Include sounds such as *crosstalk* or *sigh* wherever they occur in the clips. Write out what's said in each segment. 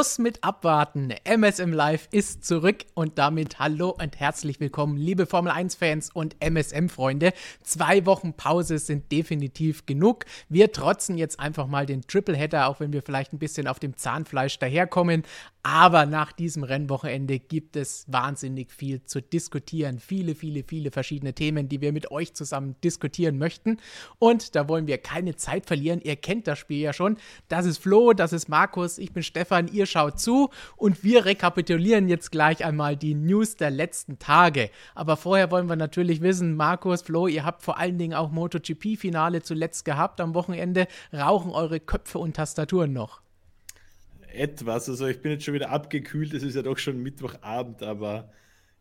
Schluss mit Abwarten. MSM Live ist zurück und damit hallo und herzlich willkommen, liebe Formel 1-Fans und MSM-Freunde. Zwei Wochen Pause sind definitiv genug. Wir trotzen jetzt einfach mal den Tripleheader, auch wenn wir vielleicht ein bisschen auf dem Zahnfleisch daherkommen. Aber nach diesem Rennwochenende gibt es wahnsinnig viel zu diskutieren. Viele, viele, viele verschiedene Themen, die wir mit euch zusammen diskutieren möchten. Und da wollen wir keine Zeit verlieren. Ihr kennt das Spiel ja schon. Das ist Flo, das ist Markus, ich bin Stefan, ihr schaut zu. Und wir rekapitulieren jetzt gleich einmal die News der letzten Tage. Aber vorher wollen wir natürlich wissen, Markus, Flo, ihr habt vor allen Dingen auch MotoGP-Finale zuletzt gehabt am Wochenende. Rauchen eure Köpfe und Tastaturen noch? etwas. Also ich bin jetzt schon wieder abgekühlt, es ist ja doch schon Mittwochabend, aber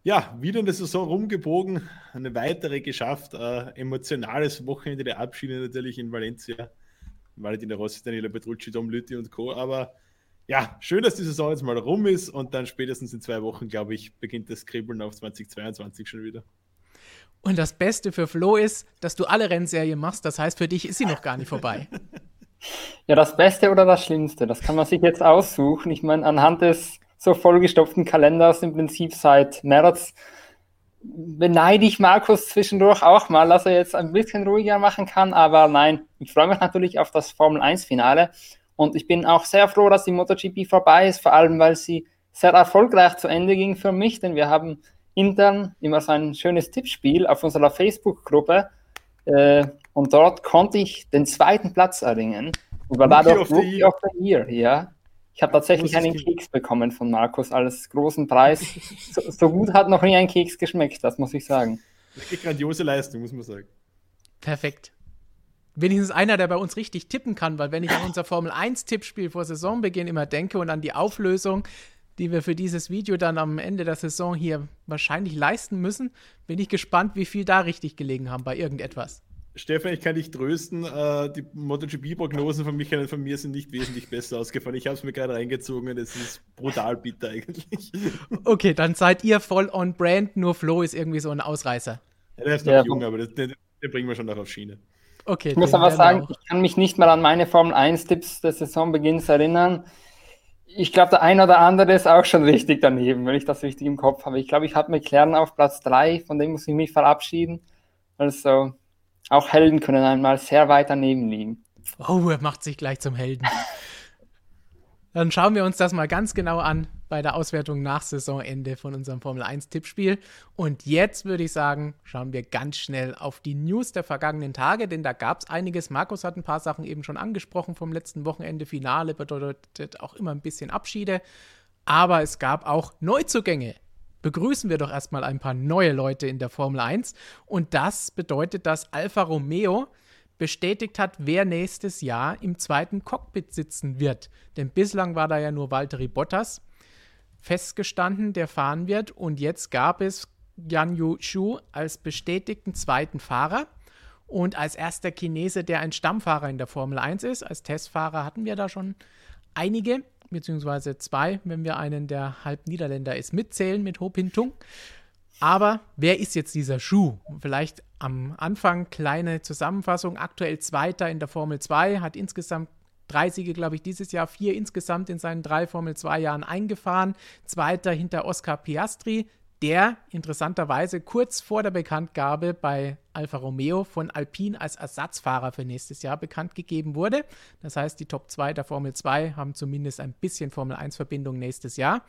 ja, wieder eine Saison rumgebogen, eine weitere geschafft. Äh, emotionales Wochenende der Abschiede natürlich in Valencia. Valentina Rossi, Daniela Petrucci, Dom Lütti und Co. Aber ja, schön, dass die Saison jetzt mal rum ist und dann spätestens in zwei Wochen, glaube ich, beginnt das Kribbeln auf 2022 schon wieder. Und das Beste für Flo ist, dass du alle Rennserien machst. Das heißt, für dich ist sie noch gar nicht vorbei. *laughs* Ja, das Beste oder das Schlimmste, das kann man sich jetzt aussuchen. Ich meine, anhand des so vollgestopften Kalenders im Prinzip seit März beneide ich Markus zwischendurch auch mal, dass er jetzt ein bisschen ruhiger machen kann. Aber nein, ich freue mich natürlich auf das Formel 1-Finale. Und ich bin auch sehr froh, dass die MotoGP vorbei ist, vor allem weil sie sehr erfolgreich zu Ende ging für mich, denn wir haben intern immer so ein schönes Tippspiel auf unserer Facebook-Gruppe. Äh, und dort konnte ich den zweiten Platz erringen. Und war dadurch Rookie of the Year, ja. Ich habe tatsächlich einen Keks bekommen von Markus als großen Preis. *laughs* So, so, gut hat noch nie ein Keks geschmeckt, das muss ich sagen. Richtig grandiose Leistung, muss man sagen. Perfekt. Wenigstens einer, der bei uns richtig tippen kann, weil wenn ich an unser Formel 1-Tippspiel vor Saisonbeginn immer denke und an die Auflösung, die wir für dieses Video dann am Ende der Saison hier wahrscheinlich leisten müssen, bin ich gespannt, wie viel da richtig gelegen haben bei irgendetwas. Stefan, ich kann dich trösten. Äh, die MotoGP-Prognosen von Michael und von mir sind nicht wesentlich besser ausgefallen. Ich habe es mir gerade reingezogen und es ist brutal bitter eigentlich. *laughs* Okay, dann seid ihr voll on brand, nur Flo ist irgendwie so ein Ausreißer. Ja, der ist noch ja. jung, aber das, den, den, bringen wir schon noch auf Schiene. Okay, ich muss aber sagen, ich kann mich nicht mal an meine Formel 1-Tipps des Saisonbeginns erinnern. Ich glaube, der ein oder andere ist auch schon *laughs* richtig daneben, wenn ich das richtig im Kopf habe. Ich glaube, ich habe McLaren auf Platz 3, von dem muss ich mich verabschieden. Also, auch Helden können einmal sehr weit daneben liegen. Oh, er macht sich gleich zum Helden. *laughs* Dann schauen wir uns das mal ganz genau an bei der Auswertung nach Saisonende von unserem Formel 1 Tippspiel. Und jetzt würde ich sagen, schauen wir ganz schnell auf die News der vergangenen Tage, denn da gab es einiges. Markus hat ein paar Sachen eben schon angesprochen vom letzten Wochenende. Finale bedeutet auch immer ein bisschen Abschiede. Aber es gab auch Neuzugänge begrüßen wir doch erstmal ein paar neue Leute in der Formel 1. Und das bedeutet, dass Alfa Romeo bestätigt hat, wer nächstes Jahr im zweiten Cockpit sitzen wird. Denn bislang war da ja nur Valtteri Bottas festgestanden, der fahren wird. Und jetzt gab es Yan Yu Shu als bestätigten zweiten Fahrer. Und als erster Chinese, der ein Stammfahrer in der Formel 1 ist. Als Testfahrer hatten wir da schon einige beziehungsweise zwei, wenn wir einen, der halb Niederländer ist, mitzählen mit Ho Pintung. Aber wer ist jetzt dieser Schuh? Vielleicht am Anfang kleine Zusammenfassung. Aktuell Zweiter in der Formel 2, hat insgesamt drei Siege, glaube ich, dieses Jahr, vier insgesamt in seinen drei Formel 2 Jahren eingefahren. Zweiter hinter Oscar Piastri, der interessanterweise kurz vor der Bekanntgabe bei Alfa Romeo von Alpine als Ersatzfahrer für nächstes Jahr bekannt gegeben wurde. Das heißt, die Top 2 der Formel 2 haben zumindest ein bisschen Formel 1 Verbindung nächstes Jahr.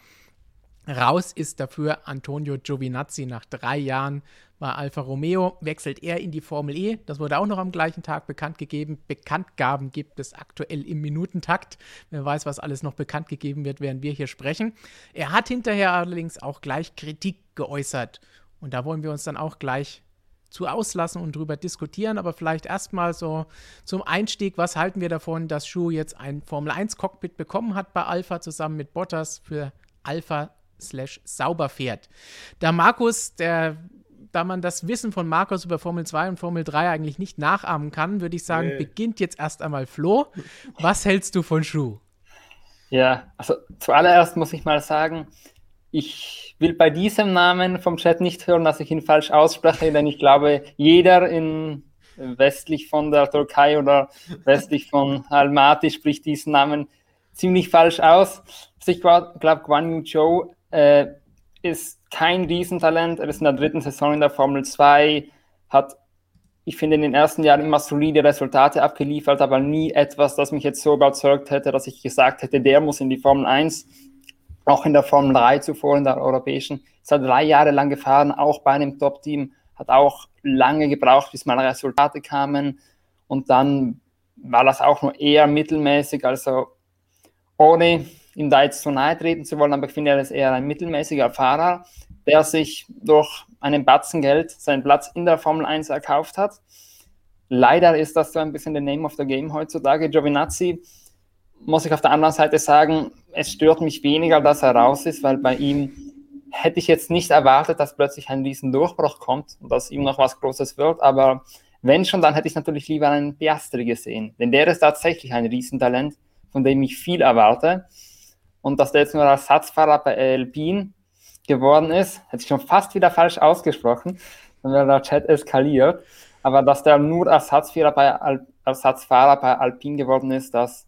Raus ist dafür Antonio Giovinazzi nach drei Jahren bei Alfa Romeo, wechselt er in die Formel E. Das wurde auch noch am gleichen Tag bekannt gegeben. Bekanntgaben gibt es aktuell im Minutentakt. Wer weiß, was alles noch bekannt gegeben wird, während wir hier sprechen. Er hat hinterher allerdings auch gleich Kritik geäußert. Und da wollen wir uns dann auch gleich zu auslassen und drüber diskutieren. Aber vielleicht erstmal so zum Einstieg, was halten wir davon, dass Schuh jetzt ein Formel 1 Cockpit bekommen hat bei Alpha zusammen mit Bottas für Alpha slash sauber fährt. Da Markus, der da man das Wissen von Markus über Formel 2 und Formel 3 eigentlich nicht nachahmen kann, würde ich sagen, nee. beginnt jetzt erst einmal Flo. Was hältst du von Schuh? Ja, also zuallererst muss ich mal sagen, ich will bei diesem Namen vom Chat nicht hören, dass ich ihn falsch ausspreche, denn ich glaube, jeder in westlich von der Türkei oder westlich von Almaty spricht diesen Namen ziemlich falsch aus. Also ich glaube, Guan Yu Zhou äh, ist kein Riesentalent. Er ist in der dritten Saison in der Formel 2, hat, ich finde, in den ersten Jahren immer solide Resultate abgeliefert, aber nie etwas, das mich jetzt so überzeugt hätte, dass ich gesagt hätte, der muss in die Formel 1. Auch in der Formel 3 zuvor, in der europäischen. Ist halt drei Jahre lang gefahren, auch bei einem Top-Team. Hat auch lange gebraucht, bis mal Resultate kamen. Und dann war das auch nur eher mittelmäßig. Also ohne ihm da jetzt zu nahe treten zu wollen, aber ich finde, er ist eher ein mittelmäßiger Fahrer, der sich durch einen Batzen Geld seinen Platz in der Formel 1 erkauft hat. Leider ist das so ein bisschen der Name of the Game heutzutage. Giovinazzi, muss ich auf der anderen Seite sagen, es stört mich weniger, dass er raus ist, weil bei ihm hätte ich jetzt nicht erwartet, dass plötzlich ein riesen Durchbruch kommt und dass ihm noch was Großes wird, aber wenn schon, dann hätte ich natürlich lieber einen Piastri gesehen, denn der ist tatsächlich ein Riesentalent, von dem ich viel erwarte und dass der jetzt nur Ersatzfahrer bei Alpine geworden ist, hätte ich schon fast wieder falsch ausgesprochen, dann wäre der Chat eskaliert. Aber dass der nur Ersatzfahrer bei, Al Ersatzfahrer bei Alpine geworden ist, das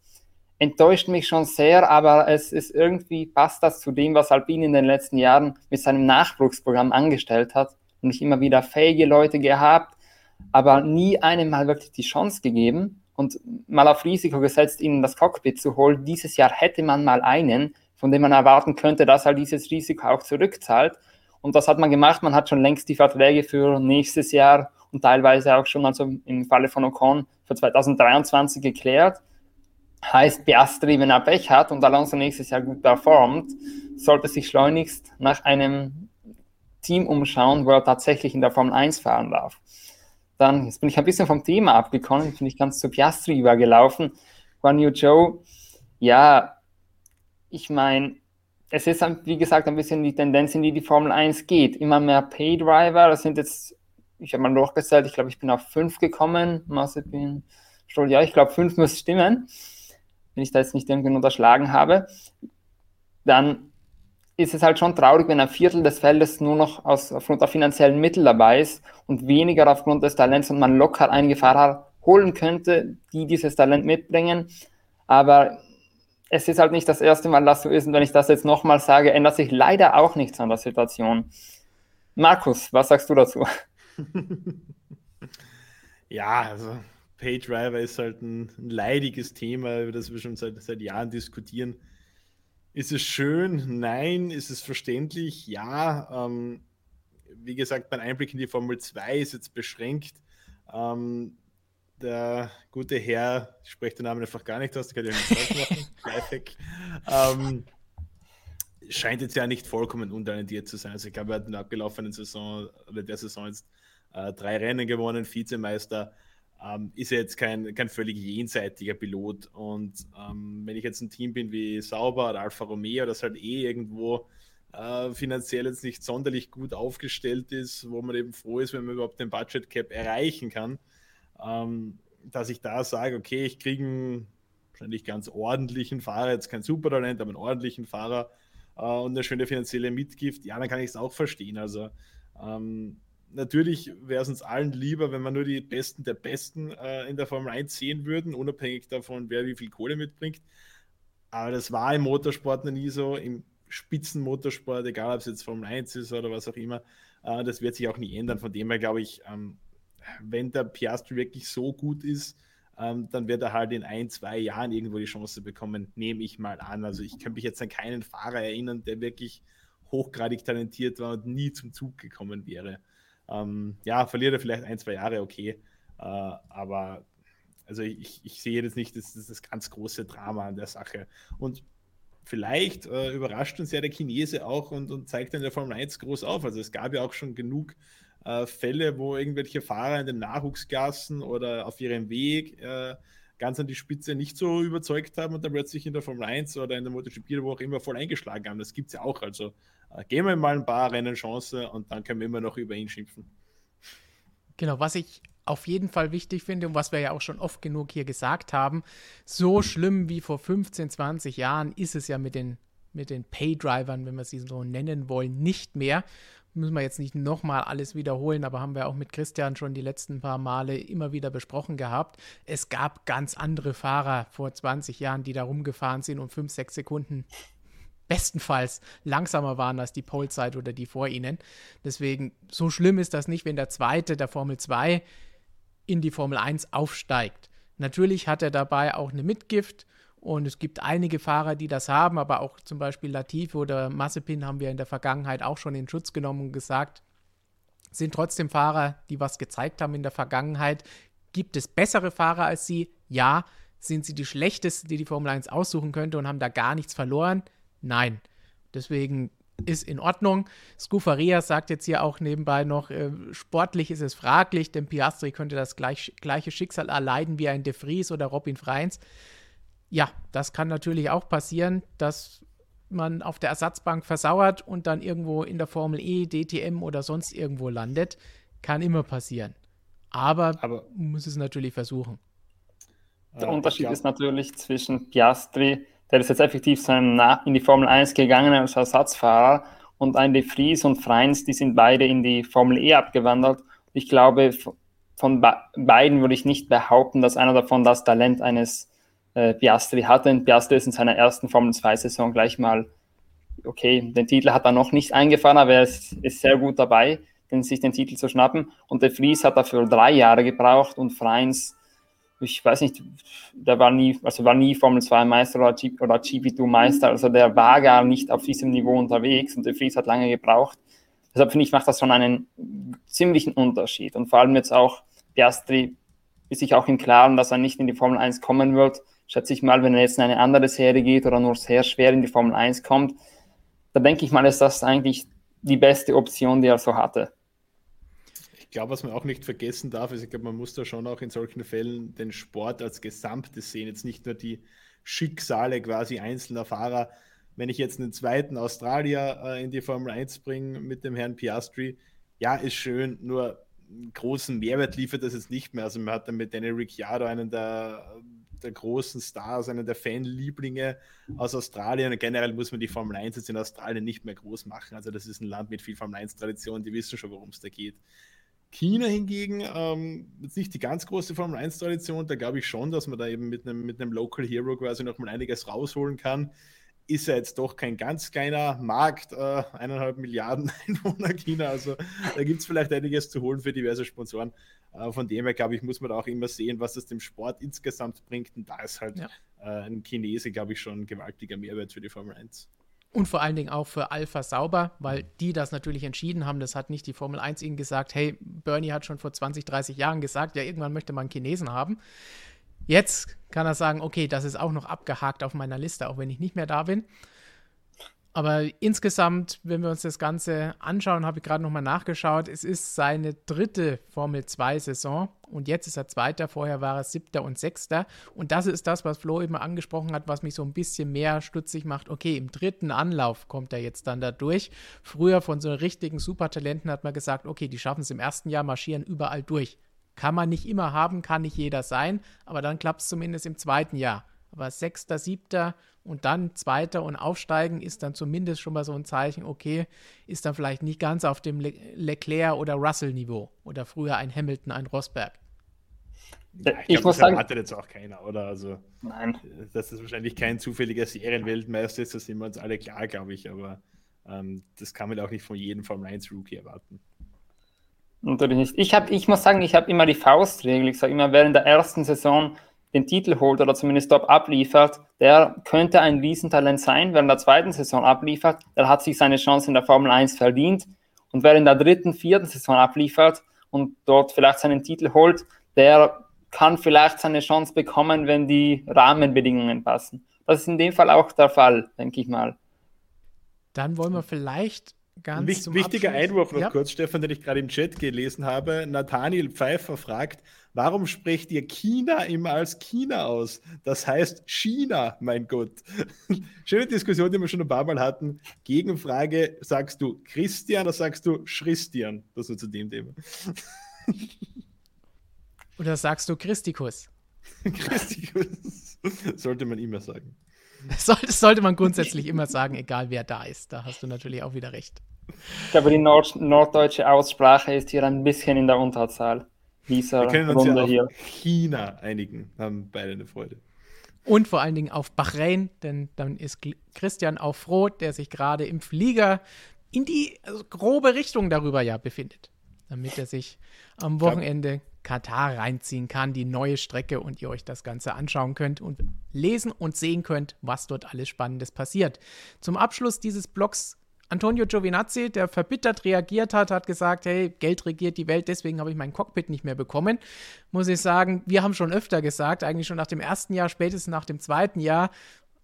enttäuscht mich schon sehr, aber es ist irgendwie, passt das zu dem, was Alpine in den letzten Jahren mit seinem Nachwuchsprogramm angestellt hat. Und ich immer wieder fähige Leute gehabt, aber nie einem mal wirklich die Chance gegeben und mal auf Risiko gesetzt, ihnen das Cockpit zu holen. Dieses Jahr hätte man mal einen, von dem man erwarten könnte, dass er dieses Risiko auch zurückzahlt. Und das hat man gemacht. Man hat schon längst die Verträge für nächstes Jahr und teilweise auch schon, also im Falle von Ocon, für 2023 geklärt. Heißt, Piastri, wenn er Pech hat und Alonso nächstes Jahr gut performt, sollte sich schleunigst nach einem Team umschauen, wo er tatsächlich in der Formel 1 fahren darf. Dann, jetzt bin ich ein bisschen vom Thema abgekommen, bin ich ganz zu Piastri übergelaufen. Guan Yu Zhou, ja, ich meine, es ist, wie gesagt, ein bisschen die Tendenz, in die die Formel 1 geht. Immer mehr Pay-Driver, das sind jetzt, ich habe mal durchgezählt, ich glaube, ich bin auf fünf gekommen. Mazepin, Stoll, ja, ich glaube, fünf muss stimmen, wenn ich da jetzt nicht irgendwie unterschlagen habe. Dann ist es halt schon traurig, wenn ein Viertel des Feldes nur noch aus, aufgrund der finanziellen Mittel dabei ist und weniger aufgrund des Talents und man locker einige Fahrer holen könnte, die dieses Talent mitbringen. Aber es ist halt nicht das erste Mal, dass so ist. Und wenn ich das jetzt nochmal sage, ändert sich leider auch nichts an der Situation. Markus, was sagst du dazu? *laughs* ja, also PayDriver ist halt ein, ein leidiges Thema, über das wir schon seit, seit Jahren diskutieren. Ist es schön? Nein. Ist es verständlich? Ja. Ähm, wie gesagt, mein Einblick in die Formel 2 ist jetzt beschränkt. Ähm, der gute Herr, ich spreche den Namen einfach gar nicht aus, der kann ja nicht machen, *laughs* ähm, scheint jetzt ja nicht vollkommen untalentiert zu sein. Also ich glaube, er hat in der abgelaufenen Saison oder der Saison jetzt äh, drei Rennen gewonnen, Vizemeister ähm, ist er jetzt kein, kein völlig jenseitiger Pilot. Und ähm, wenn ich jetzt ein Team bin wie Sauber oder Alfa Romeo, das halt eh irgendwo äh, finanziell jetzt nicht sonderlich gut aufgestellt ist, wo man eben froh ist, wenn man überhaupt den Budget Cap erreichen kann, ähm, dass ich da sage, okay, ich kriege einen wahrscheinlich ganz ordentlichen Fahrer, jetzt kein Supertalent, aber einen ordentlichen Fahrer äh, und eine schöne finanzielle Mitgift, ja, dann kann ich es auch verstehen. Also ähm, natürlich wäre es uns allen lieber, wenn wir nur die Besten der Besten äh, in der Formel 1 sehen würden, unabhängig davon, wer wie viel Kohle mitbringt. Aber das war im Motorsport noch nie so, im Spitzenmotorsport, egal ob es jetzt Formel 1 ist oder was auch immer. Äh, das wird sich auch nie ändern. Von dem her glaube ich, ähm, wenn der Piastri wirklich so gut ist, ähm, dann wird er halt in ein, zwei Jahren irgendwo die Chance bekommen, nehme ich mal an. Also ich kann mich jetzt an keinen Fahrer erinnern, der wirklich hochgradig talentiert war und nie zum Zug gekommen wäre. Ähm, ja, verliert er vielleicht ein, zwei Jahre, okay. Äh, aber also ich, ich sehe jetzt nicht das, das, das ganz große Drama an der Sache. Und vielleicht äh, überrascht uns ja der Chinese auch und, und zeigt dann der Formel 1 groß auf. Also es gab ja auch schon genug äh, Fälle, wo irgendwelche Fahrer in den Nachwuchsgassen oder auf ihrem Weg äh, ganz an die Spitze nicht so überzeugt haben und dann plötzlich in der Formel 1 oder in der MotoGP oder wo auch immer voll eingeschlagen haben. Das gibt es ja auch. Also äh, geben wir mal ein paar Rennen Chance und dann können wir immer noch über ihn schimpfen. Genau, was ich auf jeden Fall wichtig finde und was wir ja auch schon oft genug hier gesagt haben, so schlimm wie vor 15, 20 Jahren ist es ja mit den, mit den Pay-Drivern, wenn wir sie so nennen wollen, nicht mehr müssen wir jetzt nicht nochmal alles wiederholen, aber haben wir auch mit Christian schon die letzten paar Male immer wieder besprochen gehabt. Es gab ganz andere Fahrer vor 20 Jahren, die da rumgefahren sind und 5, 6 Sekunden bestenfalls langsamer waren als die Polezeit oder die vor ihnen. Deswegen, so schlimm ist das nicht, wenn der zweite der Formel 2 in die Formel 1 aufsteigt. Natürlich hat er dabei auch eine Mitgift und es gibt einige Fahrer, die das haben, aber auch zum Beispiel Latifi oder Massepin haben wir in der Vergangenheit auch schon in Schutz genommen und gesagt, sind trotzdem Fahrer, die was gezeigt haben in der Vergangenheit. Gibt es bessere Fahrer als sie? Ja. Sind sie die schlechtesten, die die Formel 1 aussuchen könnte und haben da gar nichts verloren? Nein. Deswegen ist in Ordnung. Scufaria sagt jetzt hier auch nebenbei noch, äh, sportlich ist es fraglich, denn Piastri könnte das gleich, gleiche Schicksal erleiden wie ein De Vries oder Robin Freins. Ja, das kann natürlich auch passieren, dass man auf der Ersatzbank versauert und dann irgendwo in der Formel E, DTM oder sonst irgendwo landet. Kann immer passieren. Aber, Aber muss es natürlich versuchen. Der Unterschied ist natürlich zwischen Piastri, der ist jetzt effektiv in die Formel 1 gegangen als Ersatzfahrer, und ein De Vries und Freins, die sind beide in die Formel E abgewandert. Ich glaube, von beiden würde ich nicht behaupten, dass einer davon das Talent eines äh, Piastri hatte. Und Piastri ist in seiner ersten Formel 2-Saison gleich mal, okay, den Titel hat er noch nicht eingefahren, aber er ist, ist sehr gut dabei, den, sich den Titel zu schnappen. Und De Vries hat dafür drei Jahre gebraucht und Freins ich weiß nicht, der war nie, also war nie Formel 2 Meister oder, G, oder GP2 Meister, also der war gar nicht auf diesem Niveau unterwegs und der Fries hat lange gebraucht. Deshalb finde ich, macht das schon einen ziemlichen Unterschied und vor allem jetzt auch Piastri ist sich auch im Klaren, dass er nicht in die Formel 1 kommen wird. Schätze ich mal, wenn er jetzt in eine andere Serie geht oder nur sehr schwer in die Formel 1 kommt, da denke ich mal, ist das eigentlich die beste Option, die er so hatte glaube, was man auch nicht vergessen darf, ist, ich glaube, man muss da schon auch in solchen Fällen den Sport als Gesamtes sehen, jetzt nicht nur die Schicksale quasi einzelner Fahrer. Wenn ich jetzt einen zweiten Australier äh, in die Formel 1 bringe mit dem Herrn Piastri, ja, ist schön, nur großen Mehrwert liefert das jetzt nicht mehr. Also man hat dann mit Danny Ricciardo einen der, der großen Stars, einen der Fanlieblinge aus Australien. Generell muss man die Formel 1 jetzt in Australien nicht mehr groß machen. Also das ist ein Land mit viel Formel 1-Tradition, die wissen schon, worum es da geht. China hingegen, ähm, jetzt nicht die ganz große Formel 1-Tradition, da glaube ich schon, dass man da eben mit einem, mit einem Local Hero quasi nochmal einiges rausholen kann. Ist ja jetzt doch kein ganz kleiner Markt, äh, eineinhalb Milliarden *laughs* Einwohner China, also da gibt es vielleicht einiges zu holen für diverse Sponsoren. Äh, von dem her, glaube ich, muss man da auch immer sehen, was es dem Sport insgesamt bringt. Und da ist halt ja. äh, ein Chinese, glaube ich, schon ein gewaltiger Mehrwert für die Formel 1. Und vor allen Dingen auch für Alpha Sauber, weil die das natürlich entschieden haben. Das hat nicht die Formel 1 ihnen gesagt, hey, Bernie hat schon vor 20, 30 Jahren gesagt, ja, irgendwann möchte man einen Chinesen haben. Jetzt kann er sagen, okay, das ist auch noch abgehakt auf meiner Liste, auch wenn ich nicht mehr da bin. Aber insgesamt, wenn wir uns das Ganze anschauen, habe ich gerade nochmal nachgeschaut, es ist seine dritte Formel 2-Saison und jetzt ist er Zweiter, vorher war er Siebter und Sechster. Und das ist das, was Flo eben angesprochen hat, was mich so ein bisschen mehr stutzig macht. Okay, im dritten Anlauf kommt er jetzt dann da durch. Früher von so richtigen Supertalenten hat man gesagt, okay, die schaffen es im ersten Jahr, marschieren überall durch. Kann man nicht immer haben, kann nicht jeder sein, aber dann klappt es zumindest im zweiten Jahr. Aber Sechster, Siebter und dann Zweiter und Aufsteigen ist dann zumindest schon mal so ein Zeichen, okay, ist dann vielleicht nicht ganz auf dem Le Leclerc oder Russell-Niveau oder früher ein Hamilton, ein Rosberg. Ja, ich, ich glaub, muss das sagen, erwartet jetzt auch keiner, oder? Also, Nein. Dass das wahrscheinlich kein zufälliger Serienweltmeister ist, das sind wir uns alle klar, glaube ich, aber ähm, das kann man auch nicht von jedem Formel 1 Rookie erwarten. Natürlich nicht. Ich, hab, ich muss sagen, ich habe immer die Faustregel. Ich sage immer, während der ersten Saison den Titel holt oder zumindest dort abliefert, der könnte ein Riesentalent sein. Wer in der zweiten Saison abliefert, der hat sich seine Chance in der Formel 1 verdient. Und wer in der dritten, vierten Saison abliefert und dort vielleicht seinen Titel holt, der kann vielleicht seine Chance bekommen, wenn die Rahmenbedingungen passen. Das ist in dem Fall auch der Fall, denke ich mal. Dann wollen wir vielleicht ganz. Wicht, wichtiger Abschluss. Einwurf noch ja. kurz, Stefan, den ich gerade im Chat gelesen habe. Nathaniel Pfeiffer fragt, Warum sprecht ihr China immer als China aus? Das heißt China, mein Gott. *laughs* Schöne Diskussion, die wir schon ein paar Mal hatten. Gegenfrage, sagst du Christian oder sagst du Christian? Das nur zu dem Thema. *laughs* Oder sagst du Christikus? *laughs* Christikus. Sollte man immer sagen. Sollte, sollte man grundsätzlich immer sagen, egal wer da ist. Da hast du natürlich auch wieder recht. Ich glaube, die Nord norddeutsche Aussprache ist hier ein bisschen in der Unterzahl dieser Wir können uns Runde ja auf hier. China einigen, haben beide eine Freude. und vor allen Dingen auf Bahrain, denn dann ist Christian auch froh, der sich gerade im Flieger in die also grobe Richtung darüber ja befindet, damit er sich am Wochenende Katar reinziehen kann, die neue Strecke und ihr euch das Ganze anschauen könnt und lesen und sehen könnt, was dort alles Spannendes passiert. Zum Abschluss dieses Blogs Antonio Giovinazzi, der verbittert reagiert hat, hat gesagt, hey, Geld regiert die Welt, deswegen habe ich mein Cockpit nicht mehr bekommen. Muss ich sagen, wir haben schon öfter gesagt, eigentlich schon nach dem ersten Jahr, spätestens nach dem zweiten Jahr,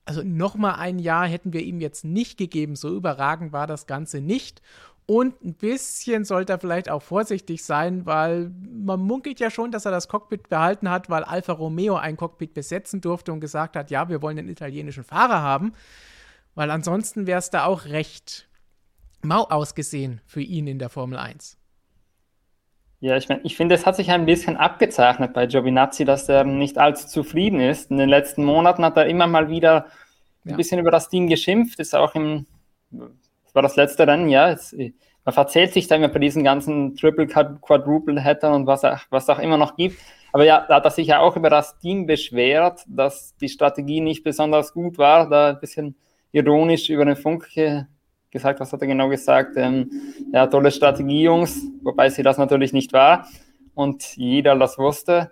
also nochmal ein Jahr hätten wir ihm jetzt nicht gegeben. So überragend war das Ganze nicht. Und ein bisschen sollte er vielleicht auch vorsichtig sein, weil man munkelt ja schon, dass er das Cockpit behalten hat, weil Alfa Romeo ein Cockpit besetzen durfte und gesagt hat, ja, wir wollen einen italienischen Fahrer haben. Weil ansonsten wäre es da auch recht mau ausgesehen für ihn in der Formel 1. Ja, ich meine, ich finde, es hat sich ein bisschen abgezeichnet bei Giovinazzi, dass er nicht allzu zufrieden ist. In den letzten Monaten hat er immer mal wieder ein ja. bisschen über das Team geschimpft, ist auch im, das war das letzte Rennen, ja. Es, man verzählt sich da immer bei diesen ganzen Triple Quadruple Hattern und was, was auch immer noch gibt. Aber ja, da hat er sich ja auch über das Team beschwert, dass die Strategie nicht besonders gut war, da ein bisschen ironisch über den Funk gesagt, was hat er genau gesagt? Ähm, ja, tolle Strategie, Jungs, wobei sie das natürlich nicht war und jeder das wusste.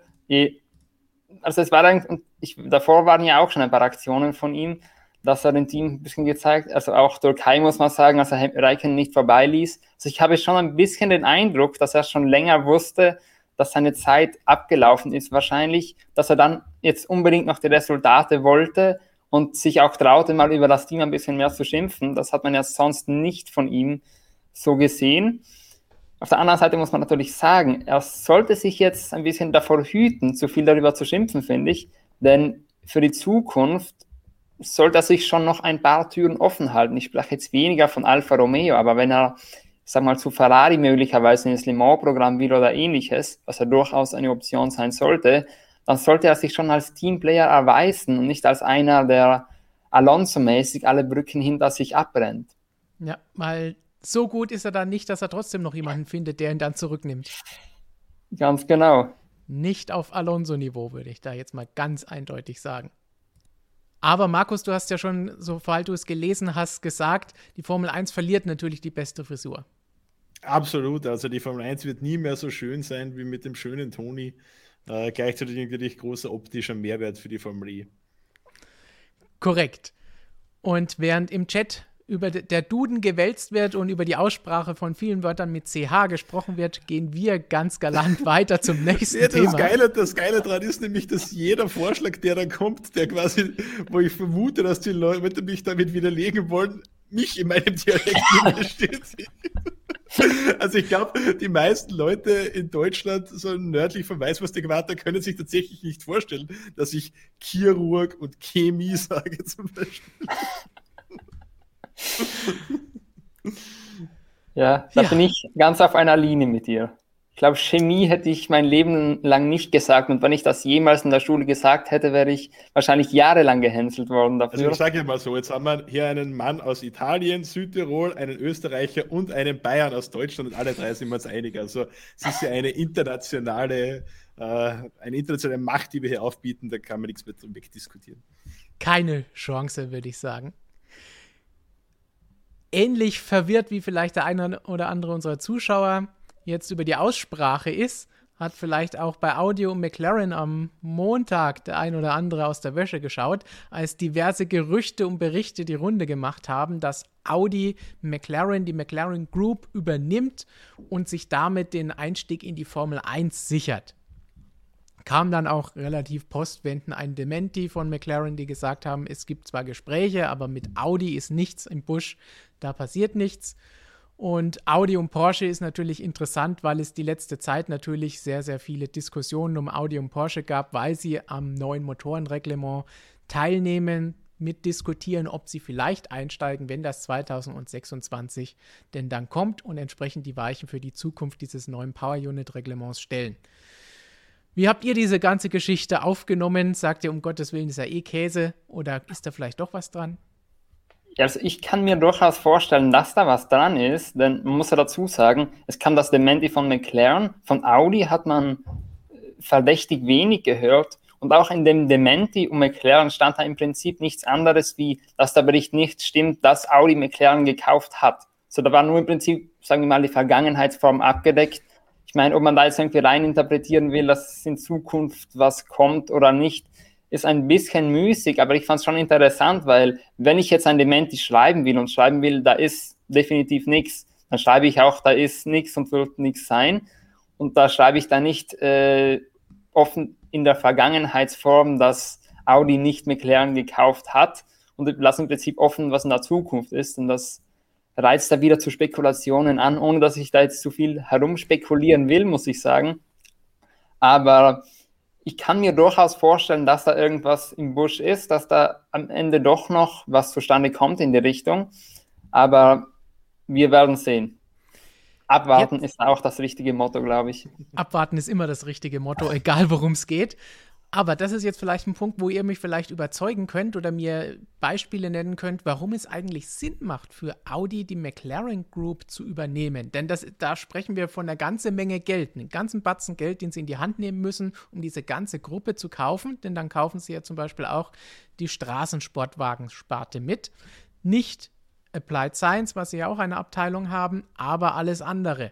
Also es war dann, ich, davor waren ja auch schon ein paar Aktionen von ihm, dass er dem Team ein bisschen gezeigt, also auch Türkei muss man sagen, als er Reiken nicht vorbeiließ. Also ich habe schon ein bisschen den Eindruck, dass er schon länger wusste, dass seine Zeit abgelaufen ist wahrscheinlich, dass er dann jetzt unbedingt noch die Resultate wollte und sich auch traute, mal über das Team ein bisschen mehr zu schimpfen. Das hat man ja sonst nicht von ihm so gesehen. Auf der anderen Seite muss man natürlich sagen, er sollte sich jetzt ein bisschen davor hüten, zu viel darüber zu schimpfen, finde ich. Denn für die Zukunft sollte er sich schon noch ein paar Türen offen halten. Ich spreche jetzt weniger von Alfa Romeo, aber wenn er, sag mal, zu Ferrari möglicherweise ins Le Mans-Programm will oder ähnliches, was ja durchaus eine Option sein sollte, dann sollte er sich schon als Teamplayer erweisen und nicht als einer, der Alonso-mäßig alle Brücken hinter sich abbrennt. Ja, weil so gut ist er dann nicht, dass er trotzdem noch jemanden findet, der ihn dann zurücknimmt. Ganz genau. Nicht auf Alonso-Niveau, würde ich da jetzt mal ganz eindeutig sagen. Aber Markus, du hast ja schon, sobald du es gelesen hast, gesagt, die Formel 1 verliert natürlich die beste Frisur. Absolut, also die Formel 1 wird nie mehr so schön sein wie mit dem schönen Toni. Äh, gleichzeitig natürlich großer optischer Mehrwert für die Formel E. Korrekt. Und während im Chat über der Duden gewälzt wird und über die Aussprache von vielen Wörtern mit CH gesprochen wird, gehen wir ganz galant *laughs* weiter zum nächsten ja, das Thema. Geile, das Geile daran ist nämlich, dass jeder Vorschlag, der dann kommt, der quasi, wo ich vermute, dass die Leute mich damit widerlegen wollen, mich in meinem Dialekt *laughs* steht. Also ich glaube, die meisten Leute in Deutschland, so nördlich von Weißwurst-Äquator, können sich tatsächlich nicht vorstellen, dass ich Chirurg und Chemie sage zum Beispiel. Ja, da ja. bin ich ganz auf einer Linie mit dir. Ich glaube, Chemie hätte ich mein Leben lang nicht gesagt. Und wenn ich das jemals in der Schule gesagt hätte, wäre ich wahrscheinlich jahrelang gehänselt worden dafür. Also ich sage mal so, jetzt haben wir hier einen Mann aus Italien, Südtirol, einen Österreicher und einen Bayern aus Deutschland und alle drei sind wir uns einig. Also es ist ja eine internationale, äh, eine internationale Macht, die wir hier aufbieten, da kann man nichts mehr wegdiskutieren. Keine Chance, würde ich sagen ähnlich verwirrt wie vielleicht der eine oder andere unserer Zuschauer jetzt über die Aussprache ist, hat vielleicht auch bei Audio McLaren am Montag der ein oder andere aus der Wäsche geschaut, als diverse Gerüchte und Berichte die Runde gemacht haben, dass Audi McLaren, die McLaren Group übernimmt und sich damit den Einstieg in die Formel 1 sichert. Kam dann auch relativ postwendend ein Dementi von McLaren, die gesagt haben, es gibt zwar Gespräche, aber mit Audi ist nichts im Busch, da passiert nichts. Und Audi und Porsche ist natürlich interessant, weil es die letzte Zeit natürlich sehr, sehr viele Diskussionen um Audi und Porsche gab, weil sie am neuen Motorenreglement teilnehmen, mitdiskutieren, ob sie vielleicht einsteigen, wenn das 2026 denn dann kommt und entsprechend die Weichen für die Zukunft dieses neuen Power Unit Reglements stellen. Wie habt ihr diese ganze Geschichte aufgenommen? Sagt ihr, um Gottes Willen ist ja eh Käse oder ist da vielleicht doch was dran? Also ich kann mir durchaus vorstellen, dass da was dran ist, denn man muss ja dazu sagen, es kam das Dementi von McLaren, von Audi hat man äh, verdächtig wenig gehört Und auch in dem Dementi um McLaren stand da im Prinzip nichts anderes, wie dass der Bericht nicht stimmt, dass Audi McLaren gekauft hat. So, da war nur im Prinzip, sagen wir mal, die Vergangenheitsform abgedeckt. Ich meine, ob man da jetzt irgendwie rein interpretieren will, dass in Zukunft was kommt oder nicht, ist ein bisschen müßig, aber ich fand es schon interessant, weil wenn ich jetzt ein Dementi schreiben will und schreiben will, da ist definitiv nichts, dann schreibe ich auch, da ist nichts und wird nichts sein. Und da schreibe ich da nicht äh, offen in der Vergangenheitsform, dass Audi nicht McLaren gekauft hat und lasse im Prinzip offen, was in der Zukunft ist. Und das reizt da wieder zu Spekulationen an, ohne dass ich da jetzt zu viel herumspekulieren will, muss ich sagen. Aber ich kann mir durchaus vorstellen, dass da irgendwas im Busch ist, dass da am Ende doch noch was zustande kommt in die Richtung. Aber wir werden sehen. Abwarten Jetzt, ist auch das richtige Motto, glaube ich. Abwarten ist immer das richtige Motto, egal worum es geht. Aber das ist jetzt vielleicht ein Punkt, wo ihr mich vielleicht überzeugen könnt oder mir Beispiele nennen könnt, warum es eigentlich Sinn macht, für Audi die McLaren Group zu übernehmen. Denn das, da sprechen wir von einer ganzen Menge Geld, einen ganzen Batzen Geld, den sie in die Hand nehmen müssen, um diese ganze Gruppe zu kaufen. Denn dann kaufen sie ja zum Beispiel auch die Straßensportwagensparte mit. Nicht Applied Science, was sie ja auch eine Abteilung haben, aber alles andere.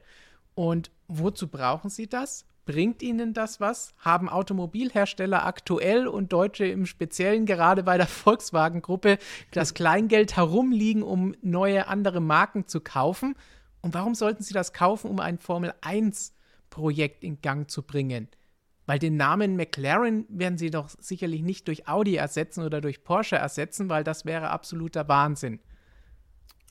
Und wozu brauchen sie das? Bringt Ihnen das was? Haben Automobilhersteller aktuell und Deutsche im Speziellen gerade bei der *laughs* Volkswagen-Gruppe das Kleingeld herumliegen, um neue andere Marken zu kaufen? Und warum sollten Sie das kaufen, um ein Formel-1-Projekt in Gang zu bringen? Weil den Namen McLaren werden Sie doch sicherlich nicht durch Audi ersetzen oder durch Porsche ersetzen, weil das wäre absoluter Wahnsinn.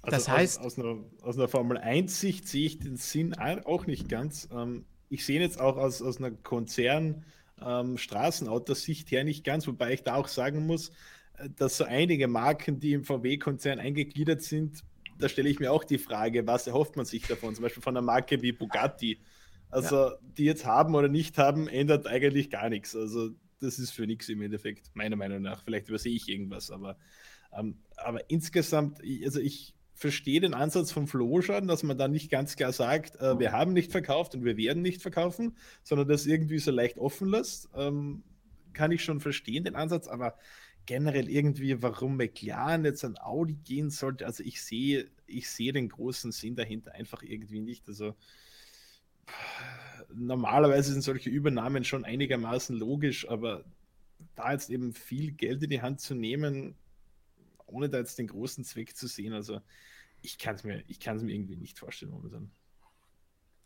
Also das heißt. Aus, aus, einer, aus einer Formel 1-Sicht sehe ich den Sinn auch nicht ganz. Ähm, ich sehe jetzt auch aus, aus einer Konzern- ähm, her nicht ganz, wobei ich da auch sagen muss, äh, dass so einige Marken, die im VW-Konzern eingegliedert sind, da stelle ich mir auch die Frage, was erhofft man sich davon? Zum Beispiel von einer Marke wie Bugatti. Also, ja. die jetzt haben oder nicht haben, ändert eigentlich gar nichts. Also, das ist für nichts im Endeffekt, meiner Meinung nach. Vielleicht übersehe ich irgendwas, aber, ähm, aber insgesamt, also ich verstehe den Ansatz von Flo schon, dass man da nicht ganz klar sagt, äh, wir haben nicht verkauft und wir werden nicht verkaufen, sondern das irgendwie so leicht offen lässt. Ähm, kann ich schon verstehen, den Ansatz, aber generell irgendwie, warum McLaren jetzt an Audi gehen sollte, also ich sehe, ich sehe den großen Sinn dahinter einfach irgendwie nicht. Also normalerweise sind solche Übernahmen schon einigermaßen logisch, aber da jetzt eben viel Geld in die Hand zu nehmen, ohne da jetzt den großen Zweck zu sehen. Also ich kann es mir, mir irgendwie nicht vorstellen momentan.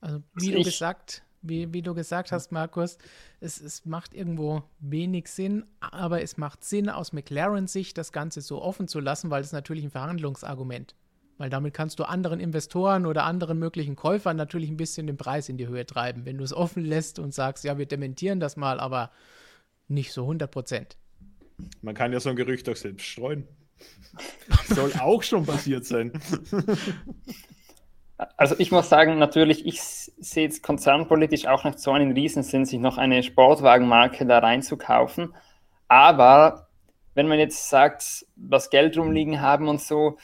Also wie du gesagt, wie, wie du gesagt hast, Markus, es, es macht irgendwo wenig Sinn, aber es macht Sinn aus McLaren-Sicht, das Ganze so offen zu lassen, weil es natürlich ein Verhandlungsargument. Weil damit kannst du anderen Investoren oder anderen möglichen Käufern natürlich ein bisschen den Preis in die Höhe treiben, wenn du es offen lässt und sagst, ja, wir dementieren das mal, aber nicht so 100 Prozent. Man kann ja so ein Gerücht auch selbst streuen. Soll auch schon passiert sein. Also ich muss sagen, natürlich, ich sehe jetzt konzernpolitisch auch nicht so einen Riesensinn, sich noch eine Sportwagenmarke da reinzukaufen. Aber wenn man jetzt sagt, das Geld rumliegen haben und so,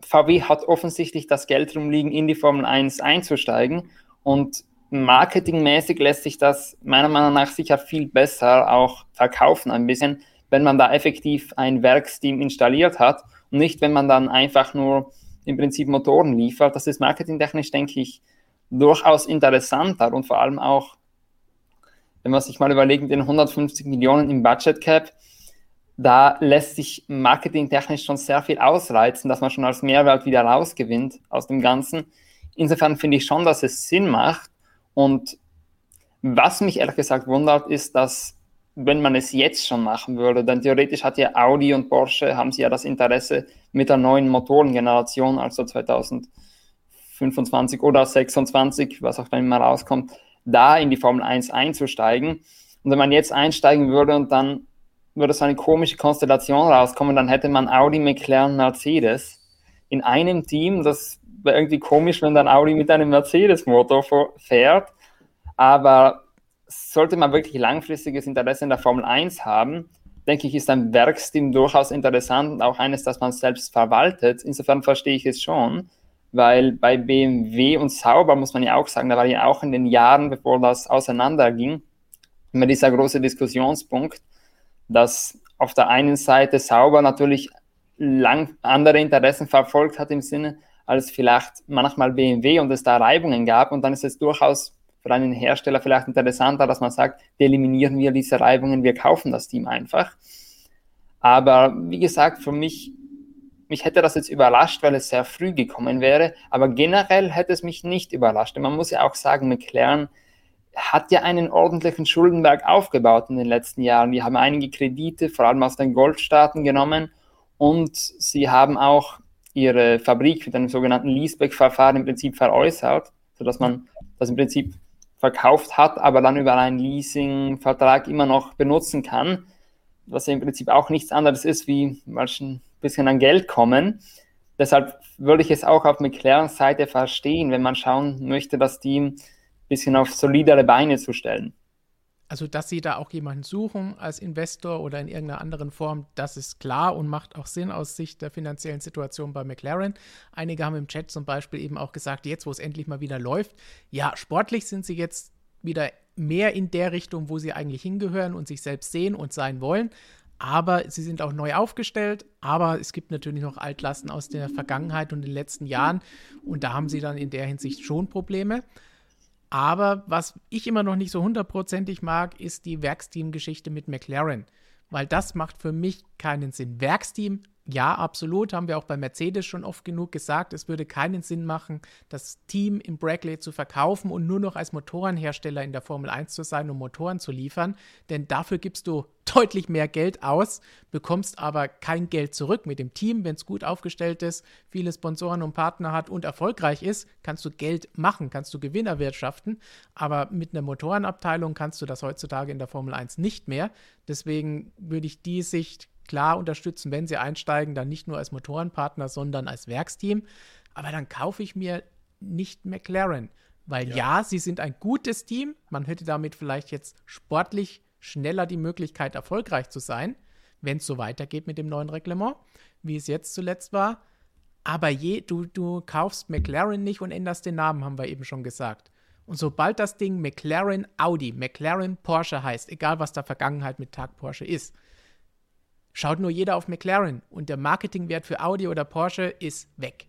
VW hat offensichtlich das Geld rumliegen, in die Formel 1 einzusteigen. Und marketingmäßig lässt sich das meiner Meinung nach sicher viel besser auch verkaufen ein bisschen, wenn man da effektiv ein Werksteam installiert hat und nicht, wenn man dann einfach nur im Prinzip Motoren liefert. Das ist marketingtechnisch, denke ich, durchaus interessanter und vor allem auch, wenn man sich mal überlegt, mit den 150 Millionen im Budget Cap, da lässt sich marketingtechnisch schon sehr viel ausreizen, dass man schon als Mehrwert wieder rausgewinnt aus dem Ganzen. Insofern finde ich schon, dass es Sinn macht. Und was mich ehrlich gesagt wundert, ist, dass wenn man es jetzt schon machen würde, dann theoretisch hat ja Audi und Porsche, haben sie ja das Interesse mit der neuen Motorengeneration, also 2025 oder 26, was auch dann immer rauskommt, da in die Formel 1 einzusteigen. Und wenn man jetzt einsteigen würde und dann würde so eine komische Konstellation rauskommen, dann hätte man Audi, McLaren, Mercedes in einem Team. Das wäre irgendwie komisch, wenn dann Audi mit einem Mercedes-Motor fährt. Aber sollte man wirklich langfristiges Interesse in der Formel 1 haben, denke ich, ist ein Werksteam durchaus interessant und auch eines, das man selbst verwaltet. Insofern verstehe ich es schon, weil bei BMW und Sauber muss man ja auch sagen, da war ja auch in den Jahren, bevor das auseinanderging, immer dieser große Diskussionspunkt, dass auf der einen Seite Sauber natürlich lang andere Interessen verfolgt hat im Sinne, als vielleicht manchmal BMW und es da Reibungen gab. Und dann ist es durchaus für einen Hersteller vielleicht interessanter, dass man sagt, eliminieren wir diese Reibungen, wir kaufen das Team einfach. Aber wie gesagt, für mich, mich hätte das jetzt überrascht, weil es sehr früh gekommen wäre. Aber generell hätte es mich nicht überrascht. Man muss ja auch sagen, McLaren hat ja einen ordentlichen Schuldenberg aufgebaut in den letzten Jahren. Die haben einige Kredite, vor allem aus den Goldstaaten genommen. Und sie haben auch ihre Fabrik mit einem sogenannten Leaseback-Verfahren im Prinzip veräußert, sodass man das im Prinzip verkauft hat, aber dann über einen Leasing-Vertrag immer noch benutzen kann, was ja im Prinzip auch nichts anderes ist, wie ein bisschen an Geld kommen. Deshalb würde ich es auch auf McLaren Seite verstehen, wenn man schauen möchte, das Team ein bisschen auf solidere Beine zu stellen. Also, dass sie da auch jemanden suchen als Investor oder in irgendeiner anderen Form, das ist klar und macht auch Sinn aus Sicht der finanziellen Situation bei McLaren. Einige haben im Chat zum Beispiel eben auch gesagt, jetzt, wo es endlich mal wieder läuft, ja, sportlich sind sie jetzt wieder mehr in der Richtung, wo sie eigentlich hingehören und sich selbst sehen und sein wollen. Aber sie sind auch neu aufgestellt. Aber es gibt natürlich noch Altlasten aus der Vergangenheit und den letzten Jahren. Und da haben sie dann in der Hinsicht schon Probleme. Aber was ich immer noch nicht so hundertprozentig mag, ist die Werksteam-Geschichte mit McLaren. Weil das macht für mich keinen Sinn. Werksteam ja, absolut, haben wir auch bei Mercedes schon oft genug gesagt, es würde keinen Sinn machen, das Team im Brackley zu verkaufen und nur noch als Motorenhersteller in der Formel 1 zu sein, um Motoren zu liefern, denn dafür gibst du *laughs* deutlich mehr Geld aus, bekommst aber kein Geld zurück. Mit dem Team, wenn es gut aufgestellt ist, viele Sponsoren und Partner hat und erfolgreich ist, kannst du Geld machen, kannst du Gewinner wirtschaften, aber mit einer Motorenabteilung kannst du das heutzutage in der Formel 1 nicht mehr. Deswegen würde ich die Sicht klar unterstützen, wenn sie einsteigen, dann nicht nur als Motorenpartner, sondern als Werksteam. Aber dann kaufe ich mir nicht McLaren, weil ja. ja, sie sind ein gutes Team. Man hätte damit vielleicht jetzt sportlich schneller die Möglichkeit, erfolgreich zu sein, wenn es so weitergeht mit dem neuen Reglement, wie es jetzt zuletzt war. Aber je, du, du kaufst McLaren nicht und änderst den Namen, haben wir eben schon gesagt. Und sobald das Ding McLaren Audi, McLaren Porsche heißt, egal was da Vergangenheit mit Tag Porsche ist, schaut nur jeder auf McLaren und der Marketingwert für Audi oder Porsche ist weg.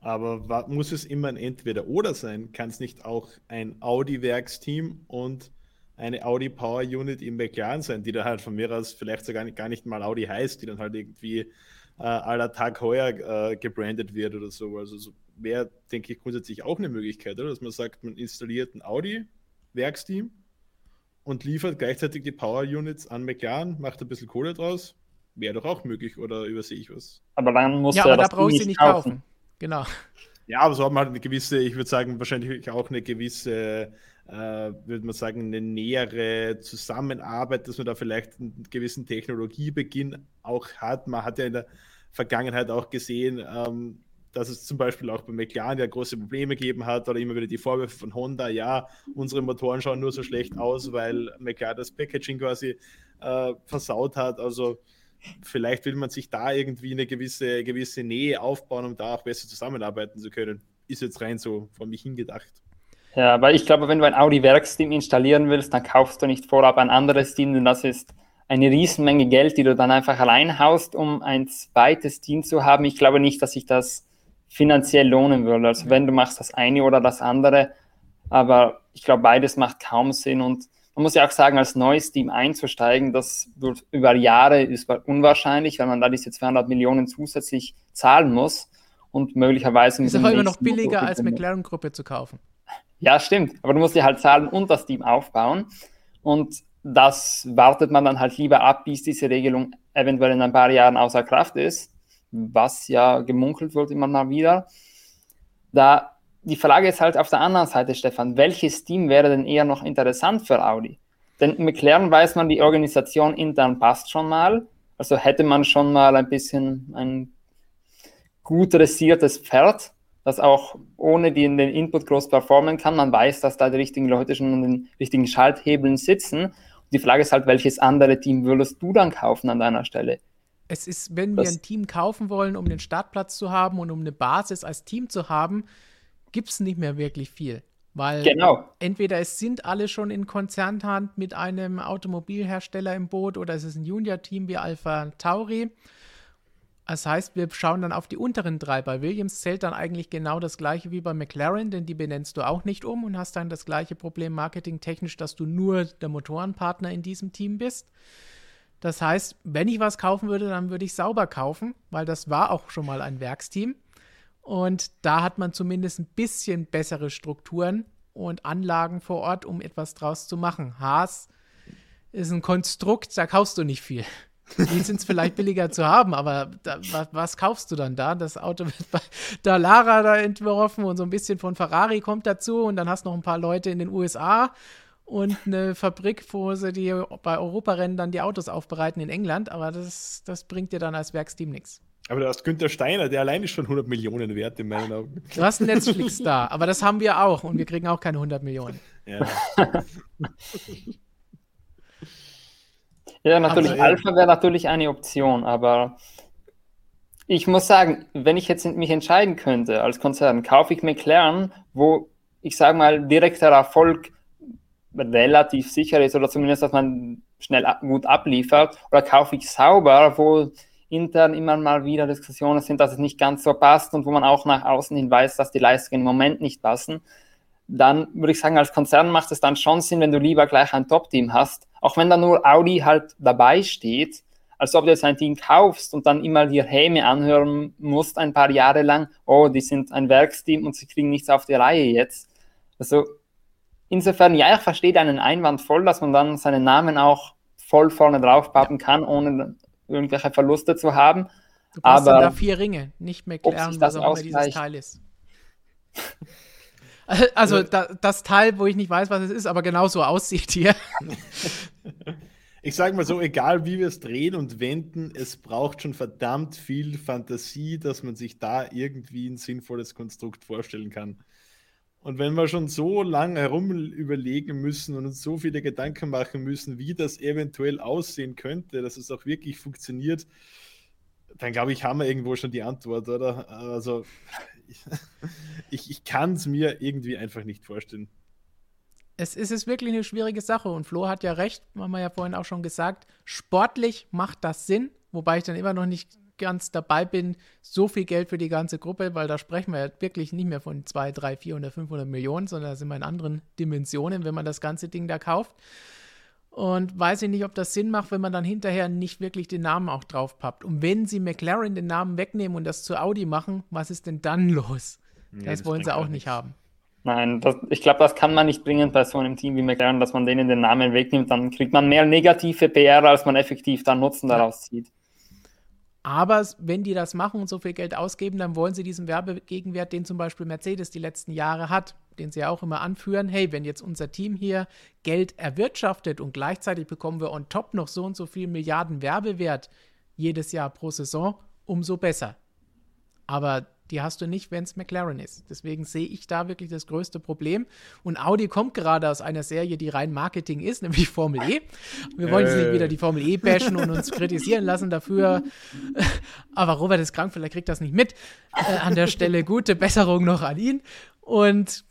Aber muss es immer ein Entweder-Oder sein? Kann es nicht auch ein Audi-Werksteam und eine Audi Power Unit im McLaren sein, die dann halt von mir aus vielleicht sogar nicht, gar nicht mal Audi heißt, die dann halt irgendwie äh, aller Tag heuer äh, gebrandet wird oder so. Also so wäre, denke ich, grundsätzlich auch eine Möglichkeit, oder? Dass man sagt, man installiert ein Audi-Werksteam und liefert gleichzeitig die Power Units an McLaren, macht ein bisschen Kohle draus Wäre doch auch möglich, oder übersehe ich was? Aber dann muss ja, aber da brauche ich sie nicht kaufen. kaufen. Genau. Ja, aber so haben wir halt eine gewisse, ich würde sagen, wahrscheinlich auch eine gewisse, äh, würde man sagen, eine nähere Zusammenarbeit, dass man da vielleicht einen gewissen Technologiebeginn auch hat. Man hat ja in der Vergangenheit auch gesehen, ähm, dass es zum Beispiel auch bei McLaren ja große Probleme gegeben hat oder immer wieder die Vorwürfe von Honda, ja, unsere Motoren schauen nur so schlecht aus, weil McLaren das Packaging quasi äh, versaut hat. Also vielleicht will man sich da irgendwie eine gewisse, gewisse Nähe aufbauen, um da auch besser zusammenarbeiten zu können. Ist jetzt rein so von mich hingedacht. Ja, aber ich glaube, wenn du ein Audi-Werksteam installieren willst, dann kaufst du nicht vorab ein anderes Team, denn das ist eine Riesenmenge Geld, die du dann einfach reinhaust, um ein zweites Team zu haben. Ich glaube nicht, dass sich das finanziell lohnen würde. Also wenn du machst das eine oder das andere, aber ich glaube, beides macht kaum Sinn und man muss ja auch sagen, als neues Team einzusteigen, das wird über Jahre ist unwahrscheinlich, weil man da diese 200 Millionen zusätzlich zahlen muss und möglicherweise... Ist aber immer noch billiger, als McLaren-Gruppe zu kaufen. Ja, stimmt. Aber du musst dir halt zahlen und das Team aufbauen. Und das wartet man dann halt lieber ab, bis diese Regelung eventuell in ein paar Jahren außer Kraft ist, was ja gemunkelt wird immer mal wieder. Da die Frage ist halt auf der anderen Seite, Stefan, welches Team wäre denn eher noch interessant für Audi? Denn McLaren weiß man, die Organisation intern passt schon mal. Also hätte man schon mal ein bisschen ein gut dressiertes Pferd, das auch ohne den, den Input groß performen kann. Man weiß, dass da die richtigen Leute schon an den richtigen Schalthebeln sitzen. Und die Frage ist halt, welches andere Team würdest du dann kaufen an deiner Stelle? Es ist, wenn das wir ein Team kaufen wollen, um den Startplatz zu haben und um eine Basis als Team zu haben, gibt es nicht mehr wirklich viel. Weil genau. entweder es sind alle schon in Konzernhand mit einem Automobilhersteller im Boot oder es ist ein Junior-Team wie Alpha Tauri. Das heißt, wir schauen dann auf die unteren drei. Bei Williams zählt dann eigentlich genau das gleiche wie bei McLaren, denn die benennst du auch nicht um und hast dann das gleiche Problem marketingtechnisch, dass du nur der Motorenpartner in diesem Team bist. Das heißt, wenn ich was kaufen würde, dann würde ich sauber kaufen, weil das war auch schon mal ein Werksteam. Und da hat man zumindest ein bisschen bessere Strukturen und Anlagen vor Ort, um etwas draus zu machen. Haas ist ein Konstrukt, da kaufst du nicht viel. Die sind es vielleicht billiger zu haben, aber da, was, was, kaufst du dann da? Das Auto wird bei *laughs* Dallara da entworfen und so ein bisschen von Ferrari kommt dazu und dann hast du noch ein paar Leute in den USA und eine Fabrik, wo sie die bei Europarennen dann die Autos aufbereiten in England, aber das, das bringt dir dann als Werksteam nichts. Aber du hast Günther Steiner, der allein ist schon 100 Millionen wert in meinen Augen. Du hast Netflix da, *laughs* aber das haben wir auch und wir kriegen auch keine 100 Millionen. Ja, ja natürlich, aber, Alpha wäre natürlich eine Option, aber ich muss sagen, wenn ich jetzt mich entscheiden könnte als Konzern, kaufe ich McLaren, wo ich sage mal direkter Erfolg relativ sicher ist oder zumindest, dass man schnell gut abliefert, oder kaufe ich Sauber, wo intern immer mal wieder Diskussionen sind, dass es nicht ganz so passt und wo man auch nach außen hin weiß, dass die Leistungen im Moment nicht passen, dann würde ich sagen, als Konzern macht es dann schon Sinn, wenn du lieber gleich ein Top-Team hast, auch wenn da nur Audi halt dabei steht, als ob du jetzt ein Team kaufst und dann immer dir Häme anhören musst ein paar Jahre lang, oh, die sind ein Werksteam und sie kriegen nichts auf die Reihe jetzt. Also insofern, ja, ich verstehe deinen Einwand voll, dass man dann seinen Namen auch voll vorne drauf pappen kann, ohne irgendwelche Verluste zu haben. Du brauchst aber da vier Ringe, nicht mehr klären, was auch immer dieses Teil ist. *laughs* Also da, das Teil, wo ich nicht weiß, was es ist, aber genau so aussieht hier. Ich sage mal so, egal wie wir es drehen und wenden, es braucht schon verdammt viel Fantasie, dass man sich da irgendwie ein sinnvolles Konstrukt vorstellen kann. Und wenn wir schon so lange herum überlegen müssen und uns so viele Gedanken machen müssen, wie das eventuell aussehen könnte, dass es auch wirklich funktioniert, dann glaube ich, haben wir irgendwo schon die Antwort, oder? Also *laughs* ich, ich kann es mir irgendwie einfach nicht vorstellen. Es ist wirklich eine schwierige Sache und Flo hat ja recht, haben wir ja vorhin auch schon gesagt, sportlich macht das Sinn, wobei ich dann immer noch nicht ganz dabei bin, so viel Geld für die ganze Gruppe, weil da sprechen wir ja wirklich nicht mehr von 2, 3, 400, 500 Millionen, sondern da sind wir in anderen Dimensionen, wenn man das ganze Ding da kauft. Und weiß ich nicht, ob das Sinn macht, wenn man dann hinterher nicht wirklich den Namen auch drauf pappt. Und wenn sie McLaren den Namen wegnehmen und das zu Audi machen, was ist denn dann los? Nee, das, das wollen sie auch nicht haben. Nein, das, ich glaube, das kann man nicht bringen bei so einem Team wie McLaren, dass man denen den Namen wegnimmt. Dann kriegt man mehr negative PR, als man effektiv dann Nutzen daraus zieht. Aber wenn die das machen und so viel Geld ausgeben, dann wollen sie diesen Werbegegenwert, den zum Beispiel Mercedes die letzten Jahre hat, den sie ja auch immer anführen, hey, wenn jetzt unser Team hier Geld erwirtschaftet und gleichzeitig bekommen wir on top noch so und so viel Milliarden Werbewert jedes Jahr pro Saison, umso besser. Aber die hast du nicht, wenn es McLaren ist. Deswegen sehe ich da wirklich das größte Problem. Und Audi kommt gerade aus einer Serie, die rein Marketing ist, *laughs* nämlich Formel E. Wir wollen jetzt nicht wieder die Formel E bashen und uns kritisieren lassen dafür. *laughs* Aber Robert ist krank, vielleicht kriegt das nicht mit. Äh, an der Stelle gute Besserung noch an ihn. Und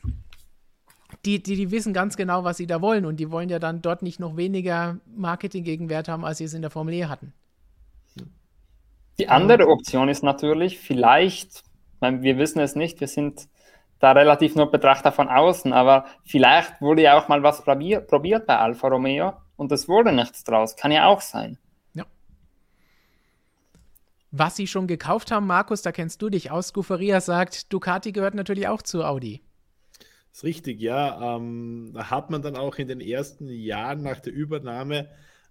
die, die, die wissen ganz genau, was sie da wollen. Und die wollen ja dann dort nicht noch weniger Marketing-Gegenwert haben, als sie es in der Formel E hatten. Die andere Option ist natürlich, vielleicht wir wissen es nicht, wir sind da relativ nur Betrachter von außen, aber vielleicht wurde ja auch mal was probier probiert bei Alfa Romeo und es wurde nichts draus. Kann ja auch sein. Ja. Was sie schon gekauft haben, Markus, da kennst du dich aus. Scuferia sagt, Ducati gehört natürlich auch zu Audi. Das ist richtig, ja. Ähm, da hat man dann auch in den ersten Jahren nach der Übernahme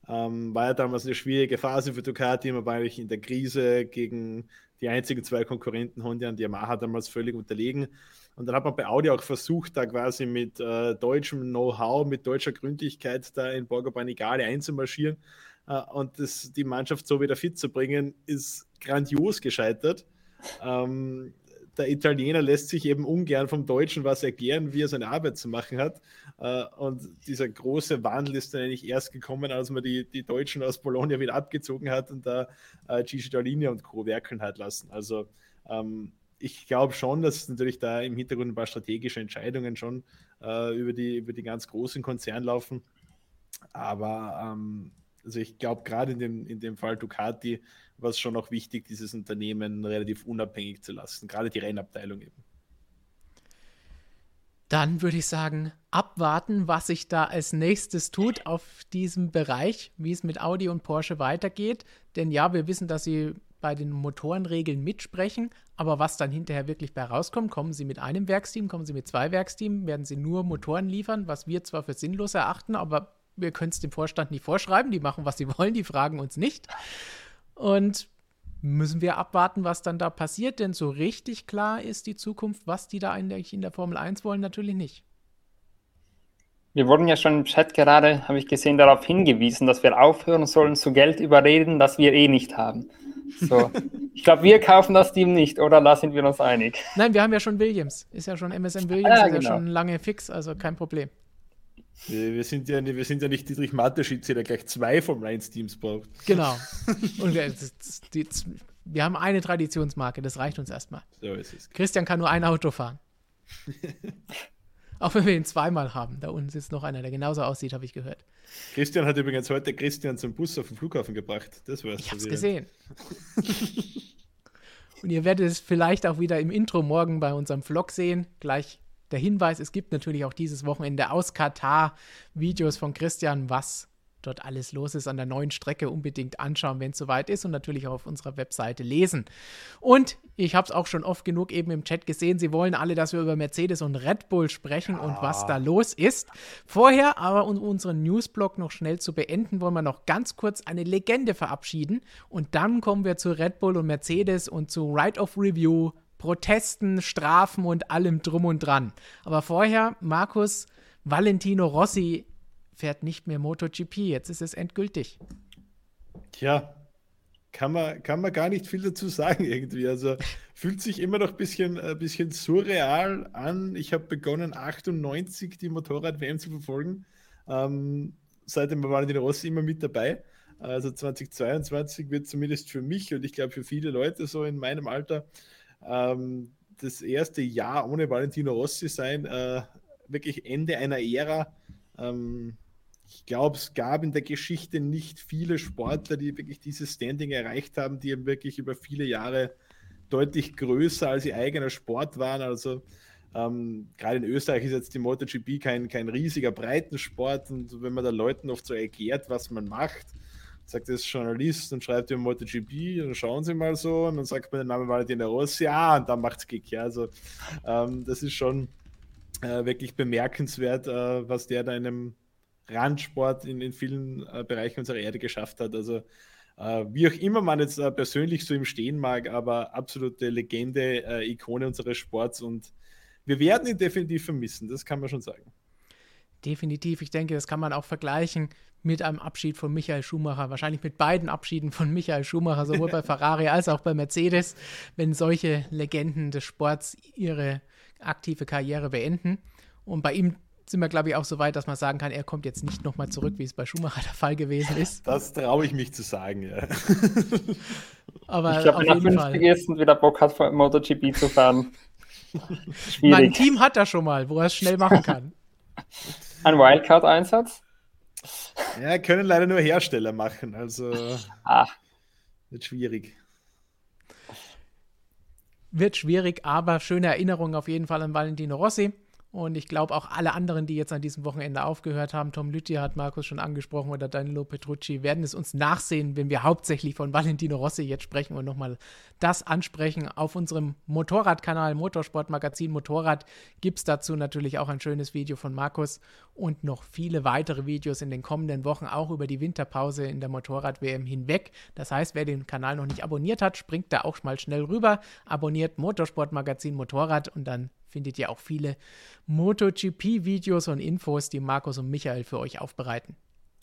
ähm, war ja damals eine schwierige Phase für Ducati. Man war eigentlich in der Krise gegen die einzigen zwei Konkurrenten, Honda und Yamaha, damals völlig unterlegen. Und dann hat man bei Audi auch versucht, da quasi mit äh, deutschem Know-how, mit deutscher Gründlichkeit da in Borgo Panigale einzumarschieren äh, und das, die Mannschaft so wieder fit zu bringen, ist grandios gescheitert. Ähm, der Italiener lässt sich eben ungern vom Deutschen was erklären, wie er seine Arbeit zu machen hat. Äh, und dieser große Wandel ist dann eigentlich erst gekommen, als man die, die Deutschen aus Bologna wieder abgezogen hat und da äh, Gigi Dallini und Co. werkeln hat lassen. Also ähm, ich glaube schon, dass natürlich da im Hintergrund ein paar strategische Entscheidungen schon äh, über, die, über die ganz großen Konzerne laufen. Aber ähm, also ich glaube, gerade in dem, in dem Fall Ducati war es schon auch wichtig, dieses Unternehmen relativ unabhängig zu lassen, gerade die Rennabteilung eben. Dann würde ich sagen, abwarten, was sich da als nächstes tut auf diesem Bereich, wie es mit Audi und Porsche weitergeht. Denn ja, wir wissen, dass sie bei den Motorenregeln mitsprechen, aber was dann hinterher wirklich bei rauskommt, kommen sie mit einem Werksteam, kommen sie mit zwei Werksteams, werden sie nur Motoren liefern, was wir zwar für sinnlos erachten, aber wir können es dem Vorstand nicht vorschreiben, die machen, was sie wollen, die fragen uns nicht. Und müssen wir abwarten, was dann da passiert, denn so richtig klar ist die Zukunft, was die da eigentlich in der Formel 1 wollen, natürlich nicht. Wir wurden ja schon im Chat gerade, habe ich gesehen, darauf hingewiesen, dass wir aufhören sollen, zu Geld überreden, das wir eh nicht haben. So. *laughs* ich glaube, wir kaufen das Team nicht, oder? Da sind wir uns einig. Nein, wir haben ja schon Williams. Ist ja schon MSM Williams, ah, ist genau. ja schon lange fix, also kein Problem. Wir sind ja, wir sind ja nicht Dietrich Mateschitz, der gleich zwei vom 1 Teams braucht. Genau. *laughs* Und wir, die, wir haben eine Traditionsmarke, das reicht uns erstmal. So ist es. Christian kann nur ein Auto fahren. *laughs* Auch wenn wir ihn zweimal haben. Da unten sitzt noch einer, der genauso aussieht, habe ich gehört. Christian hat übrigens heute Christian zum Bus auf den Flughafen gebracht. Das war's. Ich habe es gesehen. *laughs* Und ihr werdet es vielleicht auch wieder im Intro morgen bei unserem Vlog sehen. Gleich der Hinweis, es gibt natürlich auch dieses Wochenende aus Katar Videos von Christian, was dort alles los ist an der neuen Strecke, unbedingt anschauen, wenn es soweit ist und natürlich auch auf unserer Webseite lesen. Und ich habe es auch schon oft genug eben im Chat gesehen, Sie wollen alle, dass wir über Mercedes und Red Bull sprechen ja. und was da los ist. Vorher aber, um unseren Newsblog noch schnell zu beenden, wollen wir noch ganz kurz eine Legende verabschieden und dann kommen wir zu Red Bull und Mercedes und zu Right of Review, Protesten, Strafen und allem drum und dran. Aber vorher, Markus, Valentino Rossi fährt nicht mehr MotoGP. Jetzt ist es endgültig. Tja, kann man, kann man gar nicht viel dazu sagen irgendwie. Also fühlt sich immer noch ein bisschen, ein bisschen surreal an. Ich habe begonnen, 98 die Motorrad-WM zu verfolgen. Ähm, seitdem war Valentino Rossi immer mit dabei. Also 2022 wird zumindest für mich und ich glaube für viele Leute so in meinem Alter ähm, das erste Jahr ohne Valentino Rossi sein. Äh, wirklich Ende einer Ära. Ähm, ich glaube, es gab in der Geschichte nicht viele Sportler, die wirklich dieses Standing erreicht haben, die eben wirklich über viele Jahre deutlich größer als ihr eigener Sport waren. Also ähm, gerade in Österreich ist jetzt die MotoGP kein, kein riesiger Breitensport und wenn man da Leuten oft so erklärt, was man macht, sagt er ist Journalist und schreibt über MotoGP und schauen Sie mal so und dann sagt man den Namen Valentino Rossi, ja, und dann macht es Kick. Ja, also ähm, das ist schon äh, wirklich bemerkenswert, äh, was der da in einem Randsport in, in vielen äh, Bereichen unserer Erde geschafft hat. Also äh, wie auch immer man jetzt äh, persönlich so im stehen mag, aber absolute Legende, äh, Ikone unseres Sports und wir werden ihn definitiv vermissen, das kann man schon sagen. Definitiv, ich denke, das kann man auch vergleichen mit einem Abschied von Michael Schumacher, wahrscheinlich mit beiden Abschieden von Michael Schumacher, sowohl bei *laughs* Ferrari als auch bei Mercedes, wenn solche Legenden des Sports ihre aktive Karriere beenden. Und bei ihm sind wir, glaube ich, auch so weit, dass man sagen kann, er kommt jetzt nicht nochmal zurück, wie es bei Schumacher der Fall gewesen ist. Das traue ich mich zu sagen, ja. *laughs* Aber ich glaube, wenn er 50 ist und wieder Bock hat, vor MotoGP zu fahren. Schwierig. Mein Team hat er schon mal, wo er es schnell machen kann. Ein Wildcard-Einsatz? Ja, können leider nur Hersteller machen, also ah. wird schwierig. Wird schwierig, aber schöne Erinnerung auf jeden Fall an Valentino Rossi. Und ich glaube auch alle anderen, die jetzt an diesem Wochenende aufgehört haben, Tom Lütti hat Markus schon angesprochen oder Danilo Petrucci, werden es uns nachsehen, wenn wir hauptsächlich von Valentino Rossi jetzt sprechen und nochmal das ansprechen. Auf unserem Motorradkanal Motorsportmagazin Motorrad gibt es dazu natürlich auch ein schönes Video von Markus und noch viele weitere Videos in den kommenden Wochen, auch über die Winterpause in der Motorrad-WM hinweg. Das heißt, wer den Kanal noch nicht abonniert hat, springt da auch mal schnell rüber, abonniert Motorsportmagazin Motorrad und dann findet ihr auch viele MotoGP-Videos und Infos, die Markus und Michael für euch aufbereiten.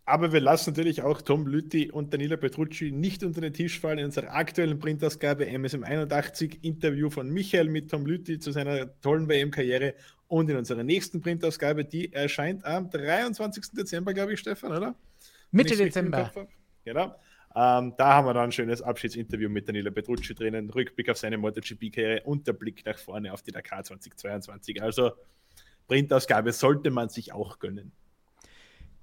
Aber wir lassen natürlich auch Tom Lütti und Danilo Petrucci nicht unter den Tisch fallen in unserer aktuellen Printausgabe MSM 81 Interview von Michael mit Tom Lütti zu seiner tollen WM-Karriere und in unserer nächsten Printausgabe, die erscheint am 23. Dezember, glaube ich, Stefan, oder? Mitte Dezember. Genau. Ähm, da haben wir dann ein schönes Abschiedsinterview mit Danilo Petrucci drinnen, Rückblick auf seine MotoGP-Karriere und der Blick nach vorne auf die Dakar 2022. Also Printausgabe sollte man sich auch gönnen.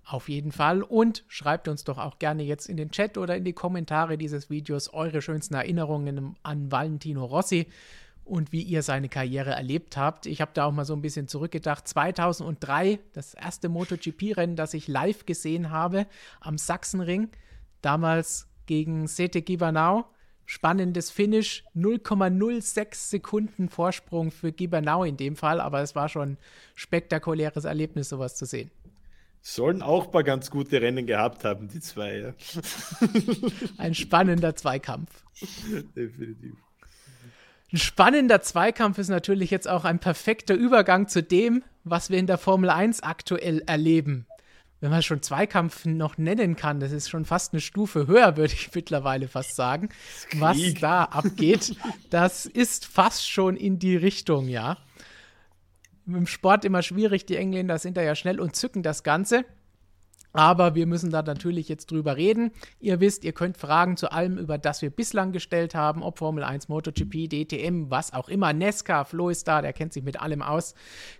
Auf jeden Fall. Und schreibt uns doch auch gerne jetzt in den Chat oder in die Kommentare dieses Videos eure schönsten Erinnerungen an Valentino Rossi und wie ihr seine Karriere erlebt habt. Ich habe da auch mal so ein bisschen zurückgedacht. 2003, das erste MotoGP-Rennen, das ich live gesehen habe am Sachsenring. Damals gegen Sete Gibernau. Spannendes Finish, 0,06 Sekunden Vorsprung für Gibernau in dem Fall, aber es war schon ein spektakuläres Erlebnis, sowas zu sehen. Sollen auch ein paar ganz gute Rennen gehabt haben, die zwei. Ja. *laughs* Ein spannender Zweikampf. Definitiv. Ein spannender Zweikampf ist natürlich jetzt auch ein perfekter Übergang zu dem, was wir in der Formel 1 aktuell erleben. Wenn man schon Zweikampf noch nennen kann, das ist schon fast eine Stufe höher, würde ich mittlerweile fast sagen. Was da abgeht, das ist fast schon in die Richtung, ja im Sport immer schwierig. Die Engländer sind da ja schnell und zücken das Ganze. Aber wir müssen da natürlich jetzt drüber reden. Ihr wisst, ihr könnt Fragen zu allem, über das wir bislang gestellt haben, ob Formel 1, MotoGP, DTM, was auch immer, Nesca, Flo ist da, der kennt sich mit allem aus,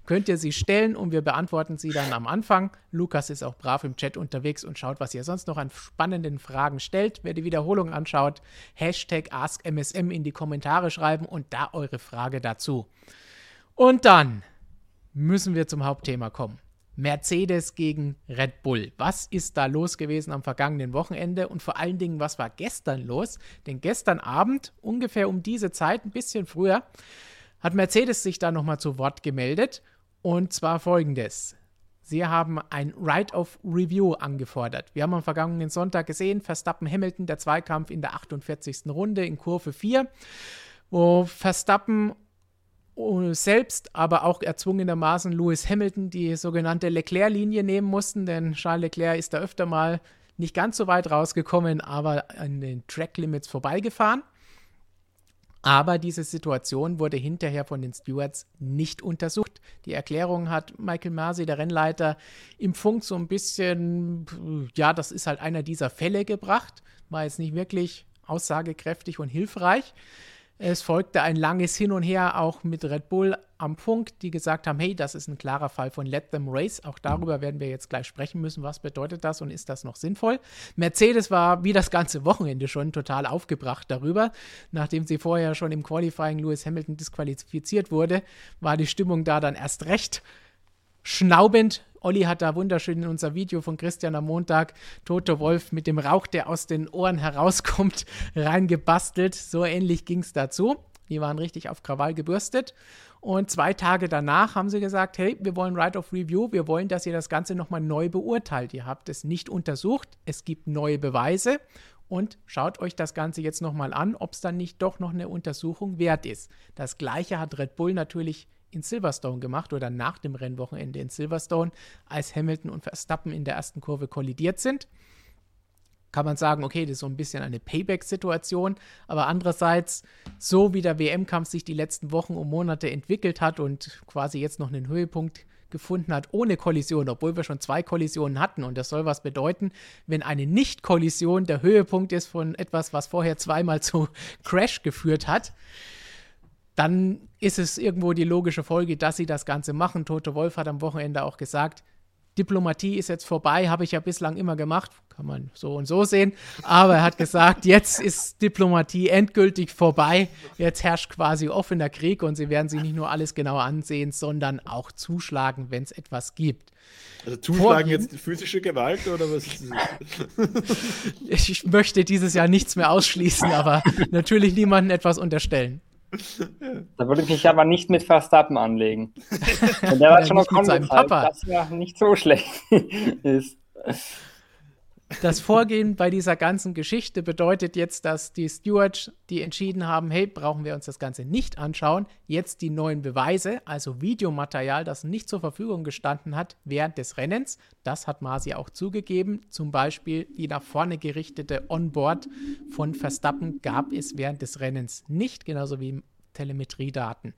könnt ihr sie stellen und wir beantworten sie dann am Anfang. Lukas ist auch brav im Chat unterwegs und schaut, was ihr sonst noch an spannenden Fragen stellt. Wer die Wiederholung anschaut, Hashtag AskMSM in die Kommentare schreiben und da eure Frage dazu. Und dann müssen wir zum Hauptthema kommen. Mercedes gegen Red Bull. Was ist da los gewesen am vergangenen Wochenende und vor allen Dingen, was war gestern los? Denn gestern Abend, ungefähr um diese Zeit, ein bisschen früher, hat Mercedes sich da nochmal zu Wort gemeldet und zwar folgendes. Sie haben ein Right of Review angefordert. Wir haben am vergangenen Sonntag gesehen, Verstappen-Hamilton, der Zweikampf in der 48. Runde in Kurve 4, wo Verstappen selbst, aber auch erzwungenermaßen Lewis Hamilton die sogenannte Leclerc-Linie nehmen mussten, denn Charles Leclerc ist da öfter mal nicht ganz so weit rausgekommen, aber an den Track-Limits vorbeigefahren. Aber diese Situation wurde hinterher von den Stewards nicht untersucht. Die Erklärung hat Michael Masi, der Rennleiter, im Funk so ein bisschen, ja, das ist halt einer dieser Fälle gebracht. War jetzt nicht wirklich aussagekräftig und hilfreich. Es folgte ein langes Hin und Her auch mit Red Bull am Punkt, die gesagt haben, hey, das ist ein klarer Fall von Let Them Race. Auch darüber werden wir jetzt gleich sprechen müssen. Was bedeutet das und ist das noch sinnvoll? Mercedes war wie das ganze Wochenende schon total aufgebracht darüber. Nachdem sie vorher schon im Qualifying Lewis Hamilton disqualifiziert wurde, war die Stimmung da dann erst recht schnaubend Olli hat da wunderschön in unser Video von Christian am Montag Toto Wolf mit dem Rauch, der aus den Ohren herauskommt, *laughs* reingebastelt. So ähnlich ging es dazu. Die waren richtig auf Krawall gebürstet. Und zwei Tage danach haben sie gesagt, hey, wir wollen Right of Review, wir wollen, dass ihr das Ganze nochmal neu beurteilt. Ihr habt es nicht untersucht, es gibt neue Beweise und schaut euch das Ganze jetzt nochmal an, ob es dann nicht doch noch eine Untersuchung wert ist. Das gleiche hat Red Bull natürlich in Silverstone gemacht oder nach dem Rennwochenende in Silverstone, als Hamilton und Verstappen in der ersten Kurve kollidiert sind. Kann man sagen, okay, das ist so ein bisschen eine Payback-Situation, aber andererseits, so wie der WM-Kampf sich die letzten Wochen und Monate entwickelt hat und quasi jetzt noch einen Höhepunkt gefunden hat ohne Kollision, obwohl wir schon zwei Kollisionen hatten. Und das soll was bedeuten, wenn eine Nicht-Kollision der Höhepunkt ist von etwas, was vorher zweimal zu *laughs* Crash geführt hat dann ist es irgendwo die logische Folge, dass sie das Ganze machen. Tote Wolf hat am Wochenende auch gesagt, Diplomatie ist jetzt vorbei, habe ich ja bislang immer gemacht, kann man so und so sehen. Aber er hat gesagt, jetzt ist Diplomatie endgültig vorbei. Jetzt herrscht quasi offener Krieg und sie werden sich nicht nur alles genau ansehen, sondern auch zuschlagen, wenn es etwas gibt. Also zuschlagen jetzt physische Gewalt oder was *laughs* ich möchte dieses Jahr nichts mehr ausschließen, aber natürlich niemandem etwas unterstellen. Da würde ich mich aber nicht mit Verstappen anlegen. *laughs* Und der hat schon noch seinem Papa. dass ja nicht so schlecht *laughs* ist. Das Vorgehen bei dieser ganzen Geschichte bedeutet jetzt, dass die Stewards, die entschieden haben, hey, brauchen wir uns das Ganze nicht anschauen, jetzt die neuen Beweise, also Videomaterial, das nicht zur Verfügung gestanden hat während des Rennens, das hat Masi auch zugegeben. Zum Beispiel die nach vorne gerichtete Onboard von Verstappen gab es während des Rennens nicht, genauso wie Telemetriedaten.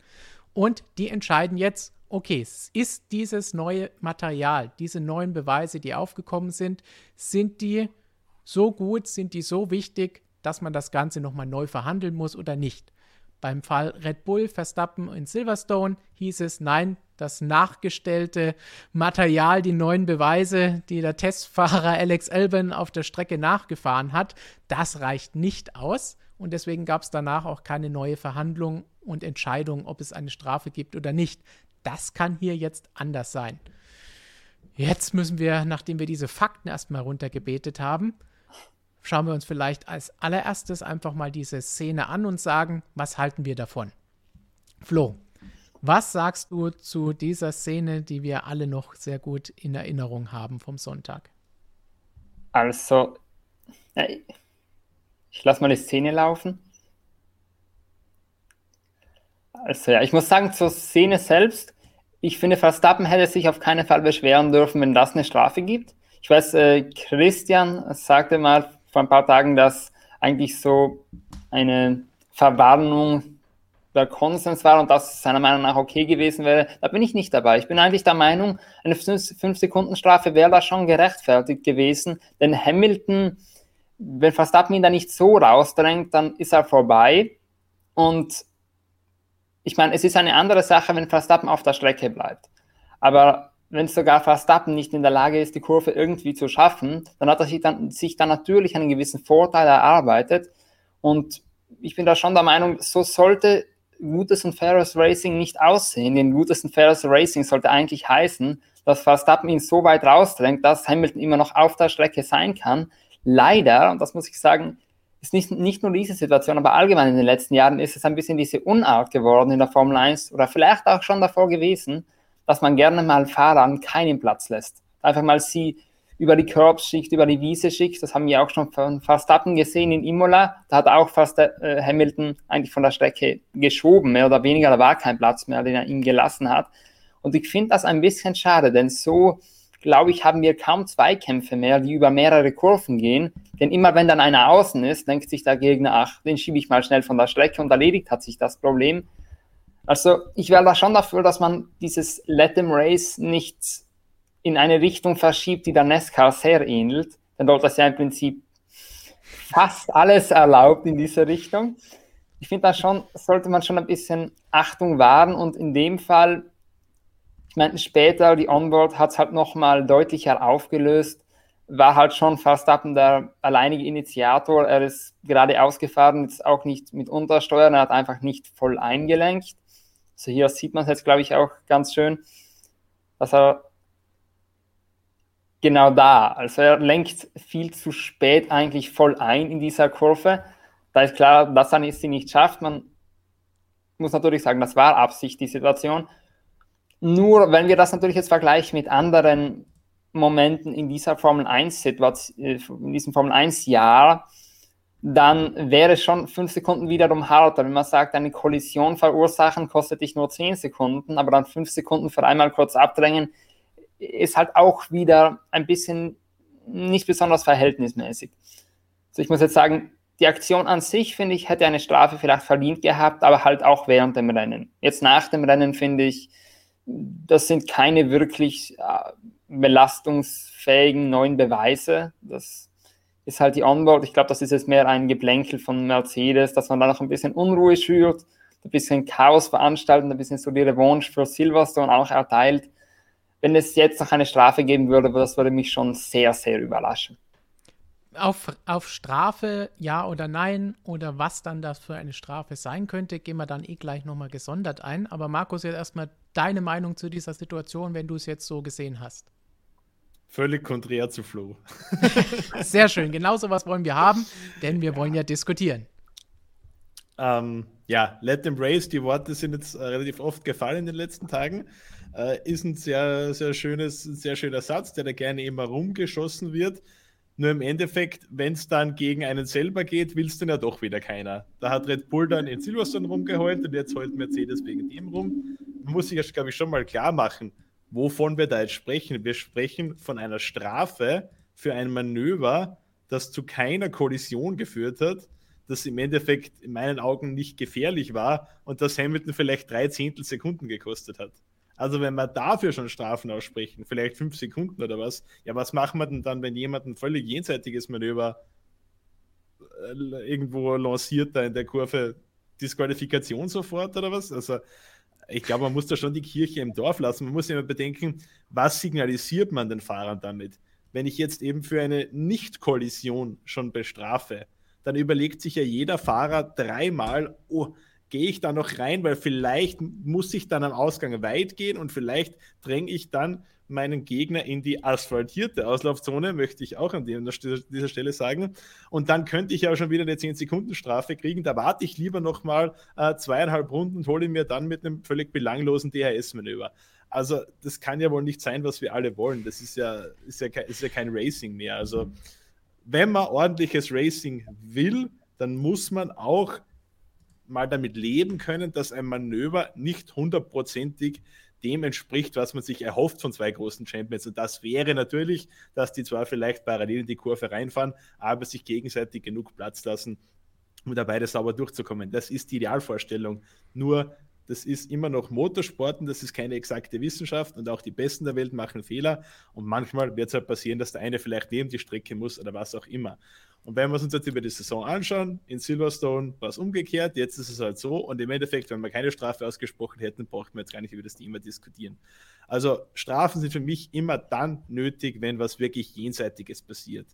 Und die entscheiden jetzt, okay, ist dieses neue Material, diese neuen Beweise, die aufgekommen sind, sind die so gut, sind die so wichtig, dass man das Ganze nochmal neu verhandeln muss oder nicht. Beim Fall Red Bull, Verstappen in Silverstone hieß es, nein, das nachgestellte Material, die neuen Beweise, die der Testfahrer *laughs* Alex Albon auf der Strecke nachgefahren hat, das reicht nicht aus. Und deswegen gab es danach auch keine neue Verhandlung und Entscheidung, ob es eine Strafe gibt oder nicht. Das kann hier jetzt anders sein. Jetzt müssen wir, nachdem wir diese Fakten erstmal runtergebetet haben, schauen wir uns vielleicht als allererstes einfach mal diese Szene an und sagen, was halten wir davon? Flo, was sagst du zu dieser Szene, die wir alle noch sehr gut in Erinnerung haben vom Sonntag? Also, ich lasse mal die Szene laufen. Also ja, ich muss sagen, zur Szene selbst, ich finde, Verstappen hätte sich auf keinen Fall beschweren dürfen, wenn das eine Strafe gibt. Ich weiß, äh, Christian sagte mal vor ein paar Tagen, dass eigentlich so eine Verwarnung der Konsens war und das seiner Meinung nach okay gewesen wäre, da bin ich nicht dabei. Ich bin eigentlich der Meinung, eine 5-Sekunden-Strafe wäre da schon gerechtfertigt gewesen, denn Hamilton, wenn Verstappen ihn da nicht so rausdrängt, dann ist er vorbei und ich meine, es ist eine andere Sache, wenn Verstappen auf der Strecke bleibt. Aber wenn sogar Verstappen nicht in der Lage ist, die Kurve irgendwie zu schaffen, dann hat er sich dann, sich dann natürlich einen gewissen Vorteil erarbeitet. Und ich bin da schon der Meinung, so sollte gutes und faires Racing nicht aussehen. Denn gutes und faires Racing sollte eigentlich heißen, dass Verstappen ihn so weit rausdrängt, dass Hamilton immer noch auf der Strecke sein kann. Leider, und das muss ich sagen, ist nicht, nicht nur diese Situation, aber allgemein in den letzten Jahren ist es ein bisschen diese Unart geworden in der Formel 1 oder vielleicht auch schon davor gewesen, dass man gerne mal Fahrern keinen Platz lässt. Einfach mal sie über die Curbs über die Wiese schickt. Das haben wir auch schon von Verstappen gesehen in Imola. Da hat auch fast äh, Hamilton eigentlich von der Strecke geschoben, mehr oder weniger. Da war kein Platz mehr, den er ihm gelassen hat. Und ich finde das ein bisschen schade, denn so, glaube ich, haben wir kaum Zweikämpfe mehr, die über mehrere Kurven gehen. Denn immer wenn dann einer außen ist, denkt sich der Gegner, ach, den schiebe ich mal schnell von der Strecke und erledigt hat sich das Problem. Also ich wäre da schon dafür, dass man dieses Let them Race nicht in eine Richtung verschiebt, die der NASCAR sehr ähnelt. Denn dort ist ja im Prinzip fast alles erlaubt in diese Richtung. Ich finde da schon, sollte man schon ein bisschen Achtung wahren und in dem Fall, meine, später die Onboard hat es halt nochmal deutlicher aufgelöst, war halt schon ab der alleinige Initiator. Er ist gerade ausgefahren, jetzt auch nicht mit Untersteuern, er hat einfach nicht voll eingelenkt. Also hier sieht man es jetzt, glaube ich, auch ganz schön, dass er genau da, also er lenkt viel zu spät eigentlich voll ein in dieser Kurve. Da ist klar, dass er sie nicht schafft. Man muss natürlich sagen, das war Absicht, die Situation. Nur wenn wir das natürlich jetzt vergleichen mit anderen Momenten in dieser Formel 1 Situation, äh, in diesem Formel 1 Jahr, dann wäre es schon fünf Sekunden wiederum harter. Wenn man sagt, eine Kollision verursachen kostet dich nur zehn Sekunden, aber dann fünf Sekunden für einmal kurz abdrängen, ist halt auch wieder ein bisschen nicht besonders verhältnismäßig. Also ich muss jetzt sagen, die Aktion an sich, finde ich, hätte eine Strafe vielleicht verdient gehabt, aber halt auch während dem Rennen. Jetzt nach dem Rennen, finde ich, das sind keine wirklich äh, belastungsfähigen neuen Beweise. Das ist halt die Onboard. Ich glaube, das ist jetzt mehr ein Geplänkel von Mercedes, dass man da noch ein bisschen Unruhe schürt, ein bisschen Chaos veranstaltet, ein bisschen so die Revanche für Silverstone auch erteilt. Wenn es jetzt noch eine Strafe geben würde, das würde mich schon sehr, sehr überraschen. Auf, auf Strafe, ja oder nein, oder was dann das für eine Strafe sein könnte, gehen wir dann eh gleich nochmal gesondert ein. Aber Markus, jetzt erstmal deine Meinung zu dieser Situation, wenn du es jetzt so gesehen hast. Völlig konträr zu Flo. *laughs* Sehr schön, genau so was wollen wir haben, denn wir ja. wollen ja diskutieren. Ähm, ja, Let them race, die Worte sind jetzt äh, relativ oft gefallen in den letzten Tagen. Äh, ist ein sehr, sehr schönes, sehr schöner Satz, der da gerne immer rumgeschossen wird. Nur im Endeffekt, wenn es dann gegen einen selber geht, will es dann ja doch wieder keiner. Da hat Red Bull dann in Silverstone rumgeheult und jetzt heult Mercedes wegen dem rum. Muss sich, glaube ich, schon mal klar machen, wovon wir da jetzt sprechen. Wir sprechen von einer Strafe für ein Manöver, das zu keiner Kollision geführt hat, das im Endeffekt in meinen Augen nicht gefährlich war und das Hamilton vielleicht drei Zehntelsekunden gekostet hat. Also wenn wir dafür schon Strafen aussprechen, vielleicht fünf Sekunden oder was, ja, was machen wir denn dann, wenn jemand ein völlig jenseitiges Manöver äh, irgendwo lanciert da in der Kurve Disqualifikation sofort oder was? Also ich glaube, man muss da schon die Kirche im Dorf lassen. Man muss immer bedenken, was signalisiert man den Fahrern damit? Wenn ich jetzt eben für eine Nicht-Kollision schon bestrafe, dann überlegt sich ja jeder Fahrer dreimal, oh, gehe ich da noch rein, weil vielleicht muss ich dann am Ausgang weit gehen und vielleicht dränge ich dann meinen Gegner in die asphaltierte Auslaufzone, möchte ich auch an dieser Stelle sagen. Und dann könnte ich ja schon wieder eine 10-Sekunden-Strafe kriegen. Da warte ich lieber nochmal äh, zweieinhalb Runden und hole mir dann mit einem völlig belanglosen DHS-Manöver. Also, das kann ja wohl nicht sein, was wir alle wollen. Das ist ja, ist ja, ist ja kein Racing mehr. Also, wenn man ordentliches Racing will, dann muss man auch mal damit leben können, dass ein Manöver nicht hundertprozentig dem entspricht, was man sich erhofft von zwei großen Champions. Und das wäre natürlich, dass die zwar vielleicht parallel in die Kurve reinfahren, aber sich gegenseitig genug Platz lassen, um da beide sauber durchzukommen. Das ist die Idealvorstellung. Nur das ist immer noch Motorsport und das ist keine exakte Wissenschaft und auch die Besten der Welt machen Fehler und manchmal wird es halt passieren, dass der eine vielleicht neben die Strecke muss oder was auch immer. Und wenn wir uns jetzt über die Saison anschauen, in Silverstone war es umgekehrt, jetzt ist es halt so und im Endeffekt, wenn wir keine Strafe ausgesprochen hätten, braucht man jetzt gar nicht über das Thema diskutieren. Also Strafen sind für mich immer dann nötig, wenn was wirklich Jenseitiges passiert.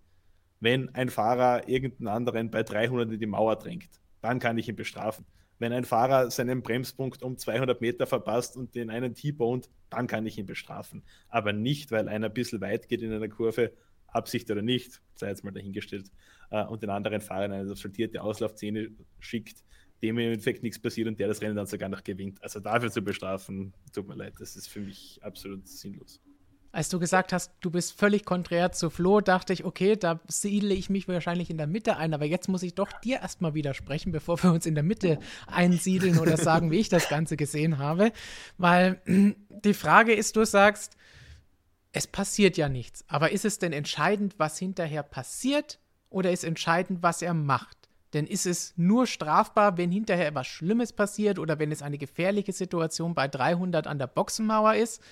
Wenn ein Fahrer irgendeinen anderen bei 300 in die Mauer drängt, dann kann ich ihn bestrafen. Wenn ein Fahrer seinen Bremspunkt um 200 Meter verpasst und den einen T-boned, dann kann ich ihn bestrafen. Aber nicht, weil einer ein bisschen weit geht in einer Kurve, Absicht oder nicht, sei jetzt mal dahingestellt, äh, und den anderen Fahrer in eine asphaltierte Auslaufszene schickt, dem im Endeffekt nichts passiert und der das Rennen dann sogar noch gewinnt. Also dafür zu bestrafen, tut mir leid, das ist für mich absolut sinnlos. Als du gesagt hast, du bist völlig konträr zu Flo, dachte ich, okay, da siedle ich mich wahrscheinlich in der Mitte ein, aber jetzt muss ich doch dir erstmal widersprechen, bevor wir uns in der Mitte einsiedeln oder sagen, wie ich das Ganze gesehen habe. Weil die Frage ist, du sagst, es passiert ja nichts, aber ist es denn entscheidend, was hinterher passiert oder ist entscheidend, was er macht? Denn ist es nur strafbar, wenn hinterher etwas Schlimmes passiert oder wenn es eine gefährliche Situation bei 300 an der Boxenmauer ist?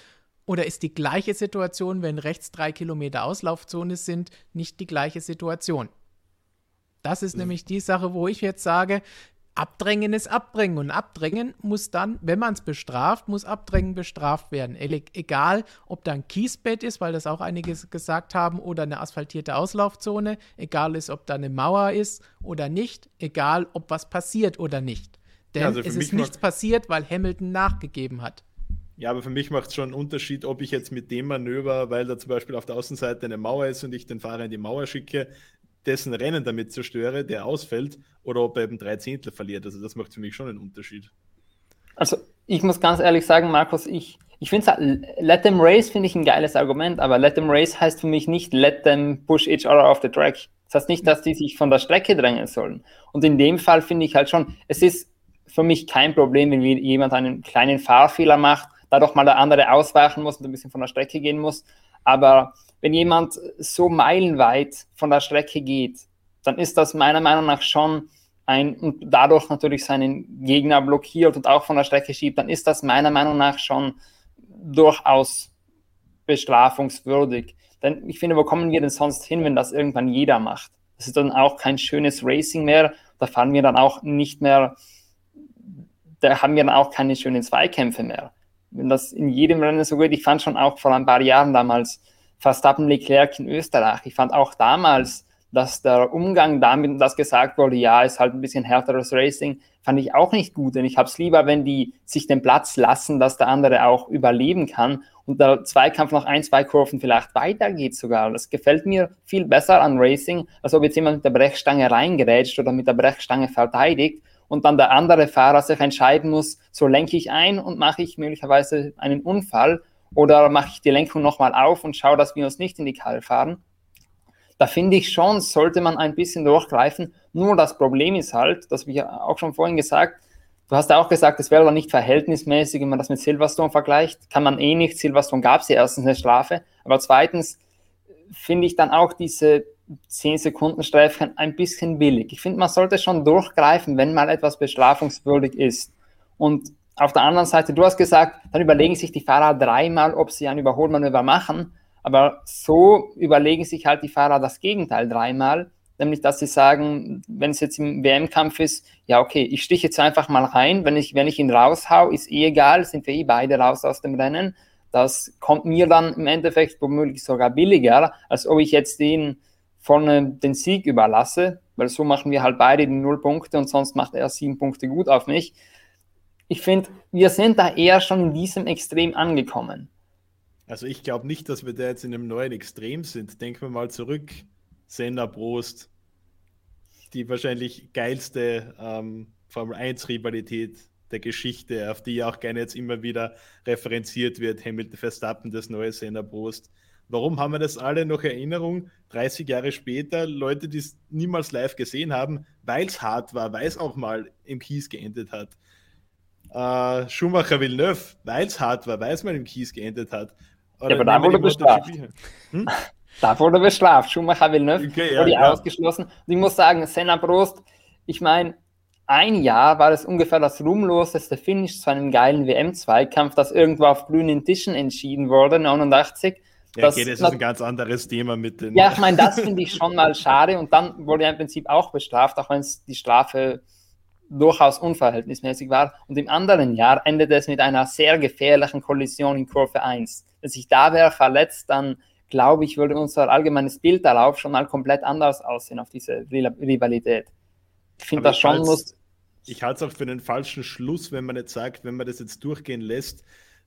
Oder ist die gleiche Situation, wenn rechts drei Kilometer Auslaufzone sind, nicht die gleiche Situation? Das ist mhm. nämlich die Sache, wo ich jetzt sage, Abdrängen ist Abdrängen und Abdrängen muss dann, wenn man es bestraft, muss Abdrängen bestraft werden. E egal, ob da ein Kiesbett ist, weil das auch einige gesagt haben, oder eine asphaltierte Auslaufzone, egal ist, ob da eine Mauer ist oder nicht, egal, ob was passiert oder nicht. Denn ja, also es ist nichts passiert, weil Hamilton nachgegeben hat. Ja, aber für mich macht es schon einen Unterschied, ob ich jetzt mit dem Manöver, weil da zum Beispiel auf der Außenseite eine Mauer ist und ich den Fahrer in die Mauer schicke, dessen Rennen damit zerstöre, der ausfällt, oder ob er eben drei Zehntel verliert. Also das macht für mich schon einen Unterschied. Also ich muss ganz ehrlich sagen, Markus, ich, ich finde Let them race finde ich ein geiles Argument, aber Let them race heißt für mich nicht Let them push each other off the track. Das heißt nicht, dass die sich von der Strecke drängen sollen. Und in dem Fall finde ich halt schon, es ist für mich kein Problem, wenn jemand einen kleinen Fahrfehler macht, da doch mal der andere ausweichen muss und ein bisschen von der Strecke gehen muss. Aber wenn jemand so meilenweit von der Strecke geht, dann ist das meiner Meinung nach schon ein und dadurch natürlich seinen Gegner blockiert und auch von der Strecke schiebt, dann ist das meiner Meinung nach schon durchaus bestrafungswürdig. Denn ich finde, wo kommen wir denn sonst hin, wenn das irgendwann jeder macht? Das ist dann auch kein schönes Racing mehr. Da fahren wir dann auch nicht mehr, da haben wir dann auch keine schönen Zweikämpfe mehr. Wenn das in jedem Rennen so geht, ich fand schon auch vor ein paar Jahren damals, Verstappen Leclerc in Österreich. Ich fand auch damals, dass der Umgang damit, dass gesagt wurde, ja, ist halt ein bisschen härteres Racing, fand ich auch nicht gut. Denn ich habe es lieber, wenn die sich den Platz lassen, dass der andere auch überleben kann und der Zweikampf noch ein, zwei Kurven vielleicht weitergeht sogar. Das gefällt mir viel besser an Racing, als ob jetzt jemand mit der Brechstange reingerätscht oder mit der Brechstange verteidigt und dann der andere Fahrer sich entscheiden muss, so lenke ich ein und mache ich möglicherweise einen Unfall oder mache ich die Lenkung nochmal auf und schaue, dass wir uns nicht in die Kalle fahren? Da finde ich schon, sollte man ein bisschen durchgreifen. Nur das Problem ist halt, das habe ich auch schon vorhin gesagt, du hast ja auch gesagt, es wäre dann nicht verhältnismäßig, wenn man das mit Silverstone vergleicht. Kann man eh nicht. Silverstone gab es ja erstens eine Strafe. Aber zweitens finde ich dann auch diese 10 Sekunden Streifen ein bisschen billig. Ich finde, man sollte schon durchgreifen, wenn mal etwas bestrafungswürdig ist. Und auf der anderen Seite, du hast gesagt, dann überlegen sich die Fahrer dreimal, ob sie ein Überholmanöver machen. Aber so überlegen sich halt die Fahrer das Gegenteil dreimal, nämlich dass sie sagen, wenn es jetzt im WM-Kampf ist, ja okay, ich stiche jetzt einfach mal rein, wenn ich, wenn ich ihn raushau, ist eh egal, sind wir eh beide raus aus dem Rennen. Das kommt mir dann im Endeffekt womöglich sogar billiger, als ob ich jetzt den vorne den Sieg überlasse, weil so machen wir halt beide die Null Punkte und sonst macht er sieben Punkte gut auf mich. Ich finde, wir sind da eher schon in diesem Extrem angekommen. Also ich glaube nicht, dass wir da jetzt in einem neuen Extrem sind. Denken wir mal zurück, Senna Prost, die wahrscheinlich geilste ähm, Formel 1-Rivalität der Geschichte, auf die auch gerne jetzt immer wieder referenziert wird, Hamilton Verstappen, das neue Senna Prost. Warum haben wir das alle noch Erinnerung? 30 Jahre später, Leute, die es niemals live gesehen haben, weil es hart war, weil es auch mal im Kies geendet hat. Äh, Schumacher Villeneuve, weil es hart war, weil es mal im Kies geendet hat. Oder ja, aber da wurde bestraft. Hm? Da wurde bestraft. Schumacher Villeneuve okay, ja, wurde ja. ausgeschlossen. Und ich muss sagen, Senna Prost, ich meine, ein Jahr war es ungefähr das ruhmloseste Finish zu einem geilen WM-Zweikampf, das irgendwo auf grünen Tischen entschieden wurde, 89. Ja, das, okay, das ist ein ganz anderes Thema mit den. Ja, ich meine, das finde ich schon mal schade und dann wurde er im Prinzip auch bestraft, auch wenn es die Strafe durchaus unverhältnismäßig war. Und im anderen Jahr endete es mit einer sehr gefährlichen Kollision in Kurve 1. Wenn sich da wäre verletzt, dann glaube ich, würde unser allgemeines Bild darauf schon mal komplett anders aussehen, auf diese Rivalität. Ich finde das schon muss. Ich halte es auch für einen falschen Schluss, wenn man jetzt sagt, wenn man das jetzt durchgehen lässt,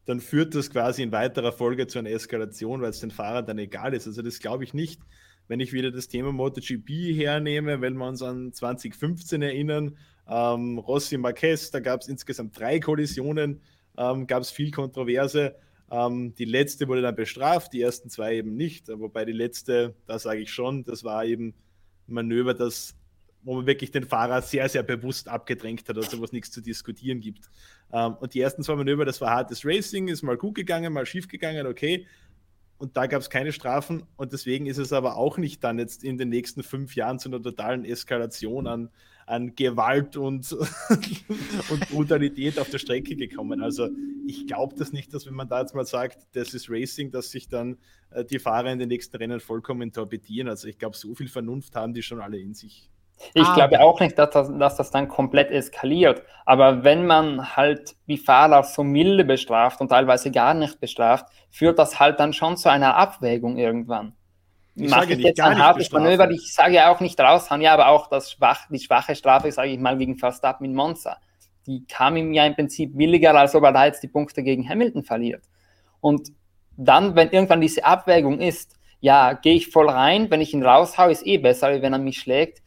dann führt das quasi in weiterer Folge zu einer Eskalation, weil es den Fahrern dann egal ist. Also das glaube ich nicht. Wenn ich wieder das Thema MotoGP hernehme, wenn wir uns an 2015 erinnern, ähm, Rossi Marquez, da gab es insgesamt drei Kollisionen, ähm, gab es viel Kontroverse. Ähm, die letzte wurde dann bestraft, die ersten zwei eben nicht. Wobei die letzte, da sage ich schon, das war eben ein Manöver, das, wo man wirklich den Fahrer sehr, sehr bewusst abgedrängt hat, also wo es nichts zu diskutieren gibt. Ähm, und die ersten zwei Manöver, das war hartes Racing, ist mal gut gegangen, mal schief gegangen, okay. Und da gab es keine Strafen und deswegen ist es aber auch nicht dann jetzt in den nächsten fünf Jahren zu einer totalen Eskalation an, an Gewalt und, *laughs* und Brutalität auf der Strecke gekommen. Also ich glaube das nicht, dass wenn man da jetzt mal sagt, das ist Racing, dass sich dann äh, die Fahrer in den nächsten Rennen vollkommen torpedieren. Also ich glaube, so viel Vernunft haben die schon alle in sich. Ich ah. glaube auch nicht, dass das, dass das dann komplett eskaliert. Aber wenn man halt die Fahrer so milde bestraft und teilweise gar nicht bestraft, führt das halt dann schon zu einer Abwägung irgendwann. Ich mache ich jetzt ein hartes Manöver, ich sage ja auch nicht raushauen, ja, aber auch das schwach, die schwache Strafe, sage ich mal, gegen Verstappen in Monza, die kam ihm ja im Prinzip billiger, als ob er da jetzt die Punkte gegen Hamilton verliert. Und dann, wenn irgendwann diese Abwägung ist, ja, gehe ich voll rein, wenn ich ihn raushaue, ist eh besser, als wenn er mich schlägt.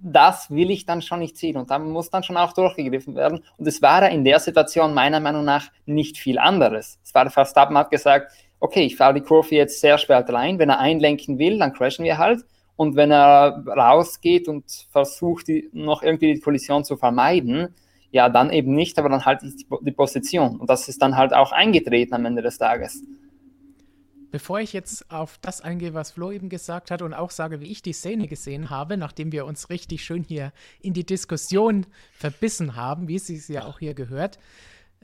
Das will ich dann schon nicht ziehen und da muss dann schon auch durchgegriffen werden. Und es war ja in der Situation meiner Meinung nach nicht viel anderes. Es war, Verstappen hat gesagt, okay, ich fahre die Kurve jetzt sehr spät rein. Wenn er einlenken will, dann crashen wir halt. Und wenn er rausgeht und versucht, die, noch irgendwie die Kollision zu vermeiden, ja, dann eben nicht, aber dann halt die, die Position. Und das ist dann halt auch eingetreten am Ende des Tages. Bevor ich jetzt auf das eingehe, was Flo eben gesagt hat und auch sage, wie ich die Szene gesehen habe, nachdem wir uns richtig schön hier in die Diskussion verbissen haben, wie es sich ja auch hier gehört,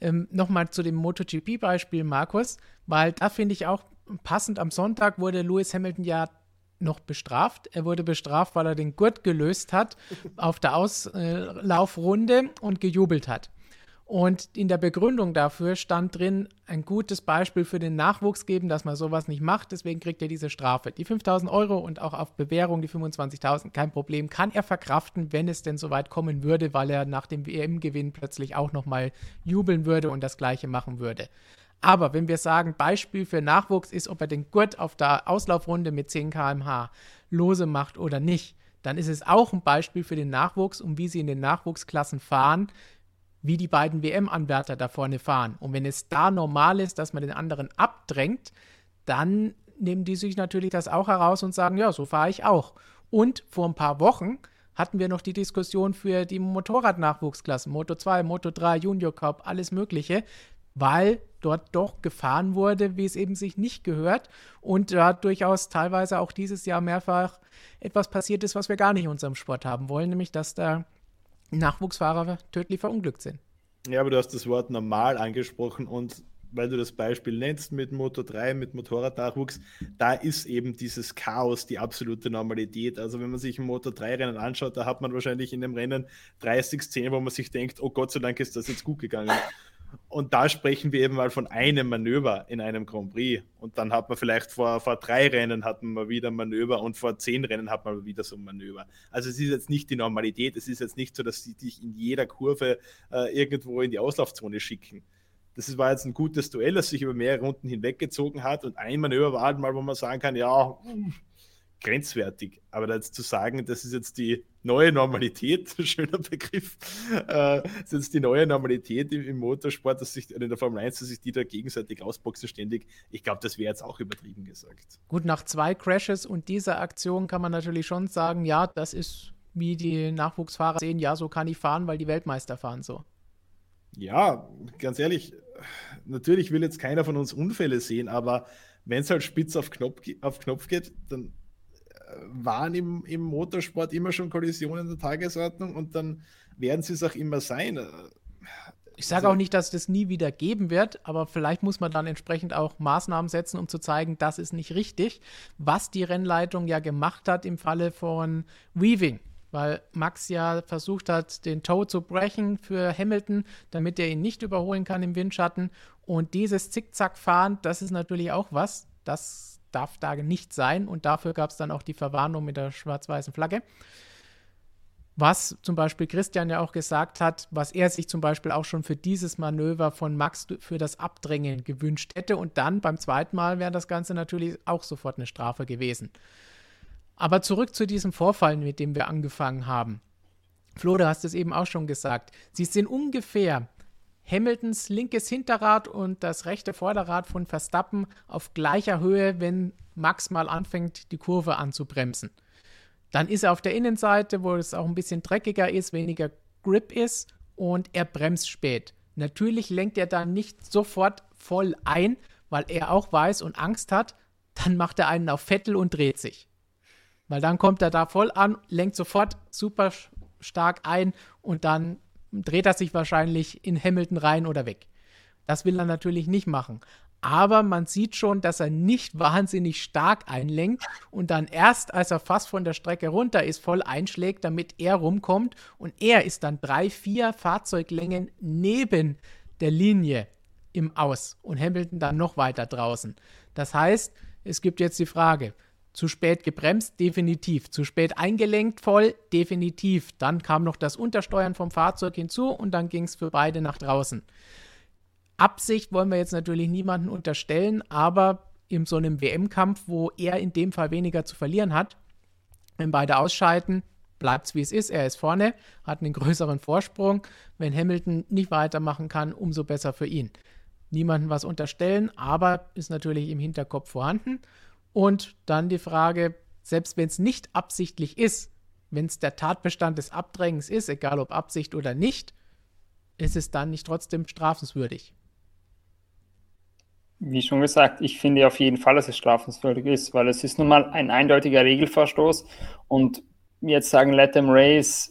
ähm, Nochmal zu dem MotoGP-Beispiel, Markus, weil da finde ich auch passend am Sonntag wurde Lewis Hamilton ja noch bestraft. Er wurde bestraft, weil er den Gurt gelöst hat auf der Auslaufrunde und gejubelt hat. Und in der Begründung dafür stand drin, ein gutes Beispiel für den Nachwuchs geben, dass man sowas nicht macht. Deswegen kriegt er diese Strafe. Die 5000 Euro und auch auf Bewährung die 25.000, kein Problem, kann er verkraften, wenn es denn soweit kommen würde, weil er nach dem WM-Gewinn plötzlich auch nochmal jubeln würde und das Gleiche machen würde. Aber wenn wir sagen, Beispiel für Nachwuchs ist, ob er den Gurt auf der Auslaufrunde mit 10 km/h lose macht oder nicht, dann ist es auch ein Beispiel für den Nachwuchs und wie sie in den Nachwuchsklassen fahren, wie die beiden WM-Anwärter da vorne fahren. Und wenn es da normal ist, dass man den anderen abdrängt, dann nehmen die sich natürlich das auch heraus und sagen, ja, so fahre ich auch. Und vor ein paar Wochen hatten wir noch die Diskussion für die Motorradnachwuchsklassen, Moto 2, Moto 3, Junior Cup, alles Mögliche, weil dort doch gefahren wurde, wie es eben sich nicht gehört und da durchaus teilweise auch dieses Jahr mehrfach etwas passiert ist, was wir gar nicht in unserem Sport haben wollen, nämlich dass da Nachwuchsfahrer tödlich verunglückt sind. Ja, aber du hast das Wort normal angesprochen und weil du das Beispiel nennst mit Motor 3, mit Motorradnachwuchs, da ist eben dieses Chaos die absolute Normalität. Also wenn man sich ein Motor 3-Rennen anschaut, da hat man wahrscheinlich in dem Rennen 30 Szenen, wo man sich denkt, oh Gott sei Dank ist das jetzt gut gegangen. Und da sprechen wir eben mal von einem Manöver in einem Grand Prix. Und dann hat man vielleicht vor, vor drei Rennen hat man mal wieder ein Manöver und vor zehn Rennen hat man wieder so ein Manöver. Also es ist jetzt nicht die Normalität. Es ist jetzt nicht so, dass sie dich in jeder Kurve äh, irgendwo in die Auslaufzone schicken das war jetzt ein gutes Duell, das sich über mehrere Runden hinweggezogen hat. Und ein Manöver war halt mal, wo man sagen kann, ja, grenzwertig. Aber jetzt zu sagen, das ist jetzt die neue Normalität, *laughs* schöner Begriff, äh, das ist jetzt die neue Normalität im, im, Motorsport, dass sich in der Formel 1, dass sich die da gegenseitig ausboxen ständig, ich glaube, das wäre jetzt auch übertrieben gesagt. Gut, nach zwei Crashes und dieser Aktion kann man natürlich schon sagen, ja, das ist wie die Nachwuchsfahrer sehen, ja, so kann ich fahren, weil die Weltmeister fahren so. Ja, ganz ehrlich, natürlich will jetzt keiner von uns Unfälle sehen, aber wenn es halt spitz auf Knopf, auf Knopf geht, dann waren im, im Motorsport immer schon Kollisionen der Tagesordnung und dann werden sie es auch immer sein. Ich sage also, auch nicht, dass es das nie wieder geben wird, aber vielleicht muss man dann entsprechend auch Maßnahmen setzen, um zu zeigen, das ist nicht richtig, was die Rennleitung ja gemacht hat im Falle von Weaving weil Max ja versucht hat, den Toe zu brechen für Hamilton, damit er ihn nicht überholen kann im Windschatten. Und dieses Zickzack-Fahren, das ist natürlich auch was, das darf da nicht sein. Und dafür gab es dann auch die Verwarnung mit der schwarz-weißen Flagge. Was zum Beispiel Christian ja auch gesagt hat, was er sich zum Beispiel auch schon für dieses Manöver von Max für das Abdrängen gewünscht hätte. Und dann beim zweiten Mal wäre das Ganze natürlich auch sofort eine Strafe gewesen. Aber zurück zu diesem Vorfall, mit dem wir angefangen haben. Flo, du hast es eben auch schon gesagt. Sie sind ungefähr Hamiltons linkes Hinterrad und das rechte Vorderrad von Verstappen auf gleicher Höhe, wenn Max mal anfängt, die Kurve anzubremsen. Dann ist er auf der Innenseite, wo es auch ein bisschen dreckiger ist, weniger Grip ist und er bremst spät. Natürlich lenkt er dann nicht sofort voll ein, weil er auch weiß und Angst hat. Dann macht er einen auf Vettel und dreht sich. Weil dann kommt er da voll an, lenkt sofort super stark ein und dann dreht er sich wahrscheinlich in Hamilton rein oder weg. Das will er natürlich nicht machen. Aber man sieht schon, dass er nicht *laughs* wahnsinnig stark einlenkt und dann erst, als er fast von der Strecke runter ist, voll einschlägt, damit er rumkommt. Und er ist dann drei, vier Fahrzeuglängen neben der Linie im Aus und Hamilton dann noch weiter draußen. Das heißt, es gibt jetzt die Frage, zu spät gebremst, definitiv. Zu spät eingelenkt, voll, definitiv. Dann kam noch das Untersteuern vom Fahrzeug hinzu und dann ging es für beide nach draußen. Absicht wollen wir jetzt natürlich niemanden unterstellen, aber in so einem WM-Kampf, wo er in dem Fall weniger zu verlieren hat, wenn beide ausscheiden, bleibt es wie es ist. Er ist vorne, hat einen größeren Vorsprung. Wenn Hamilton nicht weitermachen kann, umso besser für ihn. Niemanden was unterstellen, aber ist natürlich im Hinterkopf vorhanden. Und dann die Frage, selbst wenn es nicht absichtlich ist, wenn es der Tatbestand des Abdrängens ist, egal ob Absicht oder nicht, ist es dann nicht trotzdem strafenswürdig? Wie schon gesagt, ich finde auf jeden Fall, dass es strafenswürdig ist, weil es ist nun mal ein eindeutiger Regelverstoß und jetzt sagen, let them race.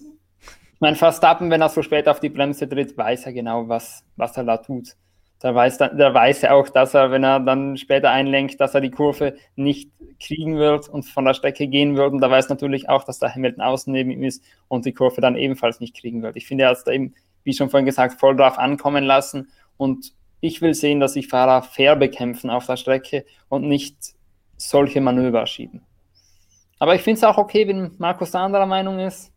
Ich meine, Verstappen, wenn er so spät auf die Bremse tritt, weiß er genau, was, was er da tut da weiß, da weiß er auch, dass er, wenn er dann später einlenkt, dass er die Kurve nicht kriegen wird und von der Strecke gehen wird. Und da weiß natürlich auch, dass der Hamilton außen neben ihm ist und die Kurve dann ebenfalls nicht kriegen wird. Ich finde, er hat da eben, wie schon vorhin gesagt, voll drauf ankommen lassen. Und ich will sehen, dass sich Fahrer fair bekämpfen auf der Strecke und nicht solche Manöver schieben. Aber ich finde es auch okay, wenn Markus da anderer Meinung ist.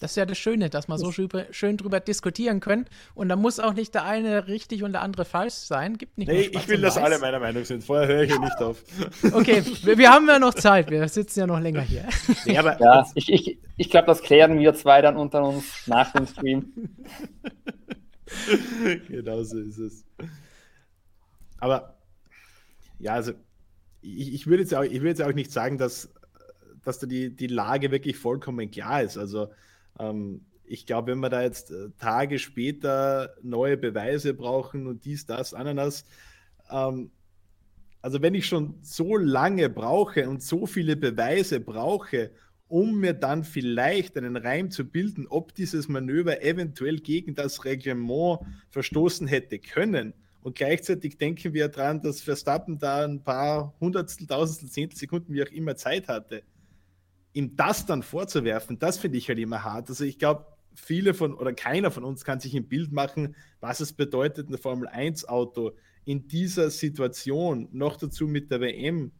Das ist ja das Schöne, dass man so schön drüber diskutieren können. Und da muss auch nicht der eine richtig und der andere falsch sein. Gibt nicht nee, ich will, dass alle meiner Meinung sind. Vorher höre ich hier nicht auf. *laughs* Okay, wir, wir, haben ja noch Zeit. Wir sitzen ja noch länger hier. Nee, aber ja, ich, ich, ich glaube, das klären wir zwei dann unter uns nach dem Stream. *laughs* genau so ist es. Aber ja, also ich, ich würde jetzt, auch, würd jetzt auch nicht sagen, dass, dass da die, die Lage wirklich vollkommen klar ist. Also ähm, ich glaube, wenn wir da jetzt äh, Tage später neue Beweise brauchen und dies, das, Ananas, ähm, also wenn ich schon so lange brauche und so viele Beweise brauche, um mir dann vielleicht einen Reim zu bilden, ob dieses Manöver eventuell gegen das Reglement verstoßen hätte können. Und gleichzeitig denken wir daran, dass Verstappen da ein paar Hundertstel, Tausendstel, Zehntel Sekunden, wie auch immer, Zeit hatte. Ihm das dann vorzuwerfen, das finde ich halt immer hart. Also ich glaube, viele von oder keiner von uns kann sich ein Bild machen, was es bedeutet, ein Formel 1 Auto in dieser Situation noch dazu mit der WM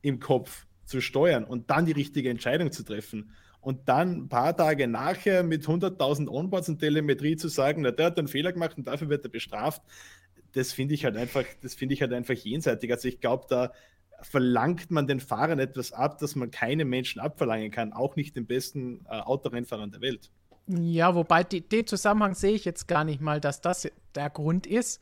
im Kopf zu steuern und dann die richtige Entscheidung zu treffen. Und dann ein paar Tage nachher mit 100.000 Onboards und Telemetrie zu sagen, na, der hat einen Fehler gemacht und dafür wird er bestraft, das finde ich halt einfach, das finde ich halt einfach jenseitig. Also ich glaube, da verlangt man den Fahrern etwas ab, das man keinem Menschen abverlangen kann, auch nicht den besten äh, Autorennfahrern der Welt. Ja, wobei die, den Zusammenhang sehe ich jetzt gar nicht mal, dass das der Grund ist.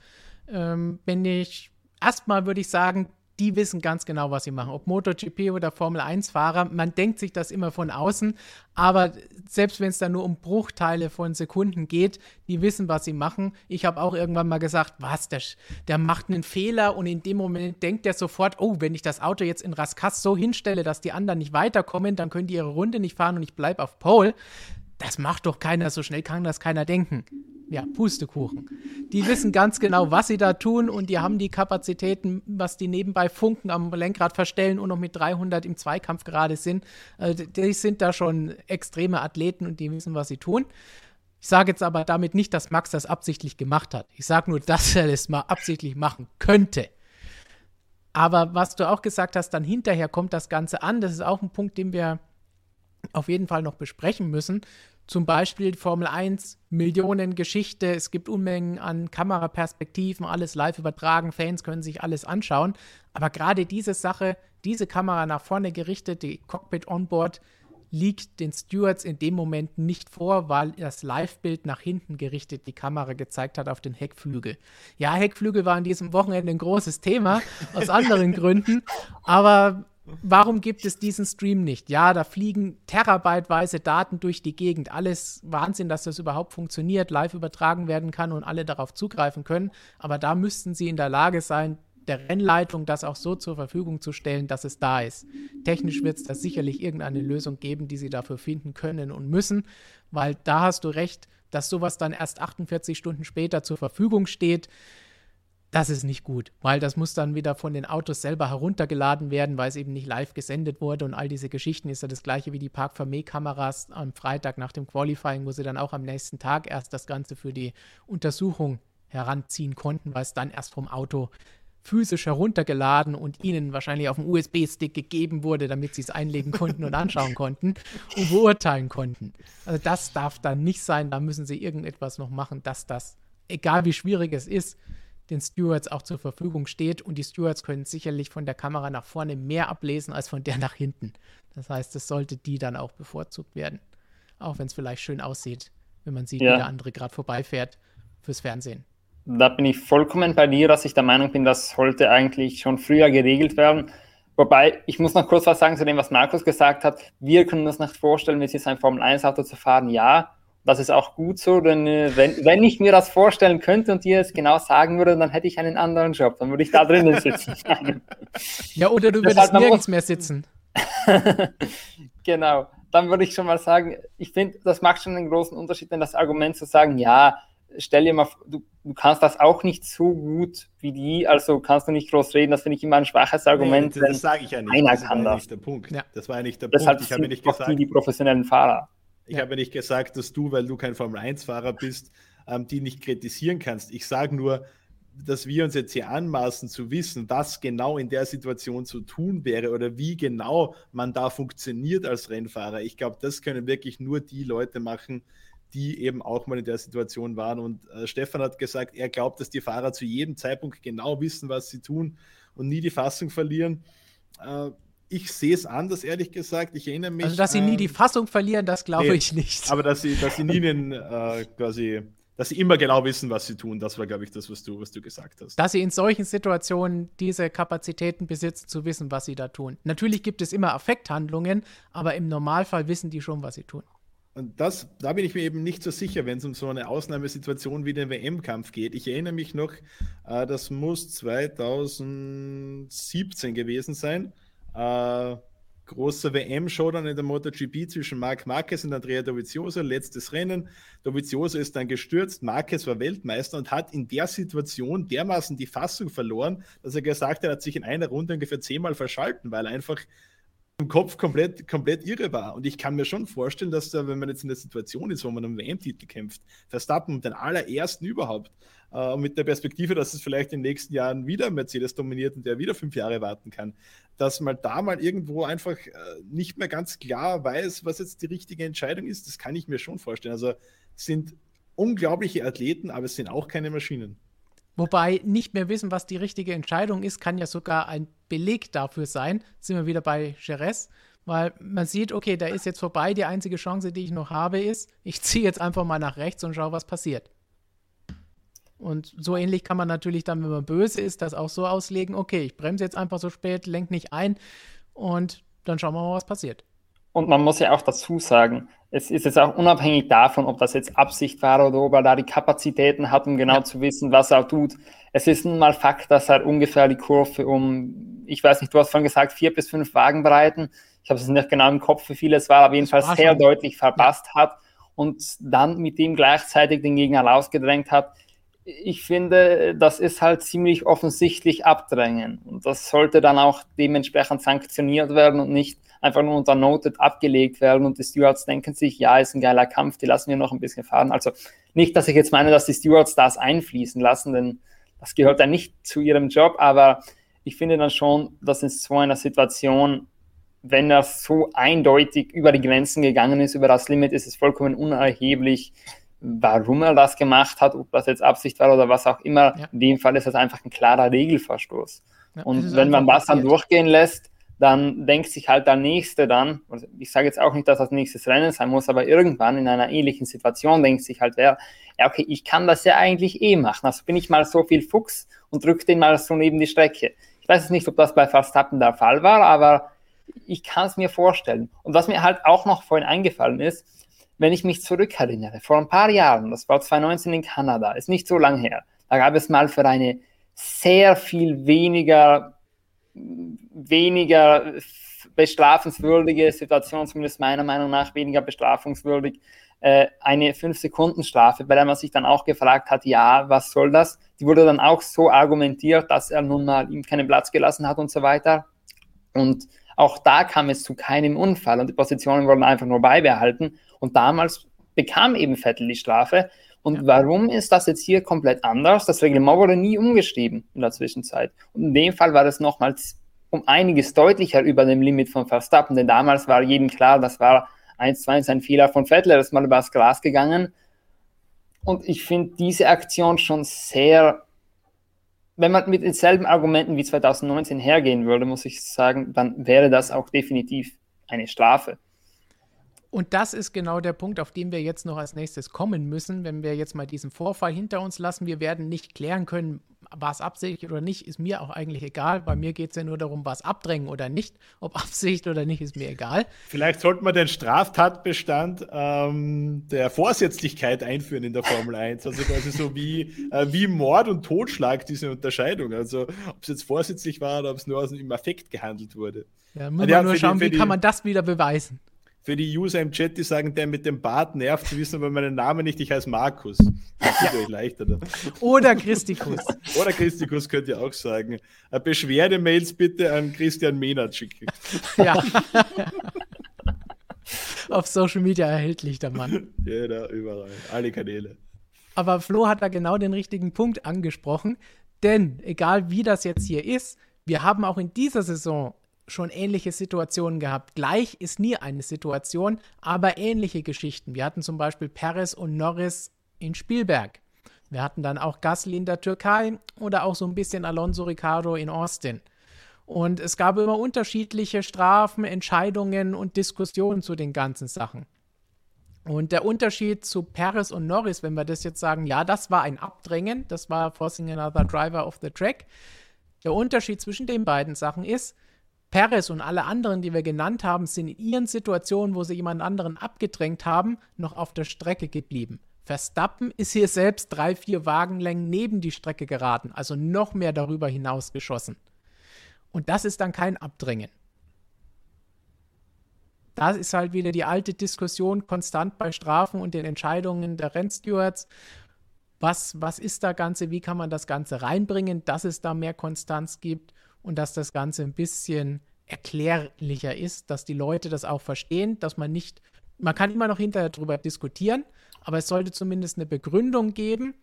Ähm, wenn ich erstmal würde ich sagen, die wissen ganz genau, was sie machen. Ob MotoGP oder Formel 1-Fahrer, man denkt sich das immer von außen, aber selbst wenn es da nur um Bruchteile von Sekunden geht, die wissen, was sie machen. Ich habe auch irgendwann mal gesagt, was, der, der macht einen Fehler und in dem Moment denkt er sofort, oh, wenn ich das Auto jetzt in Raskas so hinstelle, dass die anderen nicht weiterkommen, dann können die ihre Runde nicht fahren und ich bleibe auf Pole. Das macht doch keiner, so schnell kann das keiner denken ja, Pustekuchen. Die wissen ganz genau, was sie da tun und die haben die Kapazitäten, was die nebenbei Funken am Lenkrad verstellen und noch mit 300 im Zweikampf gerade sind. Also die sind da schon extreme Athleten und die wissen, was sie tun. Ich sage jetzt aber damit nicht, dass Max das absichtlich gemacht hat. Ich sage nur, *laughs* dass er das mal absichtlich machen könnte. Aber was du auch gesagt hast, dann hinterher kommt das Ganze an. Das ist auch ein Punkt, den wir auf jeden Fall noch besprechen müssen. Zum Beispiel Formel 1, Millionen Geschichte, es gibt Unmengen an Kameraperspektiven, alles live übertragen, Fans können sich alles anschauen. Aber gerade diese Sache, diese Kamera nach vorne gerichtet, die Cockpit Onboard, liegt den Stewards in dem Moment nicht vor, weil das Live-Bild nach hinten gerichtet die Kamera gezeigt hat auf den Heckflügel. Ja, Heckflügel war an diesem Wochenende ein großes Thema, aus *laughs* anderen Gründen, aber Warum gibt es diesen Stream nicht? Ja, da fliegen terabyteweise Daten durch die Gegend. Alles Wahnsinn, dass das überhaupt funktioniert, live übertragen werden kann und alle darauf zugreifen können. Aber da müssten sie in der Lage sein, der Rennleitung das auch so zur Verfügung zu stellen, dass es da ist. Technisch wird es da sicherlich irgendeine Lösung geben, die sie dafür finden können und müssen, weil da hast du recht, dass sowas dann erst 48 Stunden später zur Verfügung steht das ist nicht gut, weil das muss dann wieder von den Autos selber heruntergeladen werden, weil es eben nicht live gesendet wurde und all diese Geschichten ist ja das gleiche wie die Park Fermé-Kameras am Freitag nach dem Qualifying, wo sie dann auch am nächsten Tag erst das Ganze für die Untersuchung heranziehen konnten, weil es dann erst vom Auto physisch heruntergeladen und ihnen wahrscheinlich auf dem USB-Stick gegeben wurde, damit sie es einlegen konnten und anschauen *laughs* konnten und beurteilen konnten. Also das darf dann nicht sein, da müssen sie irgendetwas noch machen, dass das, egal wie schwierig es ist, den Stewards auch zur Verfügung steht. Und die Stewards können sicherlich von der Kamera nach vorne mehr ablesen als von der *laughs* nach hinten. Das heißt, es sollte die dann auch bevorzugt werden. Auch wenn es vielleicht schön aussieht, wenn man sieht, ja. wie der andere gerade vorbeifährt fürs Fernsehen. Da bin ich vollkommen bei dir, dass ich der Meinung bin, das sollte eigentlich schon früher geregelt werden. Wobei, ich muss noch kurz was sagen zu dem, was Markus gesagt hat. Wir können uns nicht vorstellen, mit jetzt ein Formel-1-Auto zu fahren. Ja, das ist auch gut so, denn äh, wenn, wenn ich mir das vorstellen könnte und dir es genau sagen würde, dann hätte ich einen anderen Job. Dann würde ich da drinnen *laughs* sitzen. ja, oder du würdest nirgends mehr sitzen. *laughs* genau. Dann würde ich schon mal sagen, ich finde, das macht schon einen großen Unterschied, wenn das Argument zu sagen, ja, stell dir mal, du, du kannst das auch nicht so gut wie die, also kannst du nicht groß reden, das finde ich immer ein schwaches Argument. Nee, das, das sage ich ja nicht. Einer das kann war das. nicht der Punkt. Ja. Das war ja nicht der Deshalb Punkt. Ich habe nicht gesagt, die, die professionellen Fahrer. Ich ja. habe nicht gesagt, dass du, weil du kein Formel-1-Fahrer bist, ähm, die nicht kritisieren kannst. Ich sage nur, dass wir uns jetzt hier anmaßen zu wissen, was genau in der Situation zu tun wäre oder wie genau man da funktioniert als Rennfahrer. Ich glaube, das können wirklich nur die Leute machen, die eben auch mal in der Situation waren. Und äh, Stefan hat gesagt, er glaubt, dass die Fahrer zu jedem Zeitpunkt genau wissen, was sie tun und nie die Fassung verlieren. Äh, ich sehe es anders, ehrlich gesagt. Ich erinnere mich. Also, dass sie nie die Fassung verlieren, das glaube nee, ich nicht. Aber dass sie, dass sie nie *laughs* den, äh, quasi, dass sie immer genau wissen, was sie tun, das war, glaube ich, das, was du, was du gesagt hast. Dass sie in solchen Situationen diese Kapazitäten besitzen, zu wissen, was sie da tun. Natürlich gibt es immer Affekthandlungen, aber im Normalfall wissen die schon, was sie tun. Und das, da bin ich mir eben nicht so sicher, wenn es um so eine Ausnahmesituation wie den WM-Kampf geht. Ich erinnere mich noch, äh, das muss 2017 gewesen sein äh, großer WM-Showdown in der MotoGP zwischen Marc Marquez und Andrea Dovizioso, letztes Rennen. Dovizioso ist dann gestürzt, Marquez war Weltmeister und hat in der Situation dermaßen die Fassung verloren, dass er gesagt hat, er hat sich in einer Runde ungefähr zehnmal verschalten, weil er einfach im Kopf komplett, komplett irre war. Und ich kann mir schon vorstellen, dass da, wenn man jetzt in der Situation ist, wo man um WM-Titel kämpft, Verstappen um den allerersten überhaupt, äh, mit der Perspektive, dass es vielleicht in den nächsten Jahren wieder Mercedes dominiert und der wieder fünf Jahre warten kann, dass man da mal irgendwo einfach äh, nicht mehr ganz klar weiß, was jetzt die richtige Entscheidung ist, das kann ich mir schon vorstellen. Also sind unglaubliche Athleten, aber es sind auch keine Maschinen. Wobei nicht mehr wissen, was die richtige Entscheidung ist, kann ja sogar ein Beleg dafür sein. Sind wir wieder bei Jerez, weil man sieht, okay, da ist jetzt vorbei. Die einzige Chance, die ich noch habe, ist, ich *laughs* ziehe jetzt einfach mal nach rechts und schaue, was passiert. Und so ähnlich kann man natürlich dann, wenn man böse ist, das auch so auslegen, okay, ich bremse jetzt einfach so spät, lenke nicht ein und dann schauen wir mal, was passiert. Und man muss ja auch dazu sagen, es ist jetzt auch unabhängig davon, ob das jetzt Absicht war oder ob er da die Kapazitäten hat, um genau ja. zu wissen, was er tut. Es ist nun mal Fakt, dass er ungefähr die Kurve um, ich weiß nicht, du hast vorhin gesagt, vier bis fünf Wagenbreiten. Ich habe es nicht genau im Kopf, wie viel es war, auf jeden Fall sehr schon. deutlich verpasst ja. hat und dann mit dem gleichzeitig den Gegner rausgedrängt hat. Ich finde, das ist halt ziemlich offensichtlich Abdrängen. Und das sollte dann auch dementsprechend sanktioniert werden und nicht einfach nur unter Noted abgelegt werden und die Stewards denken sich, ja, ist ein geiler Kampf, die lassen wir noch ein bisschen fahren. Also nicht, dass ich jetzt meine, dass die Stewards das einfließen lassen, denn das gehört ja nicht zu ihrem Job, aber ich finde dann schon, dass in so einer Situation, wenn er so eindeutig über die Grenzen gegangen ist, über das Limit, ist es vollkommen unerheblich, warum er das gemacht hat, ob das jetzt Absicht war oder was auch immer. Ja. In dem Fall ist das einfach ein klarer Regelverstoß. Ja, und wenn man das dann durchgehen lässt, dann denkt sich halt der Nächste dann, ich sage jetzt auch nicht, dass das nächstes Rennen sein muss, aber irgendwann in einer ähnlichen Situation denkt sich halt wer, ja okay, ich kann das ja eigentlich eh machen, also bin ich mal so viel Fuchs und drücke den mal so neben die Strecke. Ich weiß nicht, ob das bei Verstappen der Fall war, aber ich kann es mir vorstellen. Und was mir halt auch noch vorhin eingefallen ist, wenn ich mich zurückerinnere, vor ein paar Jahren, das war 2019 in Kanada, ist nicht so lang her, da gab es mal für eine sehr viel weniger weniger bestrafenswürdige Situation, zumindest meiner Meinung nach weniger bestrafungswürdig, äh, eine 5-Sekunden-Strafe, bei der man sich dann auch gefragt hat, ja, was soll das? Die wurde dann auch so argumentiert, dass er nun mal ihm keinen Platz gelassen hat und so weiter. Und auch da kam es zu keinem Unfall und die Positionen wurden einfach nur beibehalten. Und damals bekam eben Vettel die Strafe. Und ja. warum ist das jetzt hier komplett anders? Das Reglement wurde nie umgeschrieben in der Zwischenzeit. Und in dem Fall war das nochmals um einiges deutlicher über dem Limit von Verstappen, denn damals war jedem klar, das war 1 zu 1 ein Fehler von Vettel, er ist mal übers Glas gegangen. Und ich finde diese Aktion schon sehr, wenn man mit denselben Argumenten wie 2019 hergehen würde, muss ich sagen, dann wäre das auch definitiv eine Strafe. Und das ist genau der Punkt, auf den wir jetzt noch als nächstes kommen müssen, wenn wir jetzt mal diesen Vorfall hinter uns lassen. Wir werden nicht klären können, war es Absicht oder nicht, ist mir auch eigentlich egal. Bei mir geht es ja nur darum, was abdrängen oder nicht. Ob *laughs* Absicht oder nicht, ist mir egal. Vielleicht sollte man den Straftatbestand ähm, der Vorsätzlichkeit einführen in der Formel 1. Also quasi so wie, äh, wie Mord und Totschlag, diese Unterscheidung. Also ob es jetzt vorsätzlich war oder ob es nur aus dem Affekt gehandelt wurde. Ja, muss man nur schauen, die, wie kann man das wieder beweisen für die User im Chat, die sagen, der mit dem Bart nervt, zu wissen aber meinen Namen nicht, ich heiße Markus. Das ist euch leichter. Dann. Oder Christikus. *laughs* Oder Christikus könnt ihr auch sagen. Beschwerdemails bitte an Christian Mehnert schicken. Ja. *laughs* Auf Social Media erhältlich, der Mann. Ja, da überall. Alle Kanäle. Aber Flo hat da genau den richtigen Punkt angesprochen. Denn egal wie das jetzt hier ist, wir haben auch in dieser Saison schon ähnliche Situationen gehabt. Gleich ist nie eine Situation, aber ähnliche Geschichten. Wir hatten zum Beispiel Perez und Norris in Spielberg. Wir hatten dann auch Gasly in der Türkei oder auch so ein bisschen Alonso Ricardo in Austin. Und es gab immer unterschiedliche Strafen, Entscheidungen und Diskussionen zu den ganzen Sachen. Und der Unterschied zu Perez und Norris, wenn wir das jetzt sagen, ja, das war ein Abdrängen, das war Forcing Another Driver of the Track. Der Unterschied zwischen den beiden Sachen ist, Perez und alle anderen, die wir genannt haben, sind in ihren Situationen, wo sie jemand anderen abgedrängt haben, noch auf der Strecke geblieben. Verstappen ist hier selbst drei, vier Wagenlängen neben die Strecke geraten, also noch mehr darüber hinaus geschossen. Und das ist dann kein Abdrängen. da ist halt wieder die alte Diskussion konstant bei Strafen und den Entscheidungen der Rennstewards. Was, was ist da Ganze? Wie kann man das Ganze reinbringen, dass es da mehr Konstanz gibt und dass das Ganze ein bisschen erklärlicher ist, dass die Leute das auch verstehen, dass man nicht, man kann immer noch hinterher darüber diskutieren, aber es sollte zumindest eine Begründung geben,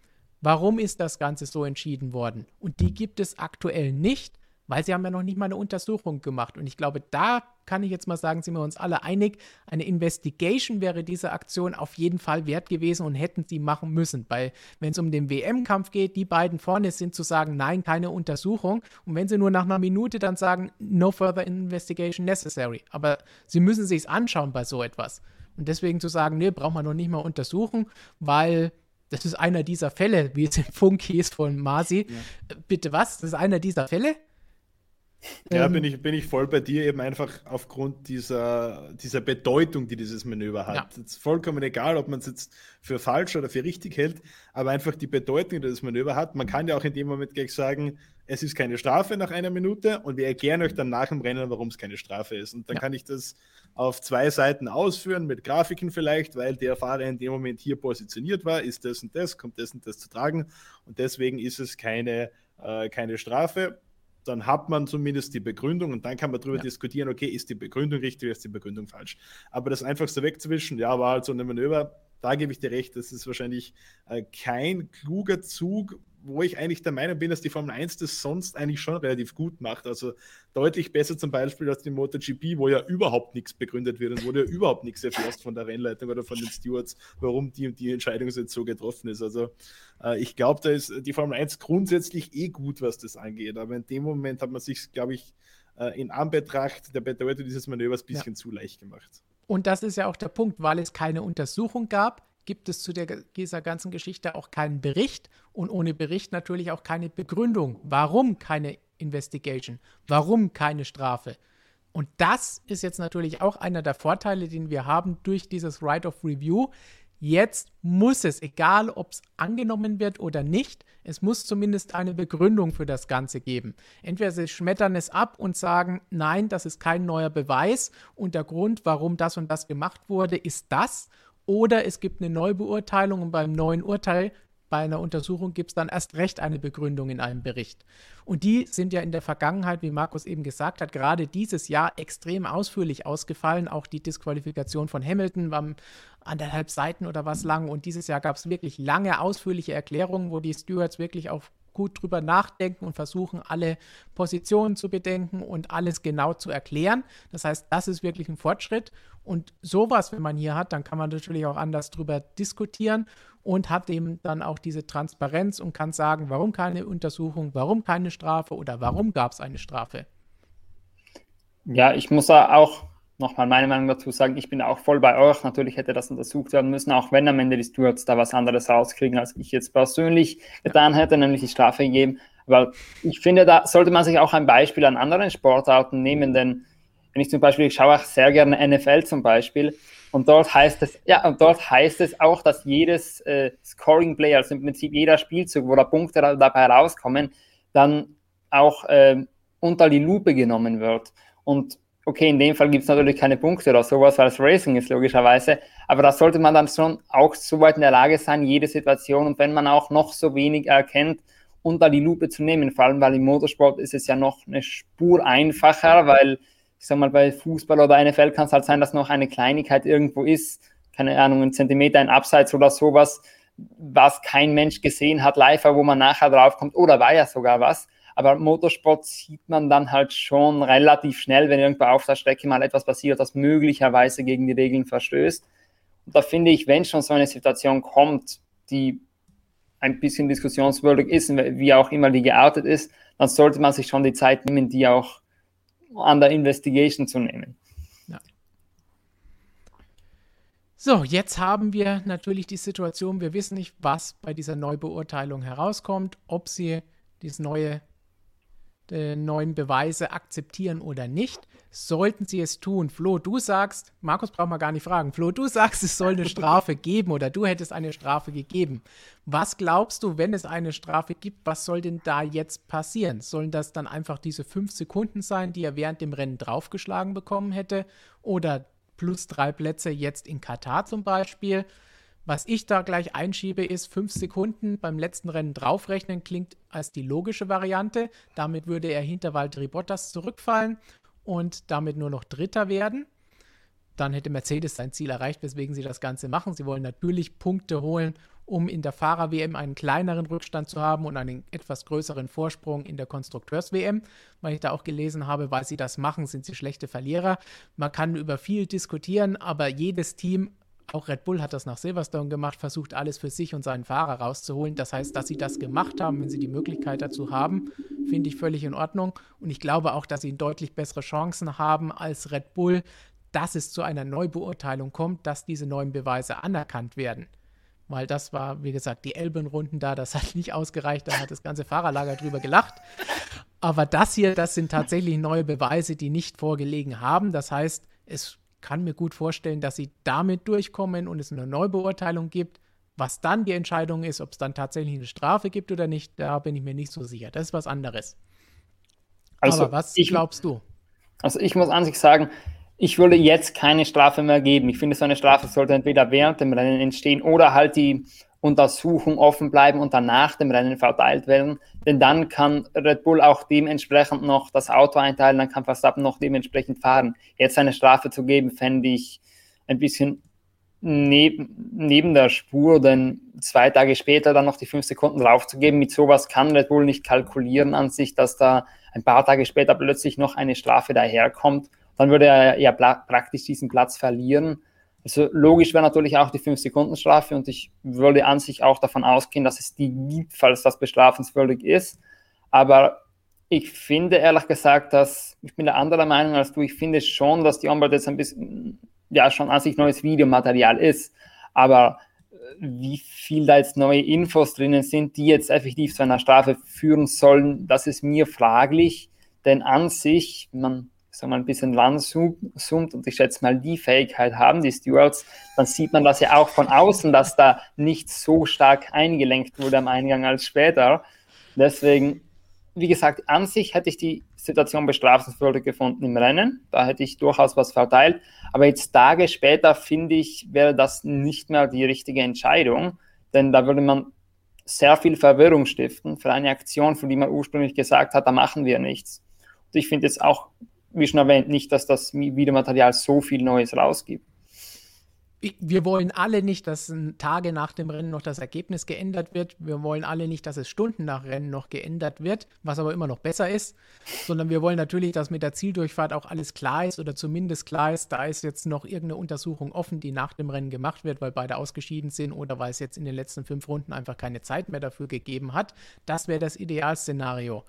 warum ist das Ganze so entschieden worden. Und die gibt es aktuell nicht. Weil sie haben ja noch nicht mal eine Untersuchung gemacht. Und ich glaube, da kann ich jetzt mal sagen, sind wir uns alle einig, eine Investigation wäre diese Aktion auf jeden Fall wert gewesen und hätten sie machen müssen. Weil wenn es um den WM-Kampf geht, die beiden vorne sind zu sagen, nein, keine Untersuchung. Und wenn sie nur nach einer Minute dann sagen, no further investigation necessary. Aber sie müssen sich anschauen bei so etwas. Und deswegen zu sagen, nee, braucht man noch nicht mal untersuchen, weil das ist einer dieser Fälle, wie es im Funk hieß von Masi. Ja. Bitte was? Das ist einer dieser Fälle? Ja, ähm, bin, ich, bin ich voll bei dir, eben einfach aufgrund dieser, dieser Bedeutung, die dieses Manöver hat. Ja. Es ist vollkommen egal, ob man es jetzt für falsch oder für richtig hält, aber einfach die Bedeutung, die das Manöver hat. Man kann ja auch in dem Moment gleich sagen, es ist keine Strafe nach einer Minute und wir erklären euch dann nach dem Rennen, warum es keine Strafe ist. Und dann ja. kann ich das auf zwei Seiten ausführen, mit Grafiken vielleicht, weil der Fahrer in dem Moment hier positioniert war, ist das und das, kommt das und das zu tragen und deswegen ist es keine, äh, keine Strafe dann hat man zumindest die Begründung und dann kann man darüber ja. diskutieren, okay, ist die Begründung richtig oder ist die Begründung falsch. Aber das einfachste wegzuwischen, ja, war halt so ein Manöver, da gebe ich dir recht, das ist wahrscheinlich äh, kein kluger Zug, wo ich eigentlich der Meinung bin, dass die Formel 1 das sonst eigentlich schon relativ gut macht. Also deutlich besser zum Beispiel als die MotoGP, wo ja überhaupt nichts begründet wird und wo ja überhaupt nichts erfährst von der Rennleitung oder von den Stewards, warum die und die Entscheidung jetzt so getroffen ist. Also äh, ich glaube, da ist die Formel 1 grundsätzlich eh gut, was das angeht. Aber in dem Moment hat man sich, glaube ich, äh, in Anbetracht der Bedeutung dieses Manövers ein bisschen ja. zu leicht gemacht. Und das ist ja auch der Punkt, weil es keine Untersuchung gab, gibt es zu der, dieser ganzen Geschichte auch keinen Bericht und ohne Bericht natürlich auch keine Begründung. Warum keine Investigation? Warum keine Strafe? Und das ist jetzt natürlich auch einer der Vorteile, den wir haben durch dieses Right of Review. Jetzt muss es, egal ob es angenommen wird oder nicht, es muss zumindest eine Begründung für das Ganze geben. Entweder sie schmettern es ab und sagen, nein, das ist kein neuer Beweis und der Grund, warum das und das gemacht wurde, ist das, oder es gibt eine Neubeurteilung und beim neuen Urteil bei einer Untersuchung gibt es dann erst recht eine Begründung in einem Bericht. Und die sind ja in der Vergangenheit, wie Markus eben gesagt hat, gerade dieses Jahr extrem ausführlich ausgefallen. Auch die Disqualifikation von Hamilton war anderthalb Seiten oder was lang. Und dieses Jahr gab es wirklich lange, ausführliche Erklärungen, wo die Stewards wirklich auf gut drüber nachdenken und versuchen, alle Positionen zu bedenken und alles genau zu erklären. Das heißt, das ist wirklich ein Fortschritt. Und sowas, wenn man hier hat, dann kann man natürlich auch anders drüber diskutieren und hat eben dann auch diese Transparenz und kann sagen, warum keine Untersuchung, warum keine Strafe oder warum gab es eine Strafe. Ja, ich muss da auch nochmal meine Meinung dazu sagen, ich bin auch voll bei euch. Natürlich hätte das untersucht werden müssen, auch wenn am Ende die Stewards da was anderes rauskriegen, als ich jetzt persönlich getan hätte, nämlich die Strafe gegeben. Weil ich finde, da sollte man sich auch ein Beispiel an anderen Sportarten nehmen, denn wenn ich zum Beispiel, ich schaue auch sehr gerne NFL zum Beispiel, und dort heißt es, ja, und dort heißt es auch, dass jedes äh, Scoring Play, also im Prinzip jeder Spielzug, wo da Punkte dabei rauskommen, dann auch äh, unter die Lupe genommen wird. Und okay, in dem Fall gibt es natürlich keine Punkte oder sowas, weil es Racing ist, logischerweise. Aber da sollte man dann schon auch so weit in der Lage sein, jede Situation und wenn man auch noch so wenig erkennt, unter die Lupe zu nehmen. Vor allem, weil im Motorsport ist es ja noch eine Spur einfacher, weil ich sag mal, bei Fußball oder NFL kann es halt sein, dass noch eine Kleinigkeit irgendwo ist, keine Ahnung, ein Zentimeter, ein Abseits oder sowas, was kein Mensch gesehen hat, live, wo man nachher draufkommt, oder war ja sogar was. Aber Motorsport sieht man dann halt schon relativ schnell, wenn irgendwo auf der Strecke mal etwas passiert, das möglicherweise gegen die Regeln verstößt. Und da finde ich, wenn schon so eine Situation kommt, die ein bisschen diskussionswürdig ist, wie auch immer die geartet ist, dann sollte man sich schon die Zeit nehmen, die auch an der Investigation zu nehmen. Ja. So, jetzt haben wir natürlich die Situation, wir wissen nicht, was bei dieser Neubeurteilung herauskommt, ob sie dieses neue äh, neuen Beweise akzeptieren oder nicht. Sollten sie es tun? Flo, du sagst, Markus braucht man gar nicht fragen. Flo, du sagst, es soll eine Strafe geben oder du hättest eine Strafe gegeben. Was glaubst du, wenn es eine Strafe gibt, was soll denn da jetzt passieren? Sollen das dann einfach diese fünf Sekunden sein, die er während dem Rennen draufgeschlagen bekommen hätte? Oder plus drei Plätze jetzt in Katar zum Beispiel. Was ich da gleich einschiebe, ist fünf Sekunden beim letzten Rennen draufrechnen, klingt als die logische Variante. Damit würde er hinter Valtteri Bottas zurückfallen und damit nur noch Dritter werden. Dann hätte Mercedes sein Ziel erreicht, weswegen sie das Ganze machen. Sie wollen natürlich Punkte holen, um in der Fahrer-WM einen kleineren Rückstand zu haben und einen etwas größeren Vorsprung in der Konstrukteurs-WM. Weil ich da auch gelesen habe, weil sie das machen, sind sie schlechte Verlierer. Man kann über viel diskutieren, aber jedes Team auch Red Bull hat das nach Silverstone gemacht, versucht alles für sich und seinen Fahrer rauszuholen. Das heißt, dass sie das gemacht haben, wenn sie die Möglichkeit dazu haben, finde ich völlig in Ordnung. Und ich glaube auch, dass sie deutlich bessere Chancen haben als Red Bull, dass es zu einer Neubeurteilung kommt, dass diese neuen Beweise anerkannt werden. Weil das war, wie gesagt, die Elbenrunden da, das hat nicht ausgereicht, da hat das ganze Fahrerlager drüber gelacht. Aber das hier, das sind tatsächlich neue Beweise, die nicht vorgelegen haben. Das heißt, es kann mir gut vorstellen, dass sie damit durchkommen und es eine Neubeurteilung gibt. Was dann die Entscheidung ist, ob es dann tatsächlich eine Strafe gibt oder nicht, da bin ich mir nicht so sicher. Das ist was anderes. Also, Aber was ich, glaubst du? Also ich muss an sich sagen, ich würde jetzt keine Strafe mehr geben. Ich finde, so eine Strafe sollte entweder während dem Rennen entstehen oder halt die Untersuchung offen bleiben und dann nach dem Rennen verteilt werden. Denn dann kann Red Bull auch dementsprechend noch das Auto einteilen, dann kann Verstappen noch dementsprechend fahren. Jetzt eine Strafe zu geben, fände ich ein bisschen neben, neben der Spur, denn zwei Tage später dann noch die fünf Sekunden draufzugeben, mit sowas kann Red Bull nicht kalkulieren an sich, dass da ein paar Tage später plötzlich noch eine Strafe daherkommt. Dann würde er ja praktisch diesen Platz verlieren. Also logisch wäre natürlich auch die 5-Sekunden-Strafe und ich würde an sich auch davon ausgehen, dass es die gibt, falls das bestrafenswürdig ist. Aber ich finde ehrlich gesagt, dass ich bin der anderer Meinung als du. Ich finde schon, dass die Onboard jetzt ein bisschen, ja, schon an sich neues Videomaterial ist. Aber äh, wie viel da jetzt neue Infos drinnen sind, die jetzt effektiv zu einer Strafe führen sollen, das ist mir fraglich. Denn an sich, man sagen wir ein bisschen ranzoomt und ich schätze mal, die Fähigkeit haben die Stewards, dann sieht man das ja auch von außen, dass da nicht so stark eingelenkt wurde am Eingang als später. Deswegen, wie gesagt, an sich hätte ich die Situation bestrafenswürdig gefunden im Rennen. Da hätte ich durchaus was verteilt. Aber jetzt Tage später, finde ich, wäre das nicht mehr die richtige Entscheidung. Denn da würde man sehr viel Verwirrung stiften für eine Aktion, für die man ursprünglich gesagt hat, da machen wir nichts. Und ich finde es auch wie schon erwähnt, nicht, dass das Videomaterial so viel Neues rausgibt. Wir wollen alle nicht, dass Tage nach dem Rennen noch das Ergebnis geändert wird. Wir wollen alle nicht, dass es Stunden nach Rennen noch geändert wird, was aber immer noch besser ist, sondern wir wollen natürlich, dass mit der Zieldurchfahrt auch alles klar ist oder zumindest klar ist, da ist jetzt noch irgendeine Untersuchung offen, die nach dem Rennen gemacht wird, weil beide ausgeschieden sind oder weil es jetzt in den letzten fünf Runden einfach keine Zeit mehr dafür gegeben hat. Das wäre das Idealszenario.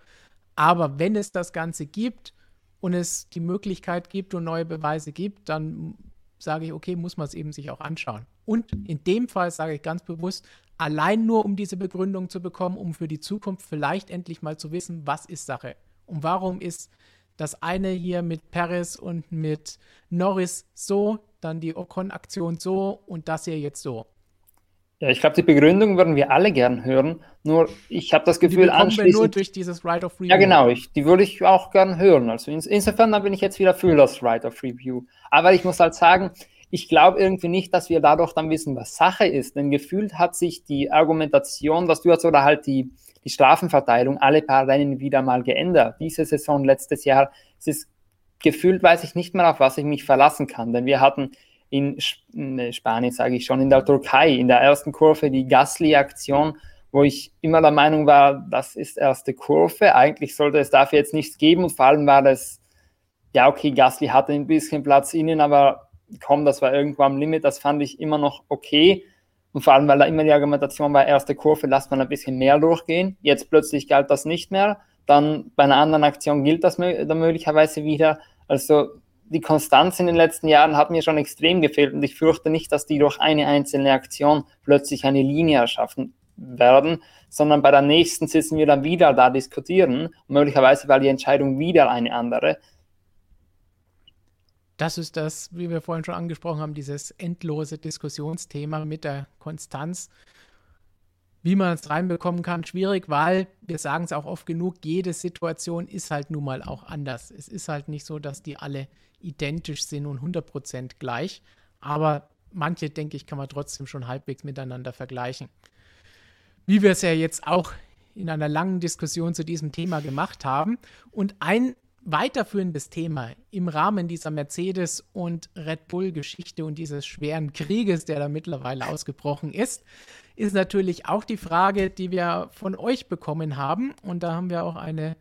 Aber wenn es das Ganze gibt, und es die Möglichkeit gibt und neue Beweise gibt, dann sage ich, okay, muss man es eben sich auch anschauen. Und in dem Fall sage ich ganz bewusst, allein nur um diese Begründung zu bekommen, um für die Zukunft vielleicht endlich mal zu wissen, was ist Sache und warum ist das eine hier mit Paris und mit Norris so, dann die Ocon-Aktion so und das hier jetzt so. Ja, ich glaube, die Begründung würden wir alle gern hören. Nur ich habe das Gefühl, die anschließend. Wir nur durch dieses Right of Review. Ja, genau. Ich, die würde ich auch gern hören. Also in, insofern bin ich jetzt wieder für das Right of Review. Aber ich muss halt sagen, ich glaube irgendwie nicht, dass wir dadurch dann wissen, was Sache ist. Denn gefühlt hat sich die Argumentation, dass du jetzt oder halt die, die Strafenverteilung alle paar Rennen wieder mal geändert. Diese Saison, letztes Jahr, es ist gefühlt, weiß ich nicht mehr, auf was ich mich verlassen kann. Denn wir hatten in, Spanien, sage ich schon, in der Türkei, in der ersten Kurve die Gasly-Aktion, wo ich immer der Meinung war, das ist erste Kurve. Eigentlich sollte es dafür jetzt nichts geben und vor allem war das, ja, okay, Gasly hatte ein bisschen Platz innen, aber komm, das war irgendwo am Limit, das fand ich immer noch okay. Und vor allem, weil da immer die Argumentation war, erste Kurve, lasst man ein bisschen mehr durchgehen. Jetzt plötzlich galt das nicht mehr. Dann bei einer anderen Aktion gilt das möglicherweise wieder. Also die Konstanz in den letzten Jahren hat mir schon extrem gefehlt und ich fürchte nicht, dass die durch eine einzelne Aktion plötzlich eine Linie erschaffen werden, sondern bei der nächsten sitzen wir dann wieder da diskutieren, möglicherweise weil die Entscheidung wieder eine andere. Das ist das, wie wir vorhin schon angesprochen haben, dieses endlose Diskussionsthema mit der Konstanz. Wie man es reinbekommen kann, schwierig, weil wir sagen es auch oft genug, jede Situation ist halt nun mal auch anders. Es ist halt nicht so, dass die alle identisch sind und 100% gleich, aber manche, denke ich, kann man trotzdem schon halbwegs miteinander vergleichen. Wie wir es ja jetzt auch in einer langen Diskussion zu diesem Thema gemacht haben. Und ein weiterführendes Thema im Rahmen dieser Mercedes- und Red Bull-Geschichte und dieses schweren Krieges, der da mittlerweile ausgebrochen ist, ist natürlich auch die Frage, die wir von euch bekommen haben. Und da haben wir auch eine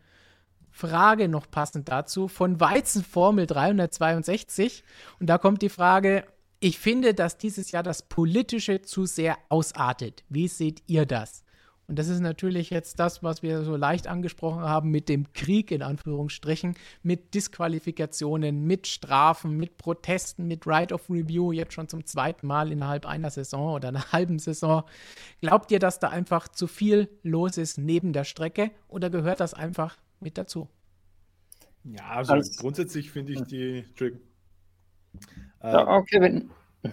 Frage noch passend dazu von Weizenformel 362. Und da kommt die Frage, ich finde, dass dieses Jahr das Politische zu sehr ausartet. Wie seht ihr das? Und das ist natürlich jetzt das, was wir so leicht angesprochen haben mit dem Krieg in Anführungsstrichen, mit Disqualifikationen, mit Strafen, mit Protesten, mit Right of Review, jetzt schon zum zweiten Mal innerhalb einer Saison oder einer halben Saison. Glaubt ihr, dass da einfach zu viel los ist neben der Strecke oder gehört das einfach mit dazu? Ja, also, also grundsätzlich finde ich die. Ja, okay, wenn. *laughs*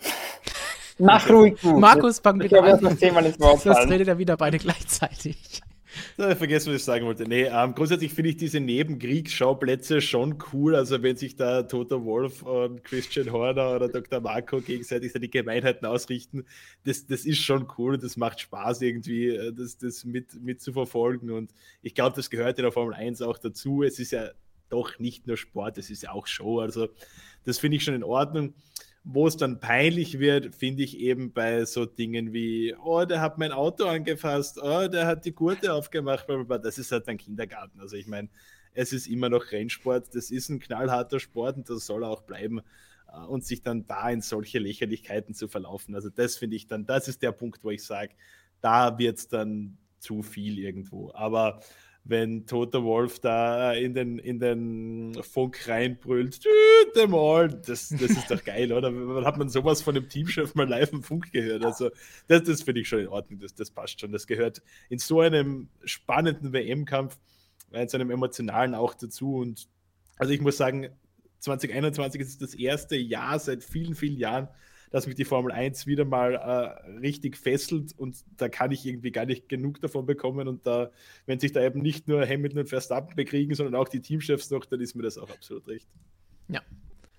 Mach ruhig du. Markus, fang bitte an. Das, Thema nicht Sonst redet er wieder beide gleichzeitig. Vergessen, was ich sagen wollte. Nee, ähm, grundsätzlich finde ich diese Nebenkriegsschauplätze schon cool. Also, wenn sich da Toter Wolf und Christian Horner oder Dr. Marco gegenseitig die Gemeinheiten ausrichten, das, das ist schon cool das macht Spaß irgendwie, äh, das, das mit, mit zu verfolgen. Und ich glaube, das gehört in der Formel 1 auch dazu. Es ist ja doch nicht nur Sport, es ist ja auch Show. Also, das finde ich schon in Ordnung. Wo es dann peinlich wird, finde ich eben bei so Dingen wie, oh, der hat mein Auto angefasst, oh, der hat die Gurte aufgemacht, blablabla. das ist halt ein Kindergarten. Also ich meine, es ist immer noch Rennsport, das ist ein knallharter Sport und das soll auch bleiben äh, und sich dann da in solche Lächerlichkeiten zu verlaufen. Also das finde ich dann, das ist der Punkt, wo ich sage, da wird es dann zu viel irgendwo. Aber wenn Toter Wolf da in den, in den Funk reinbrüllt, mal, das, das ist doch geil, oder? Wann hat man sowas von dem Teamchef mal live im Funk gehört? Also, das, das finde ich schon in Ordnung, das, das passt schon. Das gehört in so einem spannenden WM-Kampf, in so einem emotionalen auch dazu. Und also ich muss sagen, 2021 ist das erste Jahr seit vielen, vielen Jahren, dass mich die Formel 1 wieder mal äh, richtig fesselt und da kann ich irgendwie gar nicht genug davon bekommen. Und da, wenn sich da eben nicht nur Hamilton und Verstappen bekriegen, sondern auch die Teamchefs noch, dann ist mir das auch absolut recht. Ja.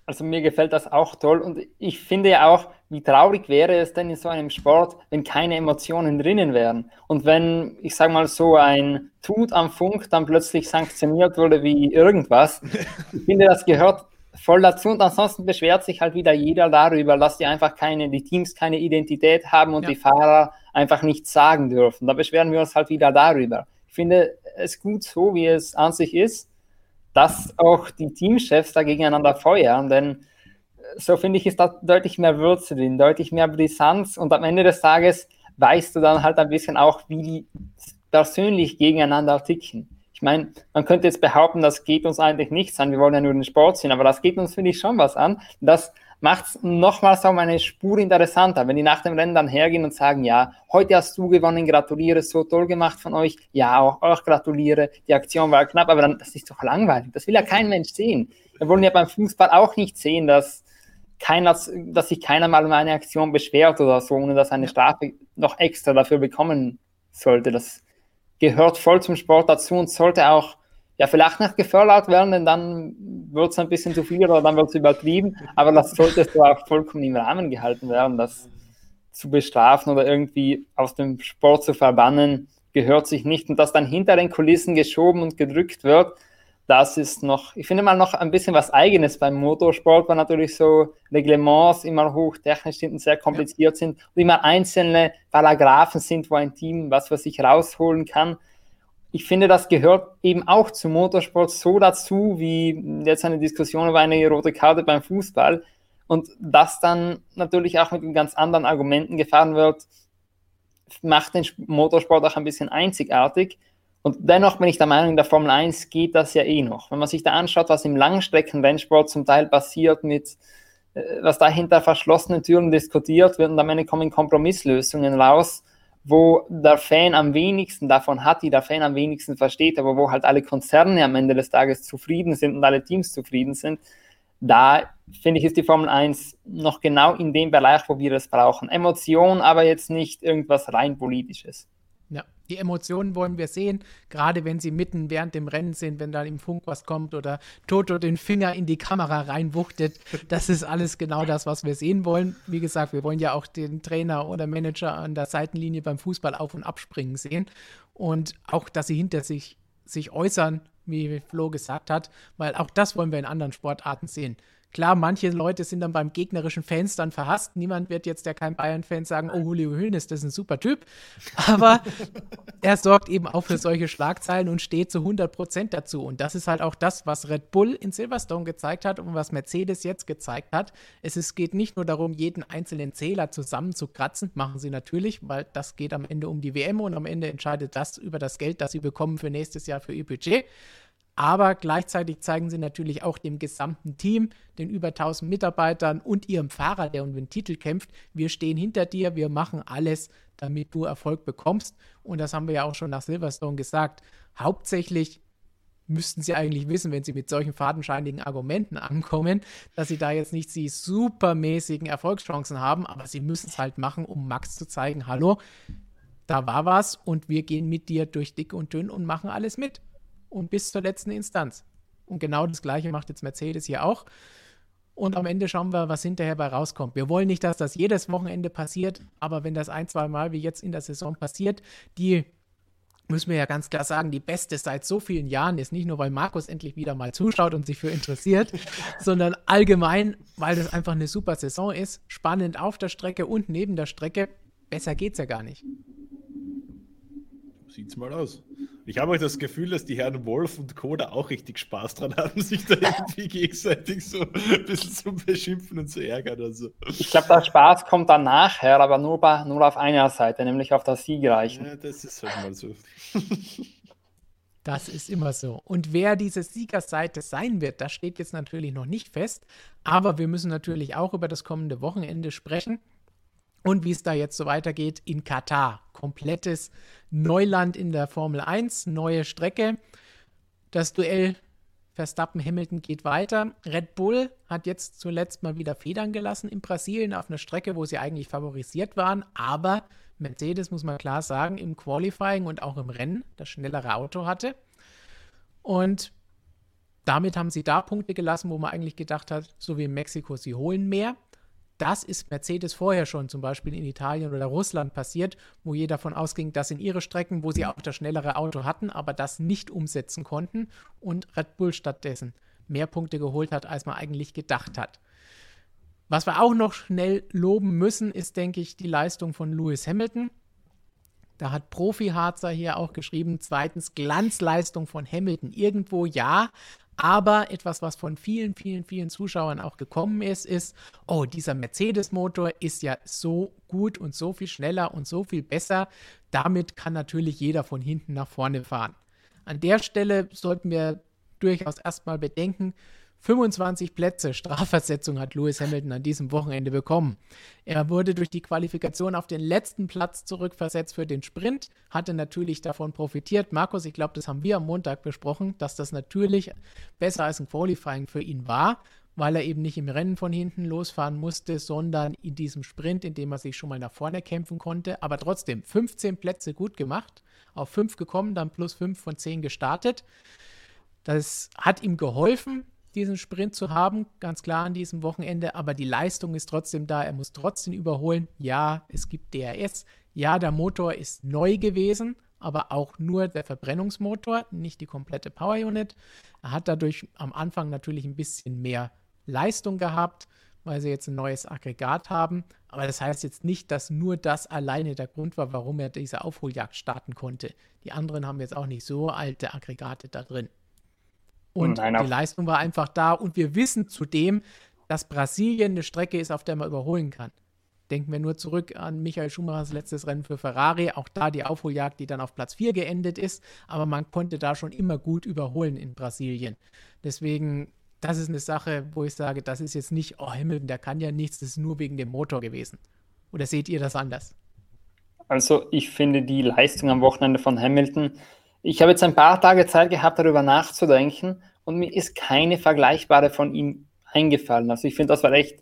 Also mir gefällt das auch toll und ich finde ja auch, wie traurig wäre es denn in so einem Sport, wenn keine Emotionen drinnen wären. Und wenn, ich sage mal so, ein Tut am Funk dann plötzlich sanktioniert wurde wie irgendwas. Ich finde, das gehört voll dazu und ansonsten beschwert sich halt wieder jeder darüber, dass die einfach keine, die Teams keine Identität haben und ja. die Fahrer einfach nichts sagen dürfen. Da beschweren wir uns halt wieder darüber. Ich finde es gut so, wie es an sich ist, dass auch die Teamchefs da gegeneinander feuern, denn so finde ich, ist da deutlich mehr Würze drin, deutlich mehr Brisanz und am Ende des Tages weißt du dann halt ein bisschen auch, wie die persönlich gegeneinander ticken. Ich meine, man könnte jetzt behaupten, das geht uns eigentlich nichts an, wir wollen ja nur den Sport sehen, aber das geht uns, finde ich, schon was an. Das macht es nochmals um eine Spur interessanter, wenn die nach dem Rennen dann hergehen und sagen, ja, heute hast du gewonnen, gratuliere, so toll gemacht von euch, ja, auch, auch gratuliere, die Aktion war knapp, aber dann, das ist doch langweilig, das will ja kein Mensch sehen. Wir wollen ja beim Fußball auch nicht sehen, dass keiner, dass sich keiner mal um eine Aktion beschwert oder so, ohne dass eine Strafe noch extra dafür bekommen sollte. Das gehört voll zum Sport dazu und sollte auch ja vielleicht nicht gefördert werden, denn dann wird es ein bisschen zu viel oder dann wird es übertrieben, aber das sollte so auch vollkommen im Rahmen gehalten werden, das zu bestrafen oder irgendwie aus dem Sport zu verbannen, gehört sich nicht. Und dass dann hinter den Kulissen geschoben und gedrückt wird, das ist noch, ich finde mal noch ein bisschen was Eigenes beim Motorsport, weil natürlich so Reglements immer hochtechnisch sind und sehr kompliziert ja. sind und immer einzelne Paragraphen sind, wo ein Team was für sich rausholen kann. Ich finde, das gehört eben auch zum Motorsport so dazu, wie jetzt eine Diskussion über eine rote Karte beim Fußball. Und das dann natürlich auch mit ganz anderen Argumenten gefahren wird, macht den Motorsport auch ein bisschen einzigartig. Und dennoch bin ich der Meinung, in der Formel 1 geht das ja eh noch. Wenn man sich da anschaut, was im Langstreckenrennsport zum Teil passiert, mit äh, was da hinter verschlossenen Türen diskutiert wird und am Ende kommen Kompromisslösungen raus, wo der Fan am wenigsten davon hat, die der Fan am wenigsten versteht, aber wo halt alle Konzerne am Ende des Tages zufrieden sind und alle Teams zufrieden sind, da finde ich, ist die Formel 1 noch genau in dem Bereich, wo wir es brauchen. Emotion, aber jetzt nicht irgendwas rein politisches. Die Emotionen wollen wir sehen, gerade wenn sie mitten während dem Rennen sind, wenn da im Funk was kommt oder Toto den Finger in die Kamera reinwuchtet. Das ist alles genau das, was wir sehen wollen. Wie gesagt, wir wollen ja auch den Trainer oder Manager an der Seitenlinie beim Fußball auf- und abspringen sehen. Und auch, dass sie hinter sich, sich äußern, wie Flo gesagt hat, weil auch das wollen wir in anderen Sportarten sehen. Klar, manche Leute sind dann beim gegnerischen Fans dann verhasst. Niemand wird jetzt, der kein Bayern-Fan, sagen, oh, Julio Hönes, das ist ein super Typ. Aber *laughs* er sorgt eben auch für solche Schlagzeilen und steht zu 100 Prozent dazu. Und das ist halt auch das, was Red Bull in Silverstone gezeigt hat und was Mercedes jetzt gezeigt hat. Es ist, geht nicht nur darum, jeden einzelnen Zähler zusammenzukratzen, machen sie natürlich, weil das geht am Ende um die WM und am Ende entscheidet das über das Geld, das sie bekommen für nächstes Jahr für ihr Budget. Aber gleichzeitig zeigen sie natürlich auch dem gesamten Team, den über 1000 Mitarbeitern und ihrem Fahrer, der um den Titel kämpft, wir stehen hinter dir, wir machen alles, damit du Erfolg bekommst. Und das haben wir ja auch schon nach Silverstone gesagt. Hauptsächlich müssten sie eigentlich wissen, wenn sie mit solchen fadenscheinigen Argumenten ankommen, dass sie da jetzt nicht die supermäßigen Erfolgschancen haben, aber sie müssen es halt machen, um Max zu zeigen, hallo, da war was und wir gehen mit dir durch dick und dünn und machen alles mit und bis zur letzten Instanz. Und genau das Gleiche macht jetzt Mercedes hier auch. Und am Ende schauen wir, was hinterher bei rauskommt. Wir wollen nicht, dass das jedes Wochenende passiert, aber wenn das ein, zwei Mal wie jetzt in der Saison passiert, die müssen wir ja ganz klar sagen, die beste seit so vielen Jahren ist nicht nur, weil Markus endlich wieder mal zuschaut und sich für interessiert, *laughs* sondern allgemein, weil das einfach eine super Saison ist. Spannend auf der Strecke und neben der Strecke. Besser geht's ja gar nicht. Sieht's mal aus. Ich habe euch das Gefühl, dass die Herren Wolf und Koda auch richtig Spaß dran haben, *laughs* sich da irgendwie gegenseitig so ein bisschen zu beschimpfen und zu ärgern. Also. Ich glaube, der Spaß kommt dann nachher, aber nur, bei, nur auf einer Seite, nämlich auf der Siegreichen. Ja, das ist halt mal so. Das ist immer so. Und wer diese Siegerseite sein wird, das steht jetzt natürlich noch nicht fest. Aber wir müssen natürlich auch über das kommende Wochenende sprechen und wie es da jetzt so weitergeht in Katar. Komplettes Neuland in der Formel 1, neue Strecke. Das Duell Verstappen-Hamilton geht weiter. Red Bull hat jetzt zuletzt mal wieder Federn gelassen in Brasilien auf einer Strecke, wo sie eigentlich favorisiert waren. Aber Mercedes, muss man klar sagen, im Qualifying und auch im Rennen das schnellere Auto hatte. Und damit haben sie da Punkte gelassen, wo man eigentlich gedacht hat, so wie in Mexiko, sie holen mehr. Das ist Mercedes vorher schon zum Beispiel in Italien oder Russland passiert, wo jeder davon ausging, dass in ihre Strecken, wo sie auch das schnellere Auto hatten, aber das nicht umsetzen konnten und Red Bull stattdessen mehr Punkte geholt hat, als man eigentlich gedacht hat. Was wir auch noch schnell loben müssen, ist, denke ich, die Leistung von Lewis Hamilton. Da hat Profi-Harzer hier auch geschrieben, zweitens Glanzleistung von Hamilton. Irgendwo ja, aber etwas, was von vielen, vielen, vielen Zuschauern auch gekommen ist, ist, oh, dieser Mercedes-Motor ist ja so gut und so viel schneller und so viel besser. Damit kann natürlich jeder von hinten nach vorne fahren. An der Stelle sollten wir durchaus erstmal bedenken, 25 Plätze Strafversetzung hat Lewis Hamilton an diesem Wochenende bekommen. Er wurde durch die Qualifikation auf den letzten Platz zurückversetzt für den Sprint, hatte natürlich davon profitiert. Markus, ich glaube, das haben wir am Montag besprochen, dass das natürlich besser als ein Qualifying für ihn war, weil er eben nicht im Rennen von hinten losfahren musste, sondern in diesem Sprint, in dem er sich schon mal nach vorne kämpfen konnte. Aber trotzdem 15 Plätze gut gemacht, auf 5 gekommen, dann plus 5 von 10 gestartet. Das hat ihm geholfen, diesen Sprint zu haben, ganz klar an diesem Wochenende, aber die Leistung ist trotzdem da, er muss trotzdem überholen. Ja, es gibt DRS, ja, der Motor ist neu gewesen, aber auch nur der Verbrennungsmotor, nicht die komplette Power Unit. Er hat dadurch am Anfang natürlich ein bisschen mehr Leistung gehabt, weil sie jetzt ein neues Aggregat haben. Aber das heißt jetzt nicht, dass nur das alleine der Grund war, warum er diese Aufholjagd starten konnte. Die anderen haben jetzt auch nicht so alte Aggregate da drin. Und Nein, die Leistung war einfach da. Und wir wissen zudem, dass Brasilien eine Strecke ist, auf der man überholen kann. Denken wir nur zurück an Michael Schumachers letztes Rennen für Ferrari. Auch da die Aufholjagd, die dann auf Platz 4 geendet ist. Aber man konnte da schon immer gut überholen in Brasilien. Deswegen, das ist eine Sache, wo ich sage, das ist jetzt nicht, oh Hamilton, der kann ja nichts, das ist nur wegen dem Motor gewesen. Oder seht ihr das anders? Also, ich finde die Leistung am Wochenende von Hamilton ich habe jetzt ein paar Tage Zeit gehabt, darüber nachzudenken und mir ist keine vergleichbare von ihm eingefallen. Also ich finde, das war echt,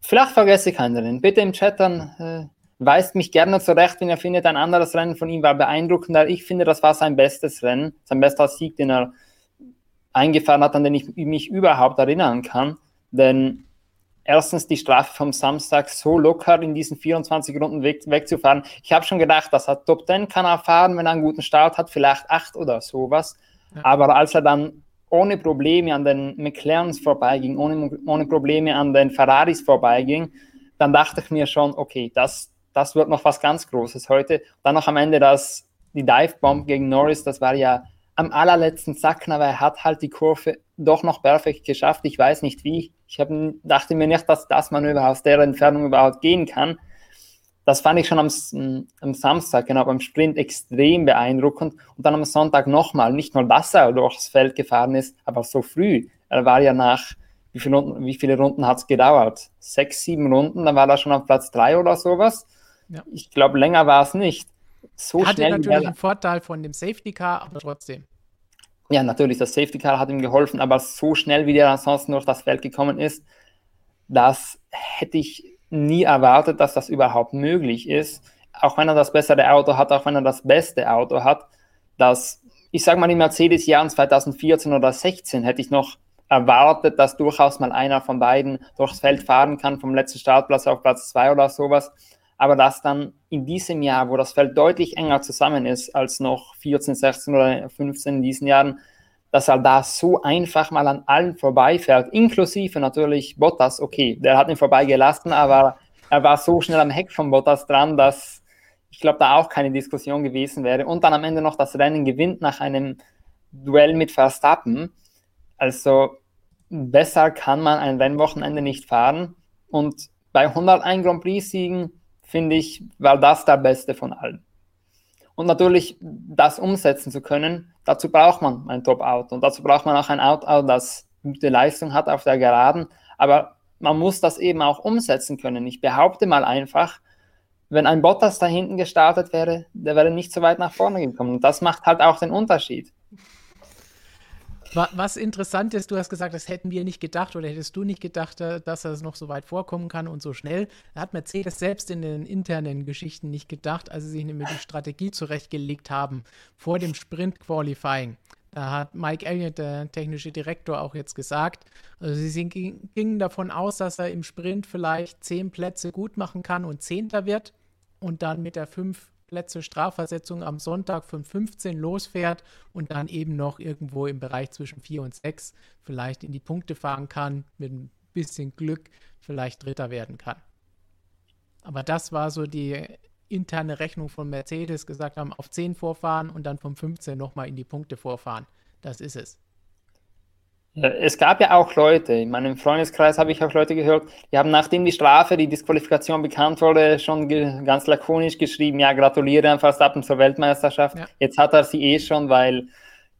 vielleicht vergesse ich einen. Bitte im Chat dann äh, weist mich gerne zurecht, wenn er findet, ein anderes Rennen von ihm war beeindruckender. Ich finde, das war sein bestes Rennen, sein bester Sieg, den er eingefahren hat, an den ich mich überhaupt erinnern kann. Denn erstens die Strafe vom Samstag so locker in diesen 24 Runden weg, wegzufahren. Ich habe schon gedacht, dass er Top 10 kann er fahren, wenn er einen guten Start hat, vielleicht 8 oder sowas. Ja. Aber als er dann ohne Probleme an den McLarens vorbeiging, ohne, ohne Probleme an den Ferraris vorbeiging, dann dachte ich mir schon, okay, das, das wird noch was ganz Großes heute. Dann noch am Ende das, die Dive-Bomb gegen Norris, das war ja am allerletzten Sackner, weil er hat halt die Kurve doch noch perfekt geschafft. Ich weiß nicht wie. Ich hab, dachte mir nicht, dass das Manöver aus der Entfernung überhaupt gehen kann das fand ich schon am, am, Samstag, genau, beim Sprint extrem beeindruckend. Und dann am Sonntag nochmal, nicht nur, dass er durchs Feld gefahren ist, aber so früh. Er war ja nach, wie viele Runden, wie viele Runden hat es gedauert? Sechs, sieben Runden, dann war er schon auf Platz drei oder sowas. Ja. Ich glaube, länger war es nicht. So Hatte schnell natürlich einen Vorteil von dem Safety Car, aber trotzdem. Ja, natürlich, das Safety Car hat ihm geholfen, aber so schnell, wie der ansonsten durch das Feld gekommen ist, das hätte ich nie erwartet, dass das überhaupt möglich ist. Auch wenn er das bessere Auto hat, auch wenn er das beste Auto hat, dass, ich sage mal, in Mercedes-Jahren 2014 oder 2016 hätte ich noch erwartet, dass durchaus mal einer von beiden durchs Feld fahren kann, vom letzten Startplatz auf Platz 2 oder sowas. Aber dass dann in diesem Jahr, wo das Feld deutlich enger zusammen ist als noch 14, 16 oder 15 in diesen Jahren, dass er da so einfach mal an allen vorbeifährt, inklusive natürlich Bottas. Okay, der hat ihn vorbeigelassen, aber er war so schnell am Heck von Bottas dran, dass ich glaube, da auch keine Diskussion gewesen wäre. Und dann am Ende noch das Rennen gewinnt nach einem Duell mit Verstappen. Also besser kann man ein Rennwochenende nicht fahren. Und bei 101 Grand Prix-Siegen, finde ich, war das der beste von allen. Und natürlich das umsetzen zu können, dazu braucht man ein Top-Auto. Und dazu braucht man auch ein Auto, das gute Leistung hat auf der Geraden. Aber man muss das eben auch umsetzen können. Ich behaupte mal einfach, wenn ein Bottas da hinten gestartet wäre, der wäre nicht so weit nach vorne gekommen. Und das macht halt auch den Unterschied. Was interessant ist, du hast gesagt, das hätten wir nicht gedacht oder hättest du nicht gedacht, äh, dass das noch so weit vorkommen kann und so schnell. Da hat Mercedes selbst in den internen Geschichten nicht gedacht, als sie sich nämlich die Strategie zurechtgelegt haben vor dem Sprint-Qualifying. Da hat Mike Elliott, der technische Direktor, auch jetzt gesagt, also sie gingen davon aus, dass er im Sprint vielleicht zehn Plätze gut machen kann und Zehnter wird und dann mit der fünf Plätze Strafversetzung am Sonntag von 15 losfährt und dann eben noch irgendwo im Bereich zwischen 4 und 6 vielleicht in die Punkte fahren kann, mit ein bisschen Glück vielleicht Dritter werden kann. Aber das war so die interne Rechnung von Mercedes, gesagt haben, auf 10 vorfahren und dann vom 15 nochmal in die Punkte vorfahren. Das ist es. Es gab ja auch Leute, in meinem Freundeskreis habe ich auch Leute gehört, die haben nachdem die Strafe, die Disqualifikation bekannt wurde, schon ganz lakonisch geschrieben, ja, gratuliere an Verstappen zur Weltmeisterschaft. Ja. Jetzt hat er sie eh schon, weil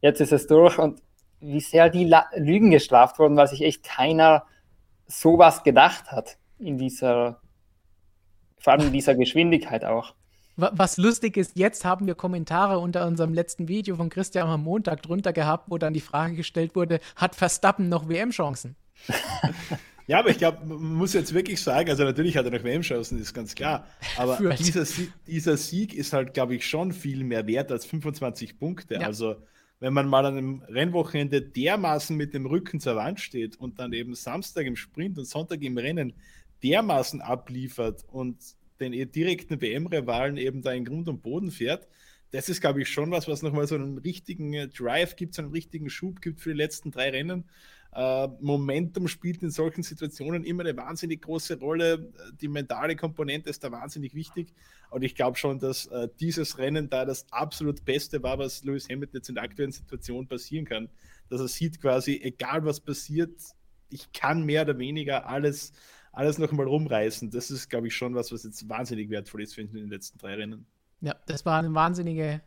jetzt ist es durch. Und wie sehr die La Lügen gestraft wurden, weil sich echt keiner sowas gedacht hat in dieser, vor allem in dieser *laughs* Geschwindigkeit auch. Was lustig ist, jetzt haben wir Kommentare unter unserem letzten Video von Christian am Montag drunter gehabt, wo dann die Frage gestellt wurde, hat Verstappen noch WM-Chancen? *laughs* Ja, aber ich glaube, man muss jetzt wirklich sagen, also natürlich hat er noch WM-Chancen, ist ganz klar. Aber dieser, dieser, Sieg ist halt, glaube ich, schon viel mehr wert als 25 Punkte. Ja. Also, wenn man mal an einem Rennwochenende dermaßen mit dem Rücken zur Wand steht und dann eben Samstag im Sprint und Sonntag im Rennen dermaßen abliefert und den direkten WM-Rivalen eben da in Grund und Boden fährt. Das ist, glaube ich, schon was, was nochmal so einen richtigen äh, Drive gibt, so einen richtigen Schub gibt für die letzten drei Rennen. Uh, Momentum spielt in solchen Situationen immer eine wahnsinnig große Rolle. Die mentale Komponente ist da wahnsinnig wichtig. Und ich glaube schon, dass dieses Rennen da das absolut Beste war, was Lewis Hamilton jetzt in der aktuellen Situation passieren kann. Dass er sieht quasi, egal was passiert, ich kann mehr oder weniger alles alles noch mal rumreißen. Das ist, glaube ich, schon was, was jetzt wahnsinnig wertvoll ist für in den letzten drei Rennen. Ja, das war eine wahnsinnige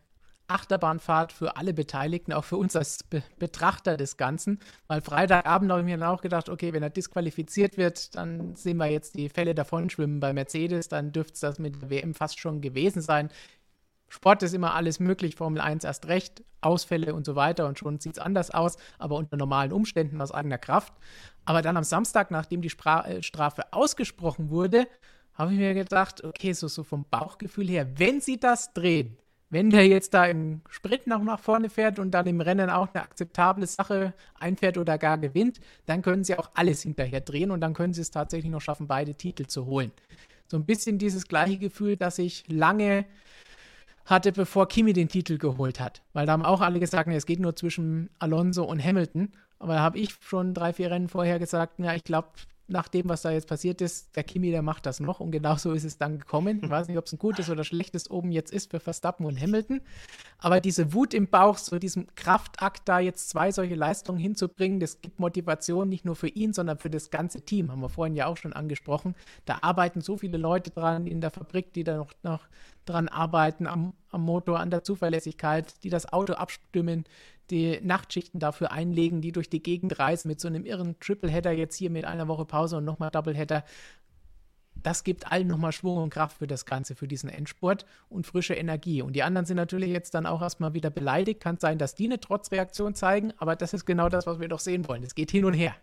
Achterbahnfahrt für alle Beteiligten, auch für uns als Be Betrachter des Ganzen. Weil Freitagabend habe ich mir dann auch gedacht, okay, wenn er disqualifiziert wird, dann sehen wir jetzt die Fälle davon schwimmen bei Mercedes, dann dürfte es das mit der WM fast schon gewesen sein. Sport ist immer alles möglich, Formel 1 erst recht, Ausfälle und so weiter und schon sieht es anders aus, aber unter normalen Umständen aus eigener Kraft. Aber dann am Samstag, nachdem die Spra äh, Strafe ausgesprochen wurde, habe ich mir gedacht, okay, so, so vom Bauchgefühl her, wenn sie das drehen, wenn der jetzt da im Sprint noch nach vorne fährt und dann im Rennen auch eine akzeptable Sache einfährt oder gar gewinnt, dann können sie auch alles hinterher drehen und dann können sie es tatsächlich noch schaffen, beide Titel zu holen. So ein bisschen dieses gleiche Gefühl, das ich lange hatte, bevor Kimi den Titel geholt hat. Weil da haben auch alle gesagt, es geht nur zwischen Alonso und Hamilton. Aber da habe ich schon drei, vier Rennen vorher gesagt, ja, ich glaube, nach dem, was da jetzt passiert ist, der Kimi, der macht das noch und genau so ist es dann gekommen. Ich weiß nicht, ob es ein gutes oder schlechtes oben jetzt ist für Verstappen und Hamilton, aber diese Wut im Bauch, so diesem Kraftakt, da jetzt zwei solche Leistungen hinzubringen, das gibt Motivation nicht nur für ihn, sondern für das ganze Team, haben wir vorhin ja auch schon angesprochen. Da arbeiten so viele Leute dran in der Fabrik, die da noch, noch dran arbeiten, am, am Motor, an der Zuverlässigkeit, die das Auto abstimmen, die Nachtschichten dafür einlegen, die durch die Gegend reisen mit so einem irren Tripleheader jetzt hier mit einer Woche Pause und nochmal Doubleheader. Das gibt allen nochmal Schwung und Kraft für das Ganze, für diesen Endspurt und frische Energie. Und die anderen sind natürlich jetzt dann auch erstmal wieder beleidigt. Kann sein, dass die eine Trotzreaktion zeigen, aber das ist genau das, was wir doch sehen wollen. Es geht hin und her.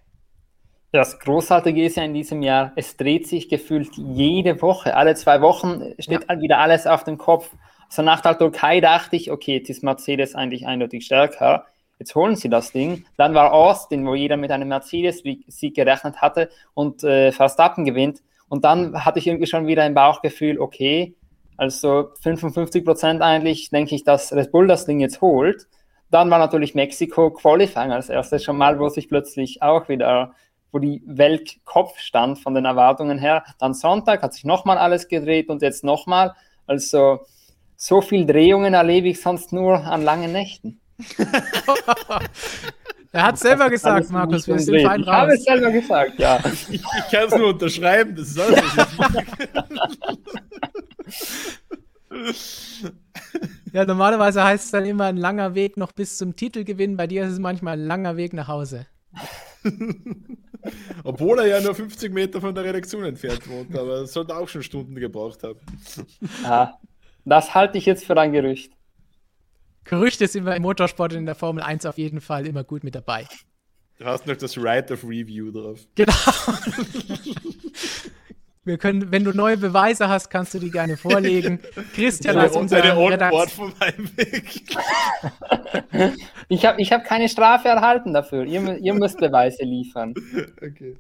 Das Großartige ist ja in diesem Jahr, es dreht sich gefühlt jede Woche. Alle zwei Wochen steht ja. wieder alles auf dem Kopf. So nach der Türkei dachte ich, okay, jetzt ist Mercedes eigentlich eindeutig stärker. Jetzt holen sie das Ding. Dann war Austin, wo jeder mit einem Mercedes-Sieg gerechnet hatte und äh, Verstappen gewinnt. Und dann hatte ich irgendwie schon wieder ein Bauchgefühl, okay, also 55 Prozent eigentlich denke ich, dass Red Bull das Ding jetzt holt. Dann war natürlich Mexiko Qualifying als erstes schon mal, wo sich plötzlich auch wieder, wo die Welt Kopf stand von den Erwartungen her. Dann Sonntag hat sich nochmal alles gedreht und jetzt nochmal. Also so viel Drehungen erlebe ich sonst nur an langen Nächten. *laughs* er hat selber gesagt, Markus, wir sind fein raus. Ich habe es selber gesagt, ja. *laughs* ich, ich kann es nur unterschreiben, das ist alles, Ja, normalerweise heißt es dann immer ein langer Weg noch bis zum Titelgewinn. Bei dir ist es manchmal ein langer Weg nach Hause. *laughs* Obwohl er ja nur 50 Meter von der Redaktion entfernt wohnt, aber es sollte auch schon Stunden gebraucht haben. Ja, das halte ich jetzt für ein Gerücht. Gerüchte sind wir im Motorsport und in der Formel 1 auf jeden Fall immer gut mit dabei. Du hast noch das Right of Review drauf. Genau. Wir können, wenn du neue Beweise hast, kannst du die gerne vorlegen. Christian als unser Redaktion. von meinem Weg. ich habe ich hab keine Strafe erhalten dafür. Ihr, ihr müsst Beweise liefern. Okay.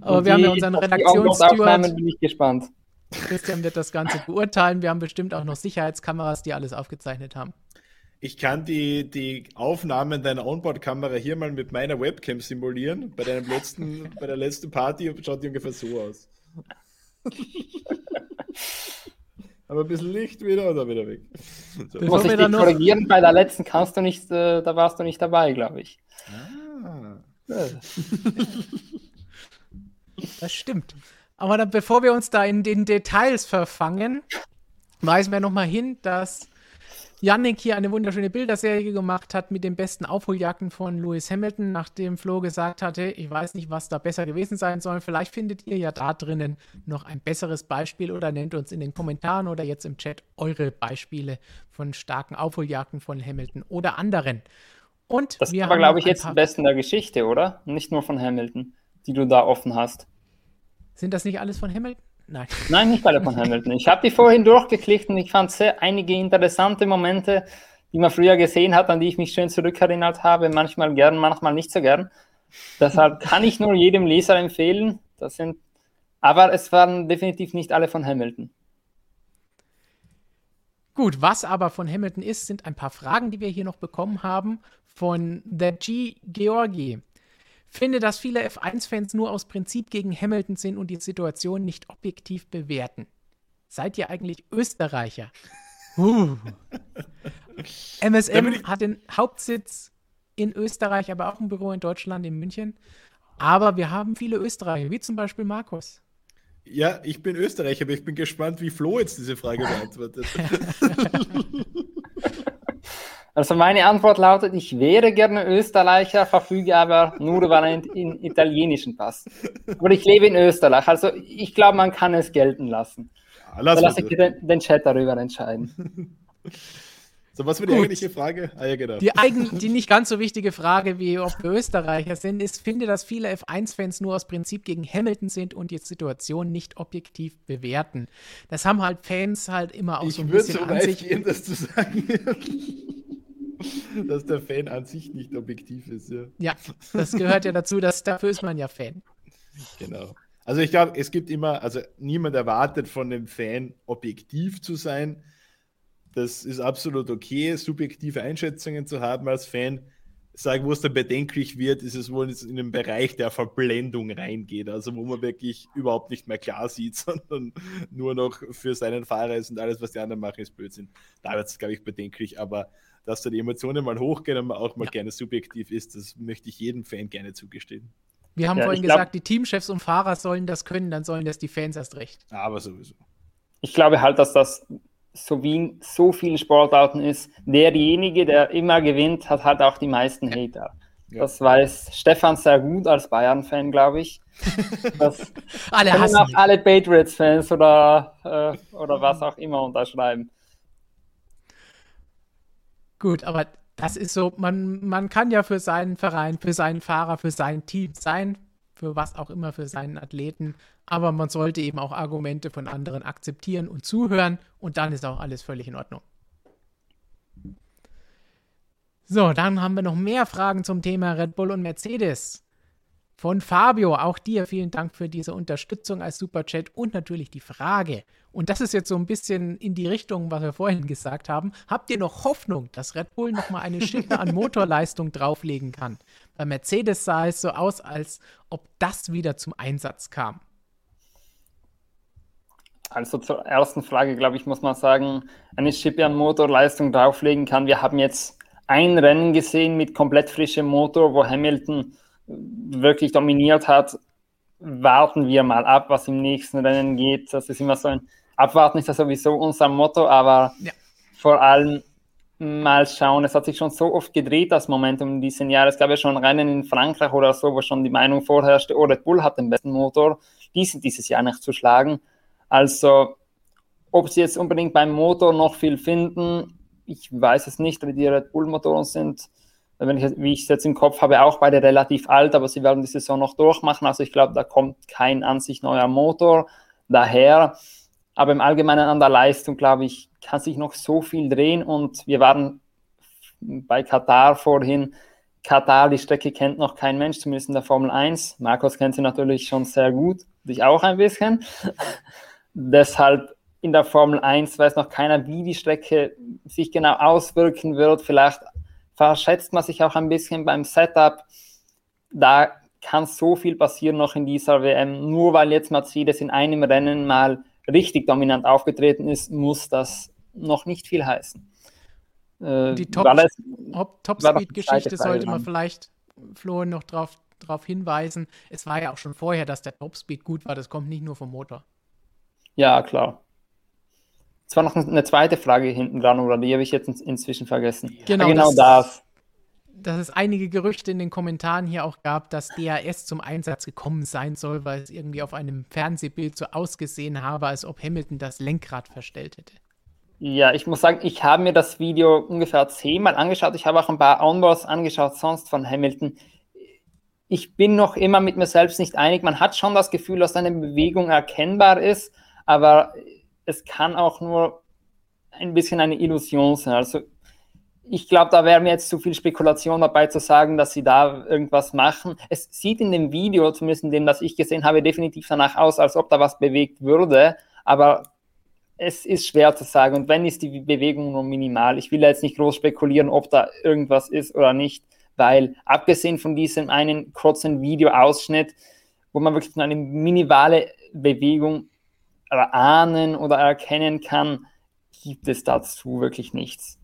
Aber Und wir die, haben ja unseren Redaktionssteward. bin ich gespannt. Christian wird das Ganze beurteilen. Wir haben bestimmt auch noch Sicherheitskameras, die alles aufgezeichnet haben. Ich kann die, die Aufnahmen deiner Onboard-Kamera hier mal mit meiner Webcam simulieren. Bei, deinem letzten, *laughs* bei der letzten Party schaut die ungefähr so aus. *laughs* Aber ein bisschen Licht wieder oder wieder weg. So. Muss ich dich korrigieren, bei der letzten kannst du nicht, äh, da warst du nicht dabei, glaube ich. Ah. Das stimmt. Aber dann, bevor wir uns da in den Details verfangen, weisen wir nochmal hin, dass Yannick hier eine wunderschöne Bilderserie gemacht hat mit den besten Aufholjagden von Lewis Hamilton, nachdem Flo gesagt hatte, ich weiß nicht, was da besser gewesen sein soll. Vielleicht findet ihr ja da drinnen noch ein besseres Beispiel oder nennt uns in den Kommentaren oder jetzt im Chat eure Beispiele von starken Aufholjagden von Hamilton oder anderen. Und das wir aber, glaube ich, jetzt am besten der Geschichte, oder? Nicht nur von Hamilton, die du da offen hast. Sind das nicht alles von Hamilton? Nein. Nein, nicht alle von Hamilton. Ich habe die vorhin durchgeklickt und ich fand sehr einige interessante Momente, die man früher gesehen hat, an die ich mich schön zurückerinnert habe. Manchmal gern, manchmal nicht so gern. Deshalb kann ich nur jedem Leser empfehlen. Das sind, aber es waren definitiv nicht alle von Hamilton. Gut, was aber von Hamilton ist, sind ein paar Fragen, die wir hier noch bekommen haben von The G. Georgi finde, dass viele F1-Fans nur aus Prinzip gegen Hamilton sind und die Situation nicht objektiv bewerten. Seid ihr eigentlich Österreicher? *laughs* Uh. MSM hat den Hauptsitz in Österreich, aber auch ein Büro in Deutschland, in München. Aber wir haben viele Österreicher, wie zum Beispiel Markus. Ja, ich bin Österreicher, aber ich bin gespannt, wie Flo jetzt diese Frage beantwortet. *laughs* *laughs* Also meine Antwort lautet, ich wäre gerne Österreicher, verfüge aber nur über einen italienischen Pass. Aber ich lebe in Österreich, also ich glaube, man kann es gelten lassen. Ja, lass da lasse ich den, den, Chat darüber entscheiden. *laughs* So, was war die Gut. eigentliche Frage? Ah, ja, genau. Die, eigen, die nicht ganz so wichtige Frage, wie ob wir Österreicher sind, ist, finde, dass viele F1-Fans nur aus Prinzip gegen Hamilton sind und die Situation nicht objektiv bewerten. Das haben halt Fans halt immer auch ich so ein bisschen so an sich. Gehen, das zu sagen. *laughs* *laughs* dass der Fan an sich nicht objektiv ist, ja. Ja, das gehört ja dazu, dass dafür ist man ja Fan. Genau. Also ich glaube, es gibt immer, also niemand erwartet von dem Fan objektiv zu sein das ist absolut okay, subjektive Einschätzungen zu haben als Fan. Sagen, wo es dann bedenklich wird, ist es, wo es in den Bereich der Verblendung reingeht. Also, wo man wirklich überhaupt nicht mehr klar sieht, *laughs* sondern nur noch für seinen Fahrer ist und alles, was die anderen machen, ist Blödsinn. Da wird es, glaube ich, bedenklich. Aber dass da die Emotionen mal hochgehen und man auch mal ja. gerne subjektiv ist, das möchte ich jedem Fan gerne zugestehen. Wir haben ja, vorhin glaub, gesagt, die Teamchefs und Fahrer sollen das können, dann sollen das die Fans erst recht. Aber sowieso. Ich glaube halt, dass das so wie in so vielen Sportarten ist, derjenige, der immer gewinnt, hat halt auch die meisten Hater. Ja. Das weiß Stefan sehr gut als Bayern-Fan, glaube ich. *laughs* Das alle können auch alle Patriots-Fans oder, äh, oder was auch immer unterschreiben. Gut, aber das ist so, man, man kann ja für seinen Verein, für seinen Fahrer, für sein Team sein, für was auch immer, für seinen Athleten. Aber man sollte eben auch Argumente von anderen akzeptieren und zuhören und dann ist auch alles völlig in Ordnung. So, dann haben wir noch mehr Fragen zum Thema Red Bull und Mercedes. Von Fabio, auch dir vielen Dank für diese Unterstützung als Superchat und natürlich die Frage. Und das ist jetzt so ein bisschen in die Richtung, was wir vorhin gesagt haben. Habt ihr noch Hoffnung, dass Red Bull nochmal eine Schippe an Motorleistung drauflegen kann? Bei Mercedes sah es so aus, als ob das wieder zum Einsatz kam. Also zur ersten Frage, glaube ich, muss man sagen, eine Schippe an Motorleistung drauflegen kann. Wir haben jetzt ein Rennen gesehen mit komplett frischem Motor, wo Hamilton wirklich dominiert hat. Warten wir mal ab, was im nächsten Rennen geht. Das ist immer so ein Abwarten ist ja sowieso unser Motto, aber ja. vor allem mal schauen. Es hat sich schon so oft gedreht, das Momentum in diesem Jahr. Es gab ja schon Rennen in Frankreich oder so, wo schon die Meinung vorherrschte, oh, Red Bull hat den besten Motor. Die sind dieses Jahr nicht zu schlagen. Also, ob sie jetzt unbedingt beim Motor noch viel finden, ich weiß es nicht, weil die Red Bull-Motoren sind, wenn ich, wie ich es jetzt im Kopf habe, auch beide relativ alt, aber sie werden die Saison noch durchmachen. Also ich glaube, da kommt kein an sich neuer Motor daher. Aber im Allgemeinen an der Leistung, glaube ich, kann sich noch so viel drehen. Und wir waren bei Katar vorhin. Katar, die Strecke kennt noch kein Mensch, zumindest in der Formel 1. Markus kennt sie natürlich schon sehr gut, dich auch ein bisschen. *laughs* Deshalb in der Formel 1 weiß noch keiner, wie die Strecke sich genau auswirken wird. Vielleicht verschätzt man sich auch ein bisschen beim Setup. Da kann so viel passieren noch in dieser WM. Nur weil jetzt Mercedes in einem Rennen mal richtig dominant aufgetreten ist, muss das noch nicht viel heißen. Äh, die Top-Speed-Geschichte Top sollte man vielleicht, Flo, noch darauf drauf hinweisen. Es war ja auch schon vorher, dass der Top-Speed gut war. Das kommt nicht nur vom Motor. Ja, klar. Es war noch eine zweite Frage hinten dran, oder die habe ich jetzt inzwischen vergessen. Genau, ja, genau das. das dass es einige Gerüchte in den Kommentaren hier auch gab, dass DRS zum Einsatz gekommen sein soll, weil es irgendwie auf einem Fernsehbild so ausgesehen habe, als ob Hamilton das Lenkrad verstellt hätte. Ja, ich muss sagen, ich habe mir das Video ungefähr zehnmal angeschaut. Ich habe auch ein paar Onboards angeschaut, sonst von Hamilton. Ich bin noch immer mit mir selbst nicht einig. Man hat schon das Gefühl, dass eine Bewegung erkennbar ist, aber es kann auch nur ein bisschen eine Illusion sein. Also ich glaube, da wäre mir jetzt zu viel Spekulation dabei zu sagen, dass sie da irgendwas machen. Es sieht in dem Video, zumindest in dem, das ich gesehen habe, definitiv danach aus, als ob da was bewegt würde. Aber es ist schwer zu sagen. Und wenn ist die Bewegung nur minimal. Ich will jetzt nicht groß spekulieren, ob da irgendwas ist oder nicht, weil abgesehen von diesem einen kurzen Videoausschnitt, wo man wirklich eine minimale Bewegung erahnen oder erkennen kann, gibt es dazu wirklich nichts.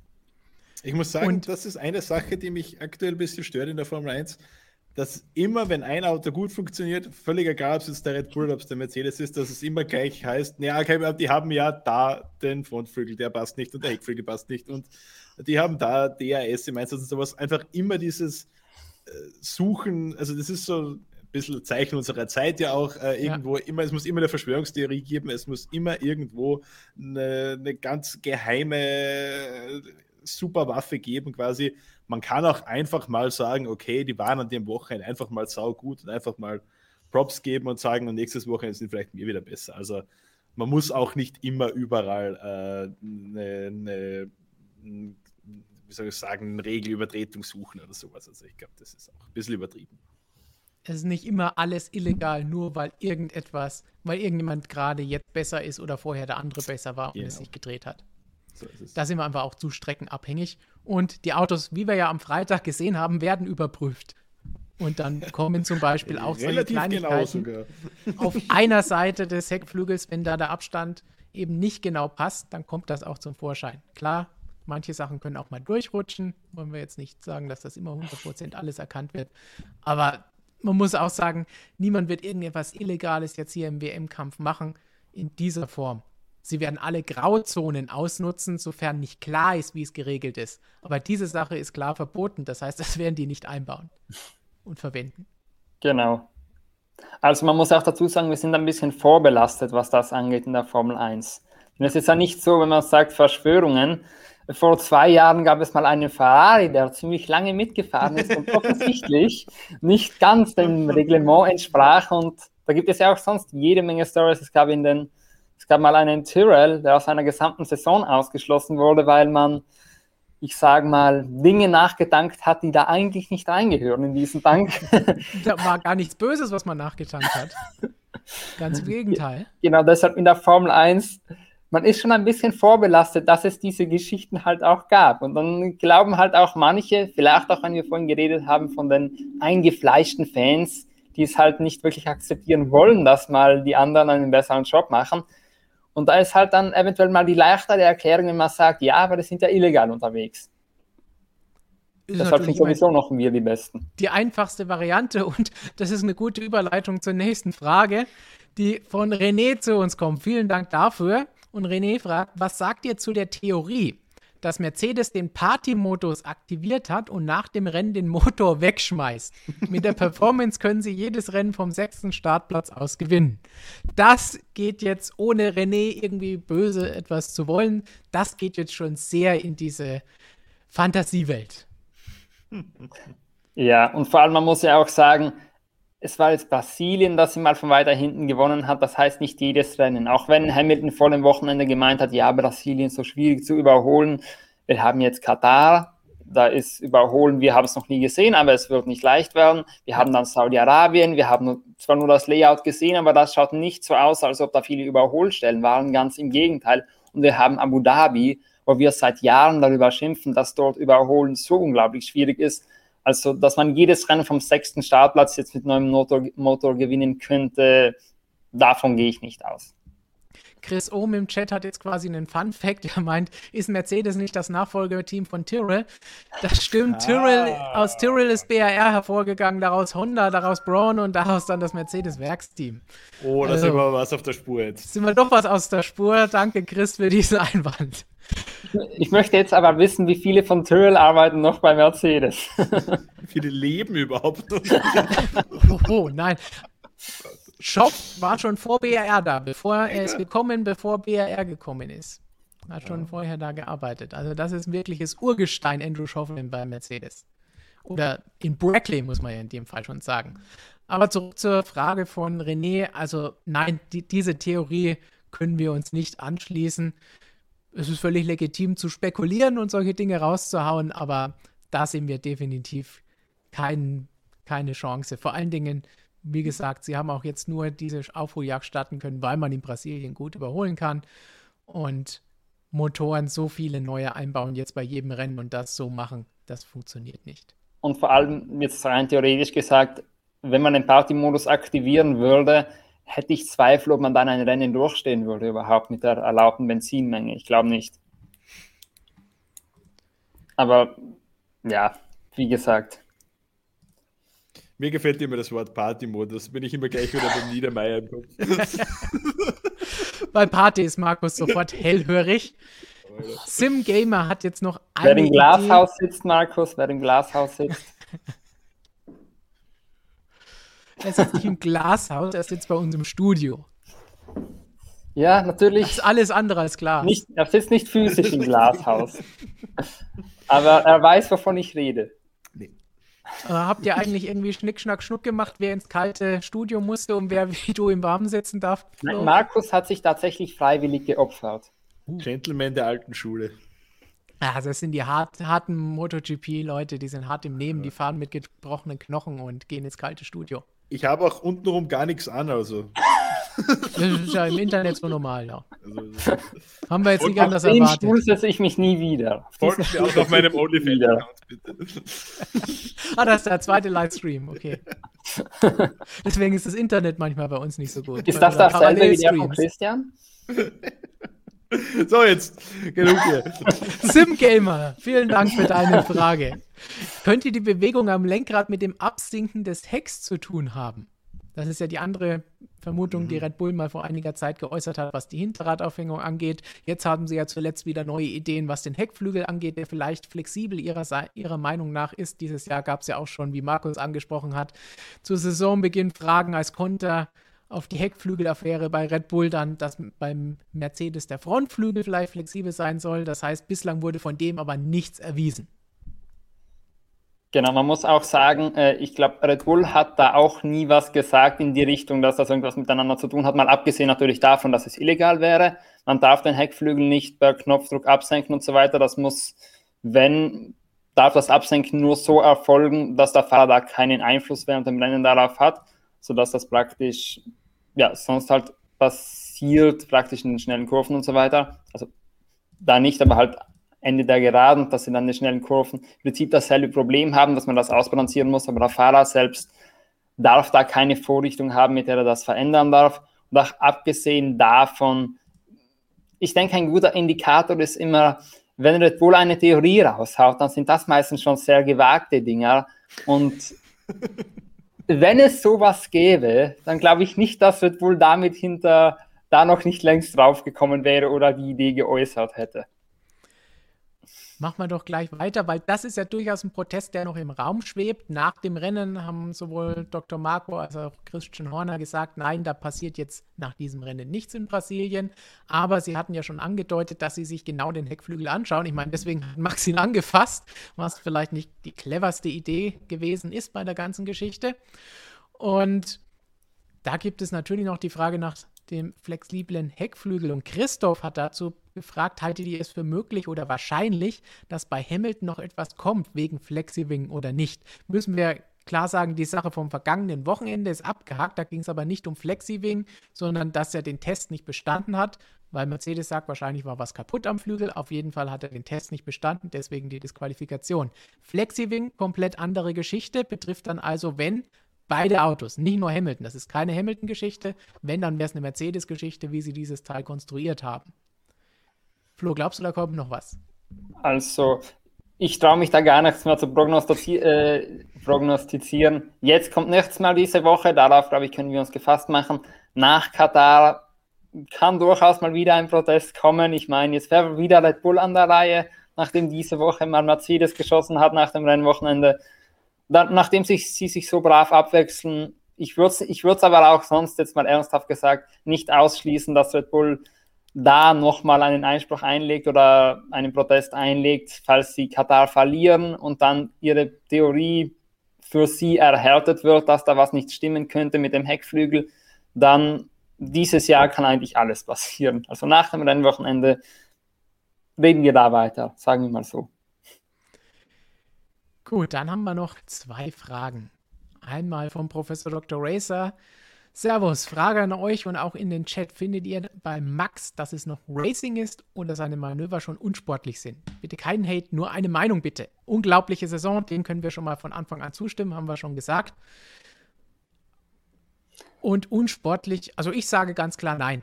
Ich muss sagen, und das ist eine Sache, die mich aktuell ein bisschen stört in der Formel 1, dass immer, wenn ein Auto gut funktioniert, völlig egal, ob es jetzt der Red Bull, ob es der Mercedes ist, dass es immer gleich heißt, naja, die haben ja da den Frontflügel, der passt nicht und der Heckflügel passt nicht und die haben da DRS im Einsatz und sowas. Einfach immer dieses äh, Suchen, also das ist so bisschen Zeichen unserer Zeit ja auch äh, irgendwo ja. immer, es muss immer eine Verschwörungstheorie geben, es muss immer irgendwo eine, eine ganz geheime super Waffe geben quasi. Man kann auch einfach mal sagen, okay, die waren an dem Wochenende einfach mal sau gut und einfach mal Props geben und sagen, und nächstes Wochenende sind vielleicht mir wieder besser. Also man muss auch nicht immer überall eine, äh, eine, wie soll ich sagen, eine Regelübertretung suchen oder sowas. Also ich glaube, das ist auch ein bisschen übertrieben. Es ist nicht immer alles illegal, nur weil irgendetwas, weil irgendjemand gerade jetzt besser ist oder vorher der andere besser war und genau. es sich gedreht hat. So da sind wir einfach auch zu streckenabhängig. Und die Autos, wie wir ja am Freitag gesehen haben, werden überprüft. Und dann kommen zum Beispiel *laughs* auch solche genau Kleinigkeiten genau *laughs* auf einer Seite des Heckflügels, wenn da der Abstand eben nicht genau passt, dann kommt das auch zum Vorschein. Klar, manche Sachen können auch mal durchrutschen. Wollen wir jetzt nicht sagen, dass das immer 100% alles erkannt wird. Aber man muss auch sagen, niemand wird irgendetwas Illegales jetzt hier im WM-Kampf machen in dieser Form. Sie werden alle Grauzonen ausnutzen, sofern nicht klar ist, wie es geregelt ist. Aber diese Sache ist klar verboten. Das heißt, das werden die nicht einbauen und verwenden. Genau. Also man muss auch dazu sagen, wir sind ein bisschen vorbelastet, was das angeht in der Formel 1. Und es ist ja nicht so, wenn man sagt Verschwörungen. Vor zwei Jahren gab es mal einen Ferrari, der ziemlich lange mitgefahren ist und offensichtlich *laughs* nicht ganz dem Reglement entsprach. Und da gibt es ja auch sonst jede Menge Stories. Es gab in den, es gab mal einen Tyrrell, der aus einer gesamten Saison ausgeschlossen wurde, weil man ich sage mal, Dinge nachgedankt hat, die da eigentlich nicht reingehören in diesen Tank. *laughs* da war gar nichts Böses, was man nachgetankt hat. Ganz im *laughs* Gegenteil. Genau, deshalb in der Formel 1, man ist schon ein bisschen vorbelastet, dass es diese Geschichten halt auch gab. Und dann glauben halt auch manche, vielleicht auch, wenn wir vorhin geredet haben, von den eingefleischten Fans, die es halt nicht wirklich akzeptieren wollen, dass mal die anderen einen besseren Job machen, und da ist halt dann eventuell mal die leichtere Erklärung, wenn man sagt, ja, aber die sind ja illegal unterwegs. Ist Deshalb sind sowieso noch wir die Besten. Die einfachste Variante *laughs* und das ist eine gute Überleitung zur nächsten Frage, die von René zu uns kommt. Vielen Dank dafür. Und René fragt, was sagt ihr zu der Theorie, dass Mercedes den Party-Modus aktiviert hat und nach dem Rennen den Motor wegschmeißt. Mit der Performance können sie jedes Rennen vom sechsten Startplatz aus gewinnen. Das geht jetzt, ohne René irgendwie böse etwas zu wollen, das geht jetzt schon sehr in diese Fantasiewelt. Ja, und vor allem, man muss ja auch sagen, es war jetzt Brasilien, das sie mal von weiter hinten gewonnen hat. Das heißt nicht jedes Rennen. Auch wenn Hamilton vor dem Wochenende gemeint hat, ja, Brasilien ist so schwierig zu überholen. Wir haben jetzt Katar, da ist Überholen, wir haben es noch nie gesehen, aber es wird nicht leicht werden. Wir haben dann Saudi-Arabien, wir haben zwar nur das Layout gesehen, aber das schaut nicht so aus, als ob da viele Überholstellen waren, ganz im Gegenteil. Und wir haben Abu Dhabi, wo wir seit Jahren darüber schimpfen, dass dort Überholen so unglaublich schwierig ist. Also, dass man jedes Rennen vom sechsten Startplatz jetzt mit neuem Motor, Motor gewinnen könnte, davon gehe ich nicht aus. Chris Ohm im Chat hat jetzt quasi einen Fun Fact. Er meint, ist Mercedes nicht das Nachfolgerteam von Tyrrell? Das stimmt. Ah. Tyrrell, aus Tyrrell ist BRR hervorgegangen, daraus Honda, daraus Braun und daraus dann das Mercedes-Werksteam. Oh, da also, sind wir was auf der Spur jetzt. Sind wir doch was aus der Spur. Danke, Chris, für diesen Einwand. Ich möchte jetzt aber wissen, wie viele von Tyrrell arbeiten noch bei Mercedes. Wie viele leben überhaupt oh, *laughs* oh, nein. Shop war schon vor BRR da, bevor er ist gekommen, bevor BRR gekommen ist. Hat schon ja. vorher da gearbeitet. Also das ist ein wirkliches Urgestein Andrew Schofflin bei Mercedes. Oder in Brackley, muss man ja in dem Fall schon sagen. Aber zurück zur Frage von René. Also nein, die, diese Theorie können wir uns nicht anschließen es ist völlig legitim zu spekulieren und solche Dinge rauszuhauen, aber da sehen wir definitiv kein, keine Chance. Vor allen Dingen, wie gesagt, sie haben auch jetzt nur diese Aufholjagd starten können, weil man in Brasilien gut überholen kann und Motoren so viele neue einbauen jetzt bei jedem Rennen und das so machen, das funktioniert nicht. Und vor allem jetzt rein theoretisch gesagt, wenn man den Party-Modus aktivieren würde, hätte ich Zweifel, ob man dann ein Rennen durchstehen würde, überhaupt mit der erlaubten Benzinmenge. Ich glaube nicht. Aber ja, wie gesagt. Mir gefällt immer das Wort Party-Modus. Bin ich immer gleich wieder beim Niedermeier im Kopf. *laughs* Bei Party ist Markus sofort hellhörig. Sim Gamer hat jetzt noch eine. Wer im Glashaus Idee. sitzt, Markus, wer im Glashaus sitzt. *laughs* Er sitzt nicht im Glashaus, er sitzt bei uns im Studio. Ja, natürlich. Das ist alles andere als klar. Nicht, er sitzt nicht physisch *laughs* im Glashaus. Aber er weiß, wovon ich rede. Äh, habt ihr eigentlich irgendwie Schnick, Schnack, Schnuck gemacht, wer ins kalte Studio musste und wer wie du im Warmen sitzen darf? Nein, Markus hat sich tatsächlich freiwillig geopfert. Uh. Gentleman der alten Schule. Ja, das sind die hart, harten MotoGP-Leute, die sind hart im Nehmen, die fahren mit gebrochenen Knochen und gehen ins kalte Studio. Ich habe auch untenrum gar nichts an, also. Das ist ja im Internet so normal, ja. Also, *laughs* Haben wir jetzt nicht anders erwartet. Setze ich mich nie wieder. Folgt mir auch auf meinem OnlyFans-Account, bitte. ah, das ist der zweite Livestream, okay. *laughs* Deswegen ist das Internet manchmal bei uns nicht so gut. Ist das dasselbe wie der von Christian? *laughs* So, jetzt genug hier. *laughs* Simgamer, vielen Dank für deine Frage. Könnte die Bewegung am Lenkrad mit dem Absinken des Hecks zu tun haben? Das ist ja die andere Vermutung, die mhm. Red Bull mal vor einiger Zeit geäußert hat, was die Hinterradaufhängung angeht. Jetzt haben sie ja zuletzt wieder neue Ideen, was den Heckflügel angeht, der vielleicht flexibel ihrer, ihrer Meinung nach ist. Dieses Jahr gab es ja auch schon, wie Markus angesprochen hat, zu Saisonbeginn Fragen als Konter auf die Heckflügelaffäre bei Red Bull dann, dass beim Mercedes der Frontflügel vielleicht flexibel sein soll. Das heißt, bislang wurde von dem aber nichts erwiesen. Genau, man muss auch sagen, äh, ich glaube, Red Bull hat da auch nie was gesagt in die Richtung, dass das irgendwas miteinander zu tun hat, mal abgesehen natürlich davon, dass es illegal wäre. Man darf den Heckflügel nicht per Knopfdruck absenken und so weiter. Das muss, wenn, darf das Absenken nur so erfolgen, dass der Fahrer da keinen Einfluss während dem Rennen darauf hat, sodass das praktisch ja, sonst halt passiert, praktisch in den schnellen Kurven und so weiter. Also da nicht, aber halt Ende der Geraden, dass sie dann in den schnellen Kurven im Prinzip dasselbe Problem haben, dass man das ausbalancieren muss, aber der Fahrer selbst darf da keine Vorrichtung haben, mit der er das verändern darf. Und auch abgesehen davon, ich denke, ein guter Indikator ist immer, wenn Red Bull eine Theorie raushaut, dann sind das meistens schon sehr gewagte Dinger. Und *laughs* wenn es sowas gäbe, dann glaube ich nicht, dass Red Bull damit hinter da noch nicht längst draufgekommen wäre oder die Idee geäußert hätte. Machen wir doch gleich weiter, weil das ist ja durchaus ein Protest, der noch im Raum schwebt. Nach dem Rennen haben sowohl Dr. Marco als auch Christian Horner gesagt, nein, da passiert jetzt nach diesem Rennen nichts in Brasilien. Aber sie hatten ja schon angedeutet, dass sie sich genau den Heckflügel anschauen. Ich meine, deswegen hat Max ihn angefasst, was vielleicht nicht die cleverste Idee gewesen ist bei der ganzen Geschichte. Und da gibt es natürlich noch die Frage nach dem flexiblen Heckflügel. Und Christoph hat dazu gefragt, haltet ihr es für möglich oder wahrscheinlich, dass bei Hamilton noch etwas kommt wegen Flexiving oder nicht? Müssen wir klar sagen, die Sache vom vergangenen Wochenende ist abgehakt. Da ging es aber nicht um Flexiving, sondern dass er den Test nicht bestanden hat, weil Mercedes sagt, wahrscheinlich war was kaputt am Flügel. Auf jeden Fall hat er den Test nicht bestanden, deswegen die Disqualifikation. Flexiving, komplett andere Geschichte, betrifft dann also, wenn beide Autos, nicht nur Hamilton, das ist keine Hamilton-Geschichte, wenn, dann wäre es eine Mercedes-Geschichte, wie sie dieses Teil konstruiert haben. Flo, glaubst du, da kommt noch was? Also, ich traue mich da gar nichts mehr zu prognostizi äh, prognostizieren. Jetzt kommt nichts mehr diese Woche. Darauf, glaube ich, können wir uns gefasst machen. Nach Katar kann durchaus mal wieder ein Protest kommen. Ich meine, jetzt wäre wieder Red Bull an der Reihe, nachdem diese Woche mal Mercedes geschossen hat nach dem Rennwochenende. Nachdem sich, sie sich so brav abwechseln, ich würde es ich aber auch sonst jetzt mal ernsthaft gesagt nicht ausschließen, dass Red Bull da nochmal einen Einspruch einlegt oder einen Protest einlegt, falls sie Katar verlieren und dann ihre Theorie für sie erhärtet wird, dass da was nicht stimmen könnte mit dem Heckflügel, dann dieses Jahr kann eigentlich alles passieren. Also nach dem Rennwochenende reden wir da weiter, sagen wir mal so. Gut, dann haben wir noch zwei Fragen. Einmal vom Professor Dr. Racer. Servus, Frage an euch und auch in den Chat. Findet ihr bei Max, dass es noch Racing ist oder seine Manöver schon unsportlich sind? Bitte keinen Hate, nur eine Meinung bitte. Unglaubliche Saison, dem können wir schon mal von Anfang an zustimmen, haben wir schon gesagt. Und unsportlich, also ich sage ganz klar nein.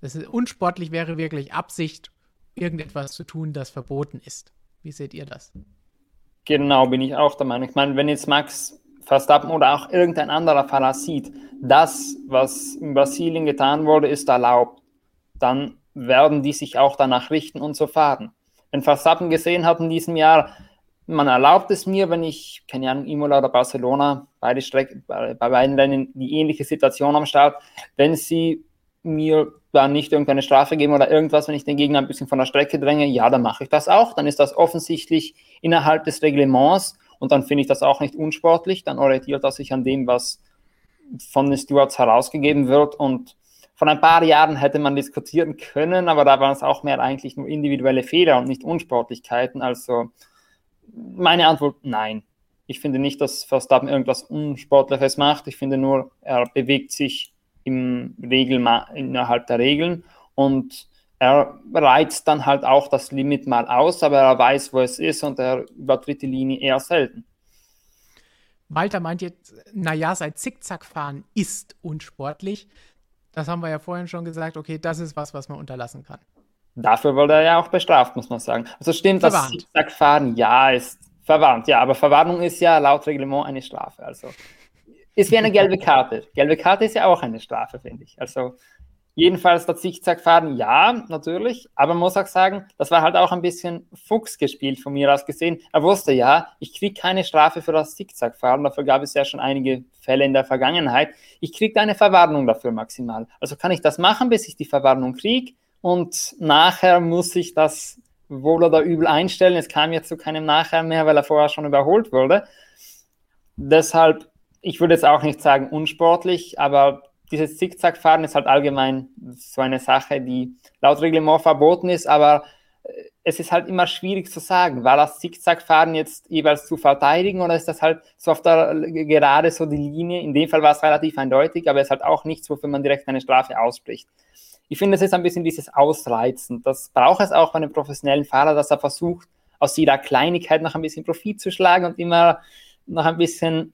Das ist, unsportlich wäre wirklich Absicht, irgendetwas zu tun, das verboten ist. Wie seht ihr das? Genau, bin ich auch der Meinung. Ich meine, wenn jetzt Max Verstappen oder auch irgendein anderer Fahrer sieht, das, was in Brasilien getan wurde, ist erlaubt, dann werden die sich auch danach richten und so fahren. Wenn Verstappen gesehen hat in diesem Jahr, man erlaubt es mir, wenn ich, keine Ahnung, Imola oder Barcelona, beide Strecken, bei, bei beiden Rennen die ähnliche Situation am Start, wenn sie mir da nicht irgendeine Strafe geben oder irgendwas, wenn ich den Gegner ein bisschen von der Strecke dränge, ja, dann mache ich das auch. Dann ist das offensichtlich innerhalb des Reglements und dann finde ich das auch nicht unsportlich. Dann orientiert das sich an dem, was von den Stewards herausgegeben wird. Und vor ein paar Jahren hätte man diskutieren können, aber da waren es auch mehr eigentlich nur individuelle Fehler und nicht Unsportlichkeiten. Also meine Antwort, nein. Ich finde nicht, dass Verstappen irgendwas Unsportliches macht. Ich finde nur, er bewegt sich im Regel innerhalb der Regeln und er reizt dann halt auch das Limit mal aus, aber er weiß, wo es ist und er übertritt die Linie eher selten. Walter meint jetzt, naja, sein Zickzackfahren ist unsportlich. Das haben wir ja vorhin schon gesagt. Okay, das ist was, was man unterlassen kann. Dafür wurde er ja auch bestraft, muss man sagen. Also stimmt, verwarnt. das Zickzackfahren, ja, ist verwarnt. Ja, aber Verwarnung ist ja laut Reglement eine Strafe. Also ist wie eine gelbe Karte. Gelbe Karte ist ja auch eine Strafe, finde ich. Also jedenfalls das Zickzackfahren, ja, natürlich. Aber man muss auch sagen, das war halt auch ein bisschen Fuchs gespielt von mir aus gesehen. Er wusste ja, ich kriege keine Strafe für das Zickzackfahren. Dafür gab es ja schon einige Fälle in der Vergangenheit. Ich kriege eine Verwarnung dafür maximal. Also kann ich das machen, bis ich die Verwarnung kriege. Und nachher muss ich das wohl oder übel einstellen. Es kam jetzt zu keinem Nachher mehr, weil er vorher schon überholt wurde. Deshalb ich würde jetzt auch nicht sagen unsportlich, aber dieses Zickzackfahren ist halt allgemein so eine Sache, die laut Reglement verboten ist, aber äh, es ist halt immer schwierig zu sagen, war das Zickzackfahren jetzt jeweils zu verteidigen oder ist das halt so auf der gerade so die Linie? In dem Fall war es relativ eindeutig, aber es ist halt auch nichts, wofür man direkt eine Strafe ausspricht. Ich finde, es ist ein bisschen dieses Ausreizen. Das braucht es auch bei einem professionellen Fahrer, dass er versucht, aus jeder Kleinigkeit noch ein bisschen Profit zu schlagen und immer noch ein bisschen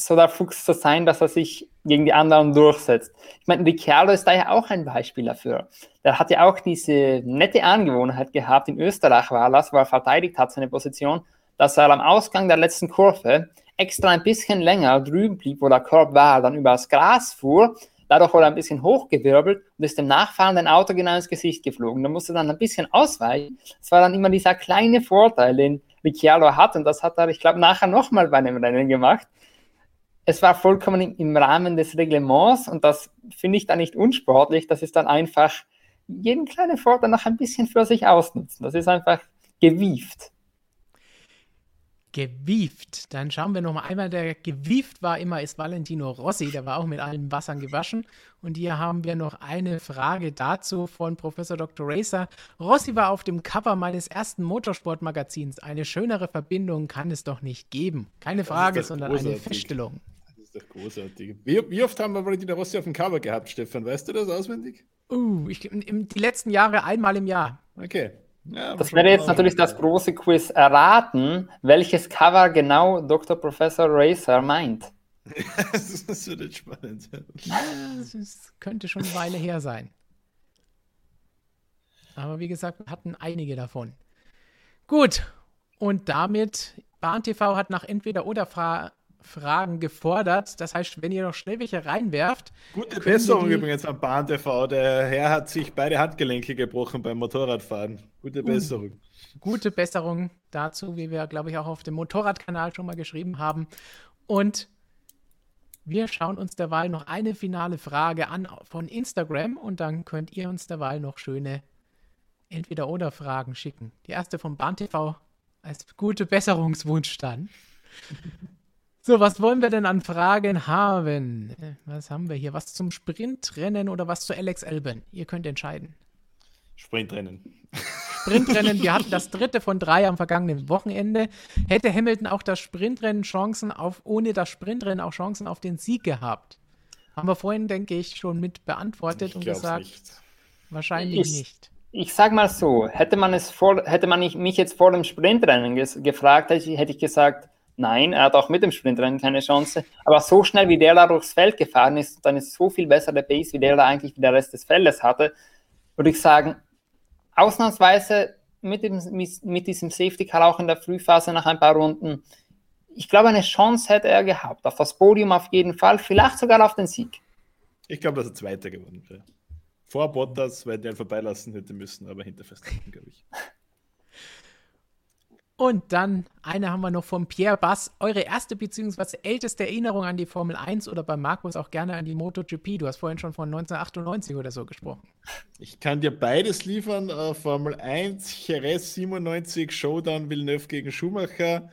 so der Fuchs zu sein, dass er sich gegen die anderen durchsetzt. Ich meine, Ricciardo ist da ja auch ein Beispiel dafür. Der hat ja auch diese nette Angewohnheit gehabt, in Österreich war das, wo er verteidigt hat seine Position, dass er am Ausgang der letzten Kurve extra ein bisschen länger drüben blieb, wo der Korb war, dann über das Gras fuhr, dadurch wurde er ein bisschen hochgewirbelt und ist dem nachfahrenden Auto genau ins Gesicht geflogen. Da musste dann ein bisschen ausweichen. Das war dann immer dieser kleine Vorteil, den Ricciardo hat und das hat er, ich glaube, nachher nochmal bei einem Rennen gemacht es war vollkommen im Rahmen des Reglements und das finde ich dann nicht unsportlich. Das ist dann einfach jeden kleinen Vorteil noch ein bisschen für sich ausnutzen. Das ist einfach gewieft. Gewieft. Dann schauen wir noch mal einmal. Der gewieft war immer ist Valentino Rossi. Der war auch mit allen Wassern gewaschen. Und hier haben wir noch eine Frage dazu von Professor Dr. Racer. Rossi war auf dem Cover meines ersten Motorsportmagazins. Eine schönere Verbindung kann es doch nicht geben. Keine Frage, sondern eine Feststellung ist doch großartig. Wie, wie, oft haben wir Valentino Rossi auf dem Cover gehabt, Stefan? Weißt du das auswendig? Uh, ich, im, die letzten Jahre einmal im Jahr. Okay. Ja, das wäre jetzt natürlich das große Quiz erraten, welches Cover genau Dr. Professor Racer meint. *laughs* das wird jetzt spannend. Das könnte schon eine Weile her sein. Aber wie gesagt, wir hatten einige davon. Gut, und damit, Bahn TV hat nach entweder oder Fra Fragen gefordert. Das heißt, wenn ihr noch schnell welche reinwerft. Gute Besserung die... übrigens am Bahn TV. Der Herr hat sich beide Handgelenke gebrochen beim Motorradfahren. Gute uh, Besserung. Uh, gute Besserung dazu, wie wir, glaube ich, auch auf dem Motorradkanal schon mal geschrieben haben. Und wir schauen uns derweil noch eine finale Frage an von Instagram und dann könnt ihr uns derweil noch schöne Entweder-Oder-Fragen schicken. Die erste vom Bahn TV als gute Besserungswunsch dann. So, was wollen wir denn an Fragen haben? Was haben wir hier? Was zum Sprintrennen oder was zu Alex Elben? Ihr könnt entscheiden. Sprintrennen. Sprintrennen, wir hatten das dritte von drei am vergangenen Wochenende. Hätte Hamilton auch das Sprintrennen Chancen auf, ohne das Sprintrennen auch Chancen auf den Sieg gehabt? Haben wir vorhin, denke ich, schon mit beantwortet ich und gesagt, nicht. wahrscheinlich ich, nicht. Ich sag mal so, hätte man es vor, hätte man mich jetzt vor dem Sprintrennen gefragt, hätte ich gesagt, Nein, er hat auch mit dem Sprintrennen keine Chance. Aber so schnell wie der da durchs Feld gefahren ist, dann ist so viel besser der Pace, wie der da eigentlich wie der Rest des Feldes hatte, würde ich sagen, ausnahmsweise mit, dem, mit diesem Safety Car auch in der Frühphase nach ein paar Runden, ich glaube, eine Chance hätte er gehabt. Auf das Podium auf jeden Fall, vielleicht sogar auf den Sieg. Ich glaube, dass er Zweiter geworden wäre. Vor Bottas, weil der ihn vorbeilassen hätte müssen, aber hinter Verstappen, glaube ich. *laughs* Und dann eine haben wir noch von Pierre Bass. Eure erste bzw. älteste Erinnerung an die Formel 1 oder bei Markus auch gerne an die MotoGP. Du hast vorhin schon von 1998 oder so gesprochen. Ich kann dir beides liefern. Uh, Formel 1, Jerez 97, Showdown Villeneuve gegen Schumacher.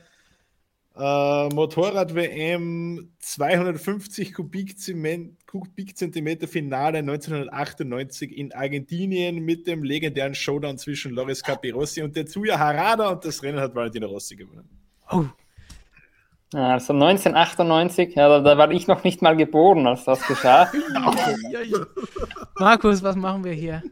Uh, Motorrad-WM 250 Kubikzentimeter Finale 1998 in Argentinien mit dem legendären Showdown zwischen Loris Capirossi und Tetsuya Harada und das Rennen hat Valentino Rossi gewonnen. Oh. Also 1998, ja, da, da, war ich noch nicht mal geboren, als das geschah. *laughs* Markus, was machen wir hier?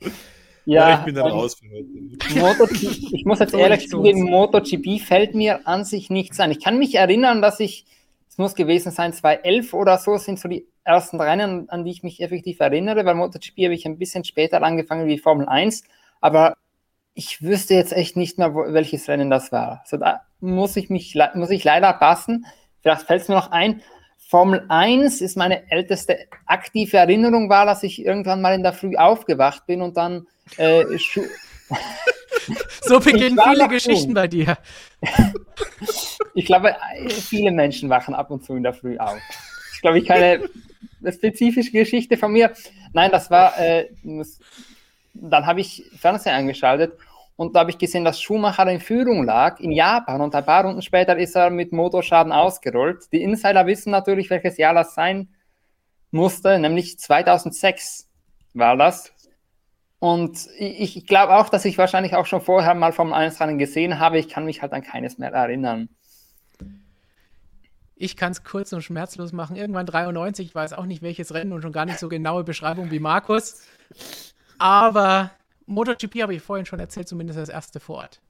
*laughs* Ja, ja, ich bin dann raus für heute. ich muss jetzt ehrlich zugeben, MotoGP fällt mir an sich nichts an. Ich kann mich erinnern, dass ich, es muss gewesen sein, 2011 oder so, sind so die ersten Rennen, an die ich mich effektiv erinnere, weil MotoGP habe ich ein bisschen später angefangen wie Formel 1, aber ich wüsste jetzt echt nicht mehr, welches Rennen das war. Also da muss ich mich, muss ich leider passen. Vielleicht fällt es mir noch ein, Formel 1 ist meine älteste aktive Erinnerung war, dass ich irgendwann mal in der Früh aufgewacht bin und dann äh, *laughs* so beginnen viele Geschichten bei dir. *laughs* ich glaube, viele Menschen wachen ab und zu in der Früh auf. Das ist, glaube ich, keine spezifische Geschichte von mir. Nein, das war, äh, dann habe ich Fernseher eingeschaltet und da habe ich gesehen, dass Schumacher in Führung lag in Japan und ein paar Runden später ist er mit Motorschaden ausgerollt. Die Insider wissen natürlich, welches Jahr das sein musste, nämlich 2006 war das. Und ich, ich glaube auch, dass ich wahrscheinlich auch schon vorher mal vom 1 Rennen gesehen habe. Ich kann mich halt an keines mehr erinnern. Ich kann es kurz und schmerzlos machen. Irgendwann 93, ich weiß auch nicht welches Rennen und schon gar nicht so genaue Beschreibung wie Markus. Aber MotoGP habe ich vorhin schon erzählt, zumindest das erste vor Ort.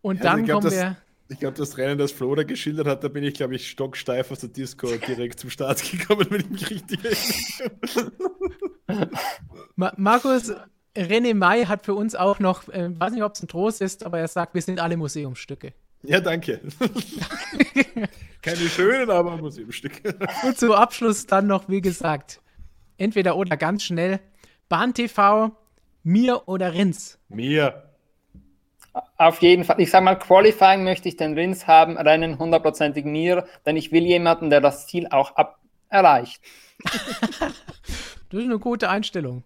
Und ja, also dann kommen wir. Ich glaube, das Rennen, das Flo da geschildert hat, da bin ich, glaube ich, stocksteif aus der Disco *laughs* direkt zum Start gekommen, wenn ich mich richtig erinnere. Ma Markus, René May hat für uns auch noch, äh, weiß nicht, ob es ein Trost ist, aber er sagt, wir sind alle Museumsstücke. Ja, danke. *laughs* Keine schönen, aber Museumsstücke. Und zum Abschluss dann noch, wie gesagt, entweder oder ganz schnell Bahn TV, mir oder Rins? Mir. Auf jeden Fall. Ich sage mal, Qualifying möchte ich den Rins haben, Rennen hundertprozentig mir, denn ich will jemanden, der das Ziel auch ab erreicht. *laughs* das ist eine gute Einstellung.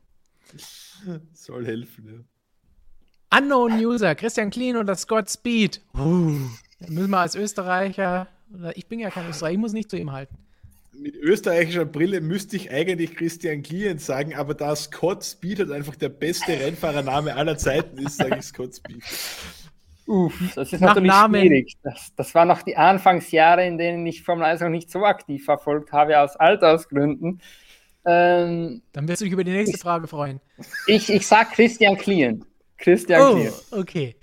Soll helfen, ja. Unknown User, Christian Klein oder Scott Speed. Uh, müssen wir als Österreicher, ich bin ja kein Österreicher, ich muss nicht zu ihm halten mit österreichischer Brille müsste ich eigentlich Christian Klient sagen, aber da Scott Speed halt einfach der beste Rennfahrername aller Zeiten ist, sage ich Scott Speed. Uff, das ist Nach natürlich Namen. schwierig. Das, das waren noch die Anfangsjahre, in denen ich Formel 1 noch nicht so aktiv verfolgt habe, aus Altersgründen. Ähm, Dann wirst du dich über die nächste ich, Frage freuen. Ich, ich sag Christian Klien. Christian oh, Klien. okay.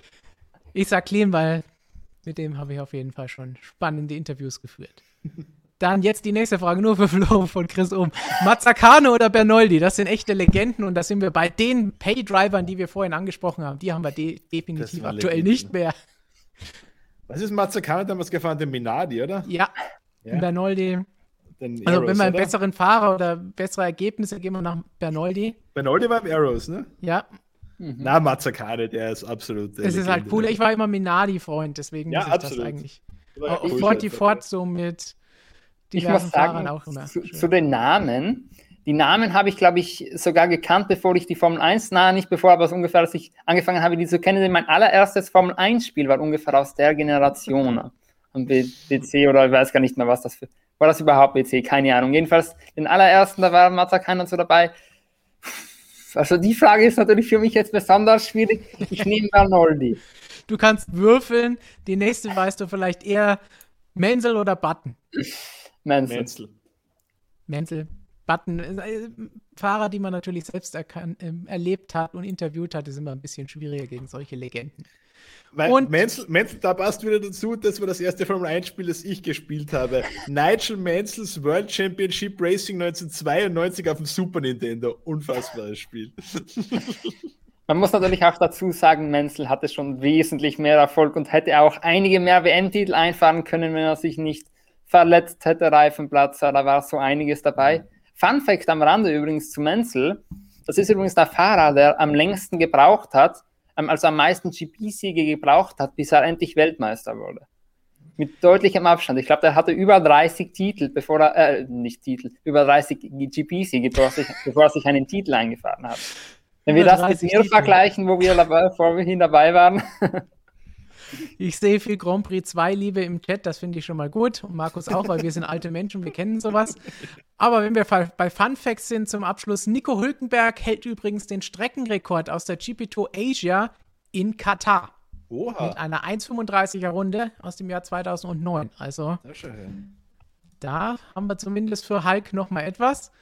Ich sag Klien, weil mit dem habe ich auf jeden Fall schon spannende Interviews geführt. Dann jetzt die nächste Frage, nur für Flo von Chris um. Mazzacane oder Bernoldi, das sind echte Legenden und da sind wir bei den Pay-Drivern, die wir vorhin angesprochen haben. Die haben wir de definitiv aktuell Legende. nicht mehr. Was ist Mazzacane damals gefahren? Den Minardi, oder? Ja, ja. Bernoldi. Den also wenn wir einen oder? besseren Fahrer oder bessere Ergebnisse gehen wir nach Bernoldi. Bernoldi war im Arrows, ne? Ja. Mhm. Na, Mazzacane, der ist absolut. Es ist halt cool. Ich war immer Minardi-Freund, deswegen ja, muss ich absolut. das eigentlich. Ich wollte die Fort so mit ich muss sagen, zu, zu, den Namen, die Namen habe ich, glaube ich, sogar gekannt, bevor ich die Formel 1, na, nicht bevor, aber so ungefähr, als ich angefangen habe, die zu kennen. Denn mein allererstes Formel 1-Spiel war ungefähr aus der Generation. Am BC oder ich weiß gar nicht mehr, was das für. War das überhaupt BC? Keine Ahnung. Jedenfalls den allerersten, da war Mazda so dabei. Also die Frage ist natürlich für mich jetzt besonders schwierig. Ich nehme Bernoldi. Du kannst würfeln. Die nächste weißt du vielleicht eher Menzel oder Button. Menzel. Menzel. Menzel. Button. Äh, Fahrer, die man natürlich selbst erkan äh, erlebt hat und interviewt hat, ist immer ein bisschen schwieriger gegen solche Legenden. Weil und Menzel, Menzel, da passt wieder dazu, das war das erste Formel 1-Spiel, das ich gespielt habe. *laughs* Nigel Menzels World Championship Racing 1992 auf dem Super Nintendo. Unfassbares Spiel. *laughs* Man muss natürlich auch dazu sagen, Menzel hatte schon wesentlich mehr Erfolg und hätte auch einige mehr WM-Titel einfahren können, wenn er sich nicht verletzt hätte, Reifenplatzer, da war so einiges dabei. Fun Fact am Rande übrigens zu Menzel, das ist übrigens der Fahrer, der am längsten gebraucht hat, also am meisten GP-Siege gebraucht hat, bis er endlich Weltmeister wurde. Mit deutlichem Abstand. Ich glaube, der hatte über 30 Titel, bevor er, äh, nicht Titel, über 30 GP-Siege, bevor, *laughs* bevor er sich einen Titel eingefahren hat. Wenn wir das mit mir vergleichen, wo wir dabei, vorhin dabei waren. *laughs* Ich sehe viel Grand Prix 2 Liebe im Chat, das finde ich schon mal gut. Und Markus auch, weil wir sind alte Menschen, wir kennen sowas. Aber wenn wir bei Fun Facts sind zum Abschluss, Nico Hülkenberg hält übrigens den Streckenrekord aus der GP2 Asia in Katar. Oha. Mit einer 1,35er Runde aus dem Jahr 2009. Also, da haben wir zumindest für Hulk nochmal etwas.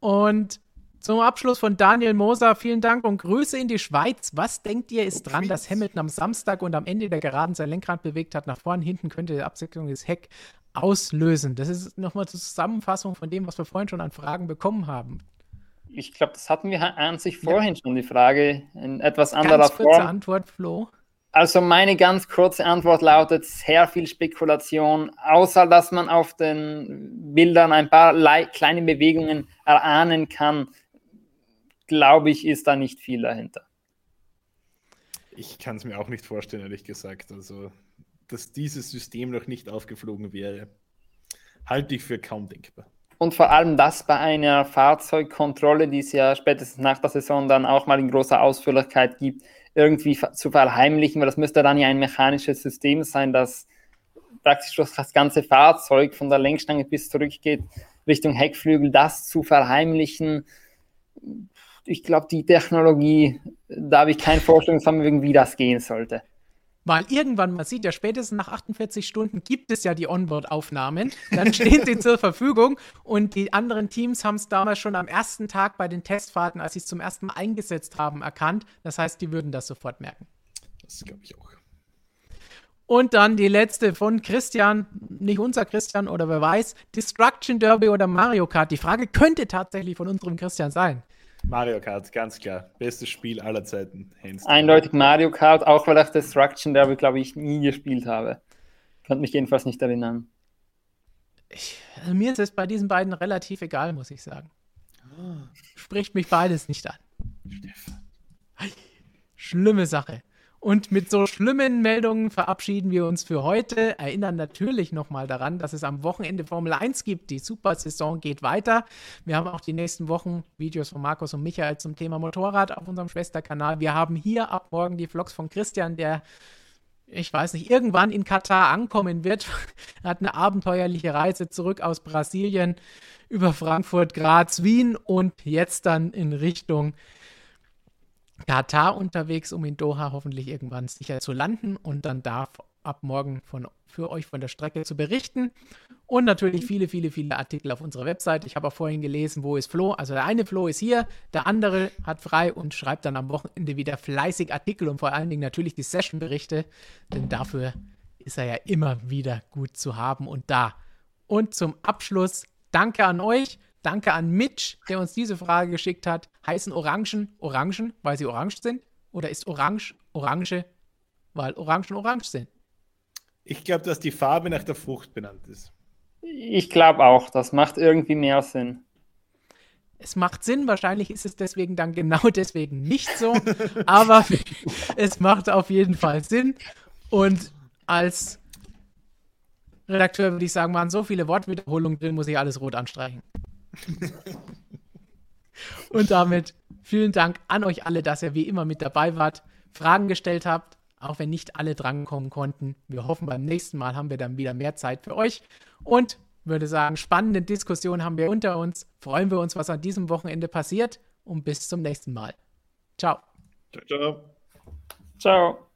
Und zum Abschluss von Daniel Moser, vielen Dank und Grüße in die Schweiz. Was denkt ihr, ist dran, dass Hamilton am Samstag und am Ende der Geraden sein Lenkrad bewegt hat? Nach vorne, hinten könnte die Absicherung des Heck auslösen. Das ist nochmal zur Zusammenfassung von dem, was wir vorhin schon an Fragen bekommen haben. Ich glaube, das hatten wir an sich vorhin ja. schon, die Frage in etwas anderer Ganz kurze Form. Antwort, Flo. Also meine ganz kurze Antwort lautet sehr viel Spekulation, außer dass man auf den Bildern ein paar kleine Bewegungen erahnen kann, glaube ich, ist da nicht viel dahinter. Ich kann es mir auch nicht vorstellen, ehrlich gesagt. Also, dass dieses System noch nicht aufgeflogen wäre, halte ich für kaum denkbar. Und vor allem das bei einer Fahrzeugkontrolle, die es ja spätestens nach der Saison dann auch mal in großer Ausführlichkeit gibt, irgendwie zu verheimlichen, weil das müsste dann ja ein mechanisches System sein, das praktisch durch das ganze Fahrzeug von der Lenkstange bis zurückgeht Richtung Heckflügel, das zu verheimlichen, ich glaube, die Technologie, da habe ich keine Vorstellungsvermögen, wie das gehen sollte. Weil irgendwann, man sieht ja spätestens nach 48 Stunden gibt es ja die Onboard-Aufnahmen, dann stehen sie *laughs* zur Verfügung und die anderen Teams haben es damals schon am ersten Tag bei den Testfahrten, als sie es zum ersten Mal eingesetzt haben, erkannt. Das heißt, die würden das sofort merken. Das glaube ich auch. Und dann die letzte von Christian, nicht unser Christian oder wer weiß, Destruction Derby oder Mario Kart. Die Frage könnte tatsächlich von unserem Christian sein. Mario Kart, ganz klar. Bestes Spiel aller Zeiten. Eindeutig Mario Kart, auch weil ich Destruction Derby, glaube ich, nie gespielt habe. Kann mich jedenfalls nicht erinnern. Ich, also mir ist es bei diesen beiden relativ egal, muss ich sagen. Spricht mich beides nicht an. Stefan. Schlimme Sache. Und mit so schlimmen Meldungen verabschieden wir uns für heute. Erinnern natürlich nochmal daran, dass es am Wochenende Formel 1 gibt. Die Super-Saison geht weiter. Wir haben auch die nächsten Wochen Videos von Markus und Michael zum Thema Motorrad auf unserem Schwesterkanal. Wir haben hier ab morgen die Vlogs von Christian, der ich weiß nicht, irgendwann in Katar ankommen wird. *laughs* er hat eine abenteuerliche Reise zurück aus Brasilien über Frankfurt, Graz, Wien und jetzt dann in Richtung Katar unterwegs, um in Doha hoffentlich irgendwann sicher zu landen und dann darf ab morgen von, für euch von der Strecke zu berichten. Und natürlich viele, viele, viele Artikel auf unserer Website. Ich habe auch vorhin gelesen, wo ist Flo? Also der eine Flo ist hier, der andere hat frei und schreibt dann am Wochenende wieder fleißig Artikel und vor allen Dingen natürlich die Session-Berichte, denn dafür ist er ja immer wieder gut zu haben und da. Und zum Abschluss danke an euch. Danke an Mitch, der uns diese Frage geschickt hat. Heißen Orangen Orangen, weil sie orange sind? Oder ist Orange Orange, weil Orangen orange sind? Ich glaube, dass die Farbe nach der Frucht benannt ist. Ich glaube auch, das macht irgendwie mehr Sinn. Es macht Sinn, wahrscheinlich ist es deswegen dann genau *laughs* deswegen nicht so, aber *laughs* es macht auf jeden Fall Sinn. Und als Redakteur würde ich sagen, waren so viele Wortwiederholungen drin, muss ich alles rot anstreichen. *laughs* Und damit vielen Dank an euch alle, dass ihr wie immer mit dabei wart, Fragen gestellt habt, auch wenn nicht alle drankommen konnten. Wir hoffen, beim nächsten Mal haben wir dann wieder mehr Zeit für euch. Und würde sagen, spannende Diskussionen haben wir unter uns. Freuen wir uns, was an diesem Wochenende passiert. Und bis zum nächsten Mal. Ciao. Ciao, ciao. Ciao.